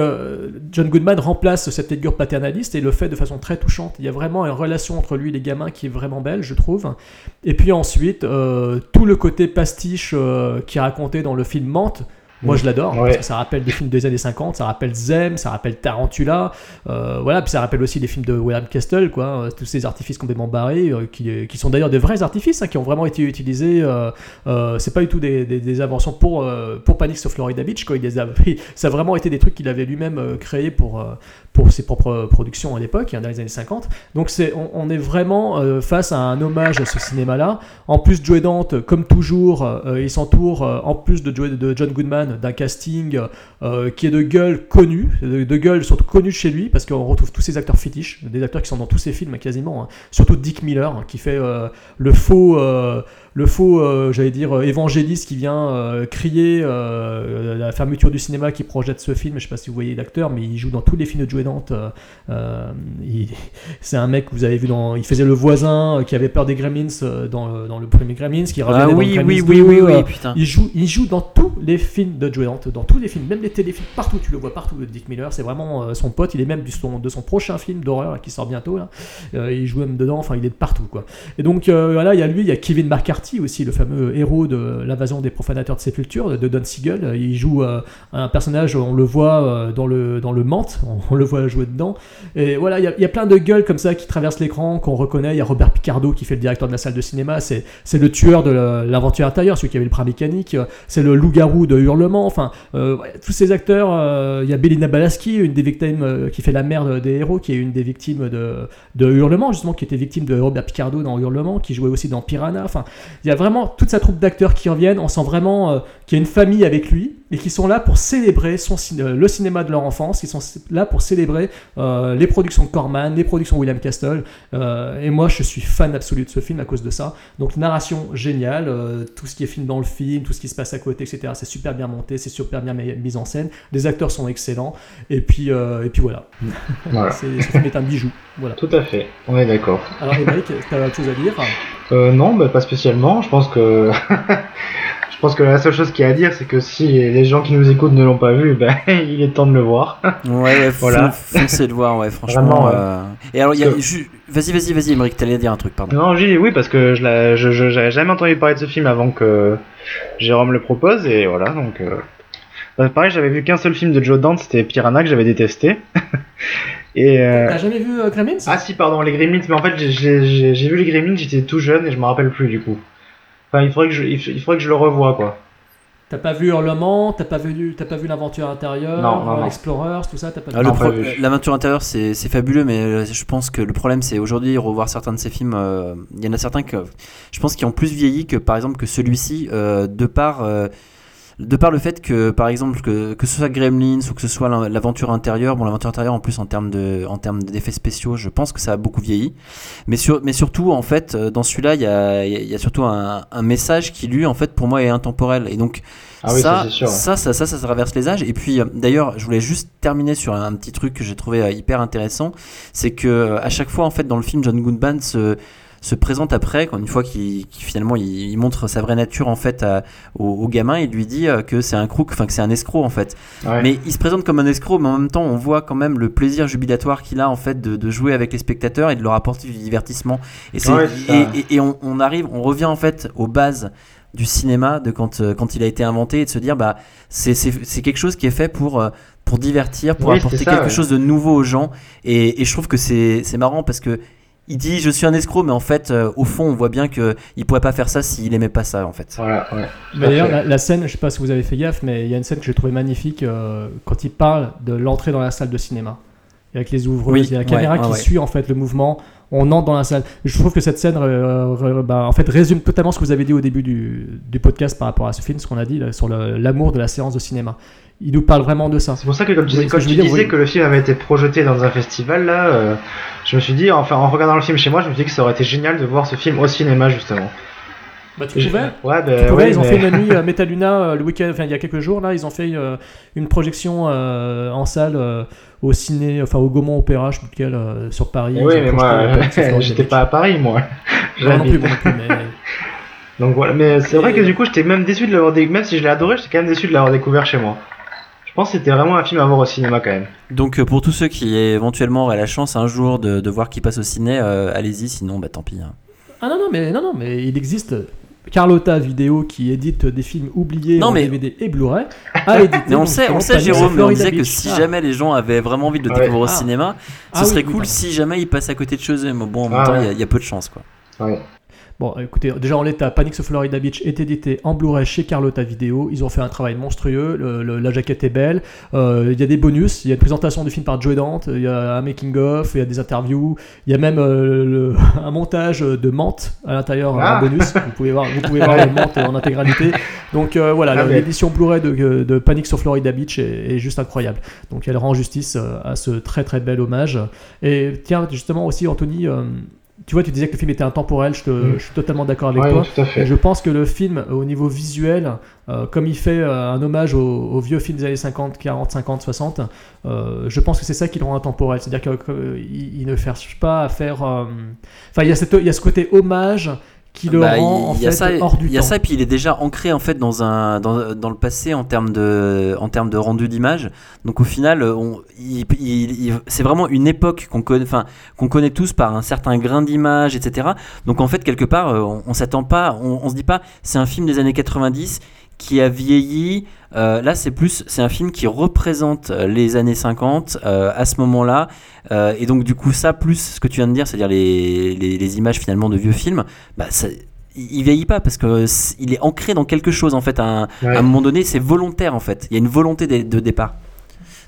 John Goodman remplace cette figure paternaliste et le fait de façon très touchante. Il y a vraiment une relation entre lui et les gamins qui est vraiment belle, je trouve. Et puis ensuite, euh, tout le côté pastiche euh, qui est raconté dans le film Mente. Moi, je l'adore, Ouais. parce que ça rappelle des films des années 50, ça rappelle Zem, ça rappelle Tarantula, euh, voilà, puis ça rappelle aussi les films de William Castle, quoi, euh, tous ces artifices complètement barrés, euh, qui, qui sont d'ailleurs des vrais artifices, hein, qui ont vraiment été utilisés, euh, c'est pas du tout des, des- des inventions pour, pour Panic sur Florida Beach, quoi, il les a, ça a vraiment été des trucs qu'il avait lui-même créés pour, pour ses propres productions à l'époque, hein, dans les années 50. Donc c'est, on, est vraiment euh, face à un hommage à ce cinéma-là. En plus, Joe Dante, comme toujours, euh, il s'entoure, euh, en plus de, Joe- de John Goodman, d'un casting euh, qui est de gueule connue, de, de gueule surtout connue chez lui, parce qu'on retrouve tous ces acteurs fétiches, des acteurs qui sont dans tous ses films quasiment, hein. surtout Dick Miller, hein, qui fait euh, le faux... le faux, euh, j'allais dire, euh, évangéliste qui vient euh, crier euh, la fermeture du cinéma qui projette ce film. Je sais pas si vous voyez l'acteur, mais il joue dans tous les films de Joe Dante. c'est un mec que vous avez vu dans. Il faisait le voisin qui avait peur des Gremlins dans, le- dans le premier Gremlins, qui revenait Ah dans oui, oui, 2, oui, oui, oui, putain. il joue, il joue dans tous les films de Joe Dante, dans tous les films, même les téléfilms, partout, tu le vois partout, Dick Miller, c'est vraiment son pote, il est même du son, de son prochain film d'horreur qui sort bientôt, là. Il joue même dedans, enfin il est de partout quoi. Et donc voilà, il y a lui, il y a Kevin McCarthy aussi, le fameux héros de l'invasion des profanateurs de sépulture de, Don Siegel, il joue euh, un personnage, on le voit euh, dans le, dans le Mante, on, le voit jouer dedans, et voilà, il y, a, plein de gueules comme ça qui traversent l'écran, qu'on reconnaît, il y a Robert Picardo qui fait le directeur de la salle de cinéma, c'est le tueur de la- l'aventure intérieure, celui qui avait le bras mécanique, c'est le loup-garou de Hurlement, enfin, euh, tous ces acteurs, il y a Belina Balaski, une des victimes qui fait la mère de- des héros, qui est une des victimes de, de Hurlement, justement, qui était victime de Robert Picardo dans Hurlement, qui jouait aussi dans Piranha, enfin, il y a vraiment toute sa troupe d'acteurs qui reviennent, on sent vraiment euh, qu'il y a une famille avec lui, et qui sont là pour célébrer son, euh, le cinéma de leur enfance, ils sont là pour célébrer euh, les productions de Corman, les productions William Castle, et moi je suis fan absolu de ce film à cause de ça. Donc narration géniale, tout ce qui est film dans le film, tout ce qui se passe à côté, etc. C'est super bien monté, c'est super bien mis en scène. Les acteurs sont excellents. Et puis, et puis voilà. Voilà. Ce film est un bijou. Voilà. Tout à fait, on est d'accord. Alors Émeric, t'as autre chose à dire? Euh, non, bah, pas spécialement. Je pense que je pense que la seule chose qu'il y a à dire, c'est que si les gens qui nous écoutent ne l'ont pas vu, ben il est temps de le voir. Ouais, ouais, Voilà. fon- foncez le voir, ouais, franchement. Vraiment, ouais. euh, Et alors, il y a. Que- Vas-y, vas-y, vas-y, Emmerich, t'allais dire un truc, pardon. Non, j'ai oui parce que je l'ai- je jamais entendu parler de ce film avant que Jérôme le propose et voilà donc. euh, bah, pareil, j'avais vu qu'un seul film de Joe Dante, c'était Piranha que j'avais détesté. Et euh, T'as jamais vu euh, Gremlins? Ah si pardon les Gremlins, mais en fait j'ai- vu les Gremlins, j'étais tout jeune et je me rappelle plus du coup. Enfin il faudrait que je il faudrait que je le revoie quoi. T'as pas vu Hurlement T'as pas vu, t'as pas vu l'aventure intérieure Non, non, non. Explorers, tout ça T'as pas Ah, pas vu. L'aventure intérieure, c'est fabuleux, mais euh, je pense que le problème, c'est aujourd'hui revoir certains de ces films. euh, Il y en a certains que je pense qui ont plus vieilli que par exemple que celui-ci, euh, de par euh, de par le fait que par exemple que, que ce soit Gremlins ou que ce soit l'aventure intérieure, bon l'aventure intérieure en plus en termes de en termes d'effets spéciaux, je pense que ça a beaucoup vieilli. Mais sur mais surtout en fait euh, dans celui-là, il y a, y a- surtout un, un message qui lui en fait pour moi est intemporel et donc Ah oui, ça, ça, ça, ça, ça, ça traverse les âges. Et puis, euh, d'ailleurs, je voulais juste terminer sur un, petit truc que j'ai trouvé euh, hyper intéressant, c'est que à chaque fois, en fait, dans le film, John Goodman se se présente après, quand une fois qu'il finalement il, il montre sa vraie nature en fait à- au, au gamin, il lui dit euh, que c'est un crook, enfin que c'est un escroc en fait. Ouais. Mais il se présente comme un escroc, mais en même temps on voit quand même le plaisir jubilatoire qu'il a en fait de, de jouer avec les spectateurs et de leur apporter du divertissement. Et, Ouais, et, ça. et- et on, on arrive, on revient en fait aux bases du cinéma de quand, euh, quand il a été inventé et de se dire bah c'est quelque chose qui est fait pour euh, pour divertir, pour Oui, apporter ça, quelque ouais. chose de nouveau aux gens. Et, et je trouve que c'est marrant parce que il dit je suis un escroc, mais en fait euh, au fond on voit bien que il pourrait pas faire ça s'il aimait pas ça en fait. Voilà, ouais. D'ailleurs, la, la scène, je sais pas si vous avez fait gaffe, mais il y a une scène que j'ai trouvée magnifique euh, quand il parle de l'entrée dans la salle de cinéma. Et avec les ouvreuses, Oui, il y a la caméra ouais, qui ouais. suit en fait le mouvement. On entre dans la salle. Je trouve que cette scène, euh, bah, en fait, résume totalement ce que vous avez dit au début du, du podcast par rapport à ce film, ce qu'on a dit là, sur l'amour de la séance de cinéma. Il nous parle vraiment de ça. C'est pour ça que comme tu, Oui, quand que je tu veux dire, disais oui. que le film avait été projeté dans un festival là, euh, je me suis dit enfin en regardant le film chez moi, je me suis dit que ça aurait été génial de voir ce film au cinéma justement. Bah, tu pouvais Ouais, Tu pouvais, ouais, ils ont mais- fait une nuit euh, Metaluna euh, le week-end, enfin il y a quelques jours là, ils ont fait euh, une projection euh, en salle euh, au ciné, enfin au Gaumont Opéra, je sais plus lequel, euh, sur Paris. Oui, mais moi, j'étais pas à Paris, moi. Moi non plus, non plus, mais Donc voilà, mais c'est vrai que du coup, j'étais même déçu de l'avoir découvert, même si je l'ai adoré, j'étais quand même déçu de l'avoir découvert chez moi. Je pense que c'était vraiment un film à voir au cinéma quand même. Donc pour tous ceux qui éventuellement auraient la chance un jour de, de voir qui passe au ciné, euh, allez-y, sinon bah tant pis. hein. Ah non, non, mais, non, non, mais il existe Carlotta Vidéo qui édite des films oubliés Non, en mais- DVD et Blu-ray a édité. Mais on sait, on sait Jérôme, mais on disait que si Ah. jamais les gens avaient vraiment envie de le Ouais. découvrir au Ah. cinéma, ce Ah serait oui, cool si jamais il passe à côté de eux. Mais bon, en même Ah temps, il ouais. y a- il y, a peu de chance quoi. Ouais. Bon, écoutez, déjà en l'état, Panic at Florida Beach est édité en Blu-ray chez Carlotta Vidéo. Ils ont fait un travail monstrueux. le- le- la jaquette est belle. Euh, Il y a des bonus. Il y a une présentation du film par Joe Dante. Il y a un making-of. Il y a des interviews. Il y a même euh, le- un montage de menthe à l'intérieur Ah. en bonus. Vous pouvez voir, vous pouvez voir le menthe en intégralité. Donc euh, voilà, Ah, l'édition Blu-ray de, de Panic sur Florida Beach est, est juste incroyable. Donc elle rend justice à ce très très bel hommage. Et tiens, justement aussi, Anthony. Tu vois, tu disais que le film était intemporel, je, te- Mm. je suis totalement d'accord avec Ouais, toi. tout à fait. Et je pense que le film, euh, au niveau visuel, euh, comme il fait euh, un hommage aux, aux vieux films des années 50, 40, 50, 60, euh, je pense que c'est ça qui le rend intemporel. C'est-à-dire qu'il ne cherche pas à faire. Enfin, il y a ce côté hommage qui le Bah, rend en il y a fait ça, hors du il y a temps. ça, et puis il est déjà ancré en fait dans un dans, dans le passé en termes de en termes de rendu d'image. Donc au final, c'est vraiment une époque qu'on connaît, enfin qu'on connaît tous par un certain grain d'image, etc. Donc en fait quelque part, euh, on, on s'attend pas, on, on se dit pas, c'est un film des années 90 qui a vieilli. Euh, là, c'est plus, c'est un film qui représente euh, les années 50 euh, à ce moment-là. Euh, et donc, du coup, ça, plus ce que tu viens de dire, c'est-à-dire les, les, les images finalement de vieux films, bah, ça, il il vieillit pas parce que il est ancré dans quelque chose en fait. À un, Ouais. à un moment donné, c'est volontaire en fait. Il y a une volonté de, de départ.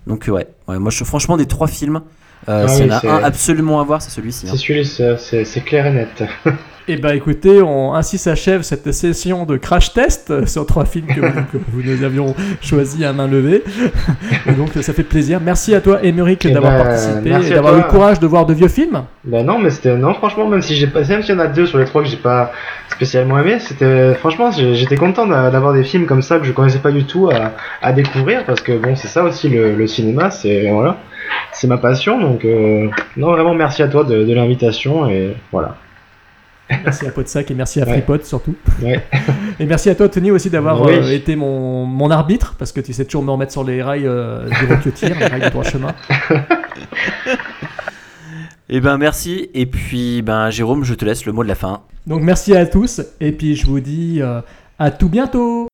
Donc, ouais, ouais, moi, je, franchement, des trois films, Ah s'il y en a un absolument à voir, c'est celui-ci. hein. C'est celui c'est- c'est c'est clair et net. Et bah écoutez, on, ainsi s'achève cette session de crash test euh, sur trois films que, vous- que vous nous avions choisis à main levée. Et donc ça fait plaisir. Merci à toi, Émeric, Eh d'avoir ben, participé et d'avoir eu le courage de voir de vieux films. Bah non, mais c'était non franchement même si j'ai pas même s'il y en a deux sur les trois que j'ai pas spécialement aimé, c'était franchement j'étais content d'a- d'avoir des films comme ça que je connaissais pas du tout à, à découvrir parce que bon c'est ça aussi le, le cinéma, c'est voilà, c'est ma passion donc euh, non vraiment merci à toi de, de l'invitation et voilà. Merci à Podsac et merci à Ouais. FreePod surtout. Ouais. Et merci à toi, Tony, aussi d'avoir Oui. euh, été mon, mon arbitre parce que tu sais toujours me remettre sur les rails euh, du tire, les rails du droit chemin. Et ben, merci. Et puis, ben, Jérôme, je te laisse le mot de la fin. Donc merci à tous et puis je vous dis euh, à tout bientôt.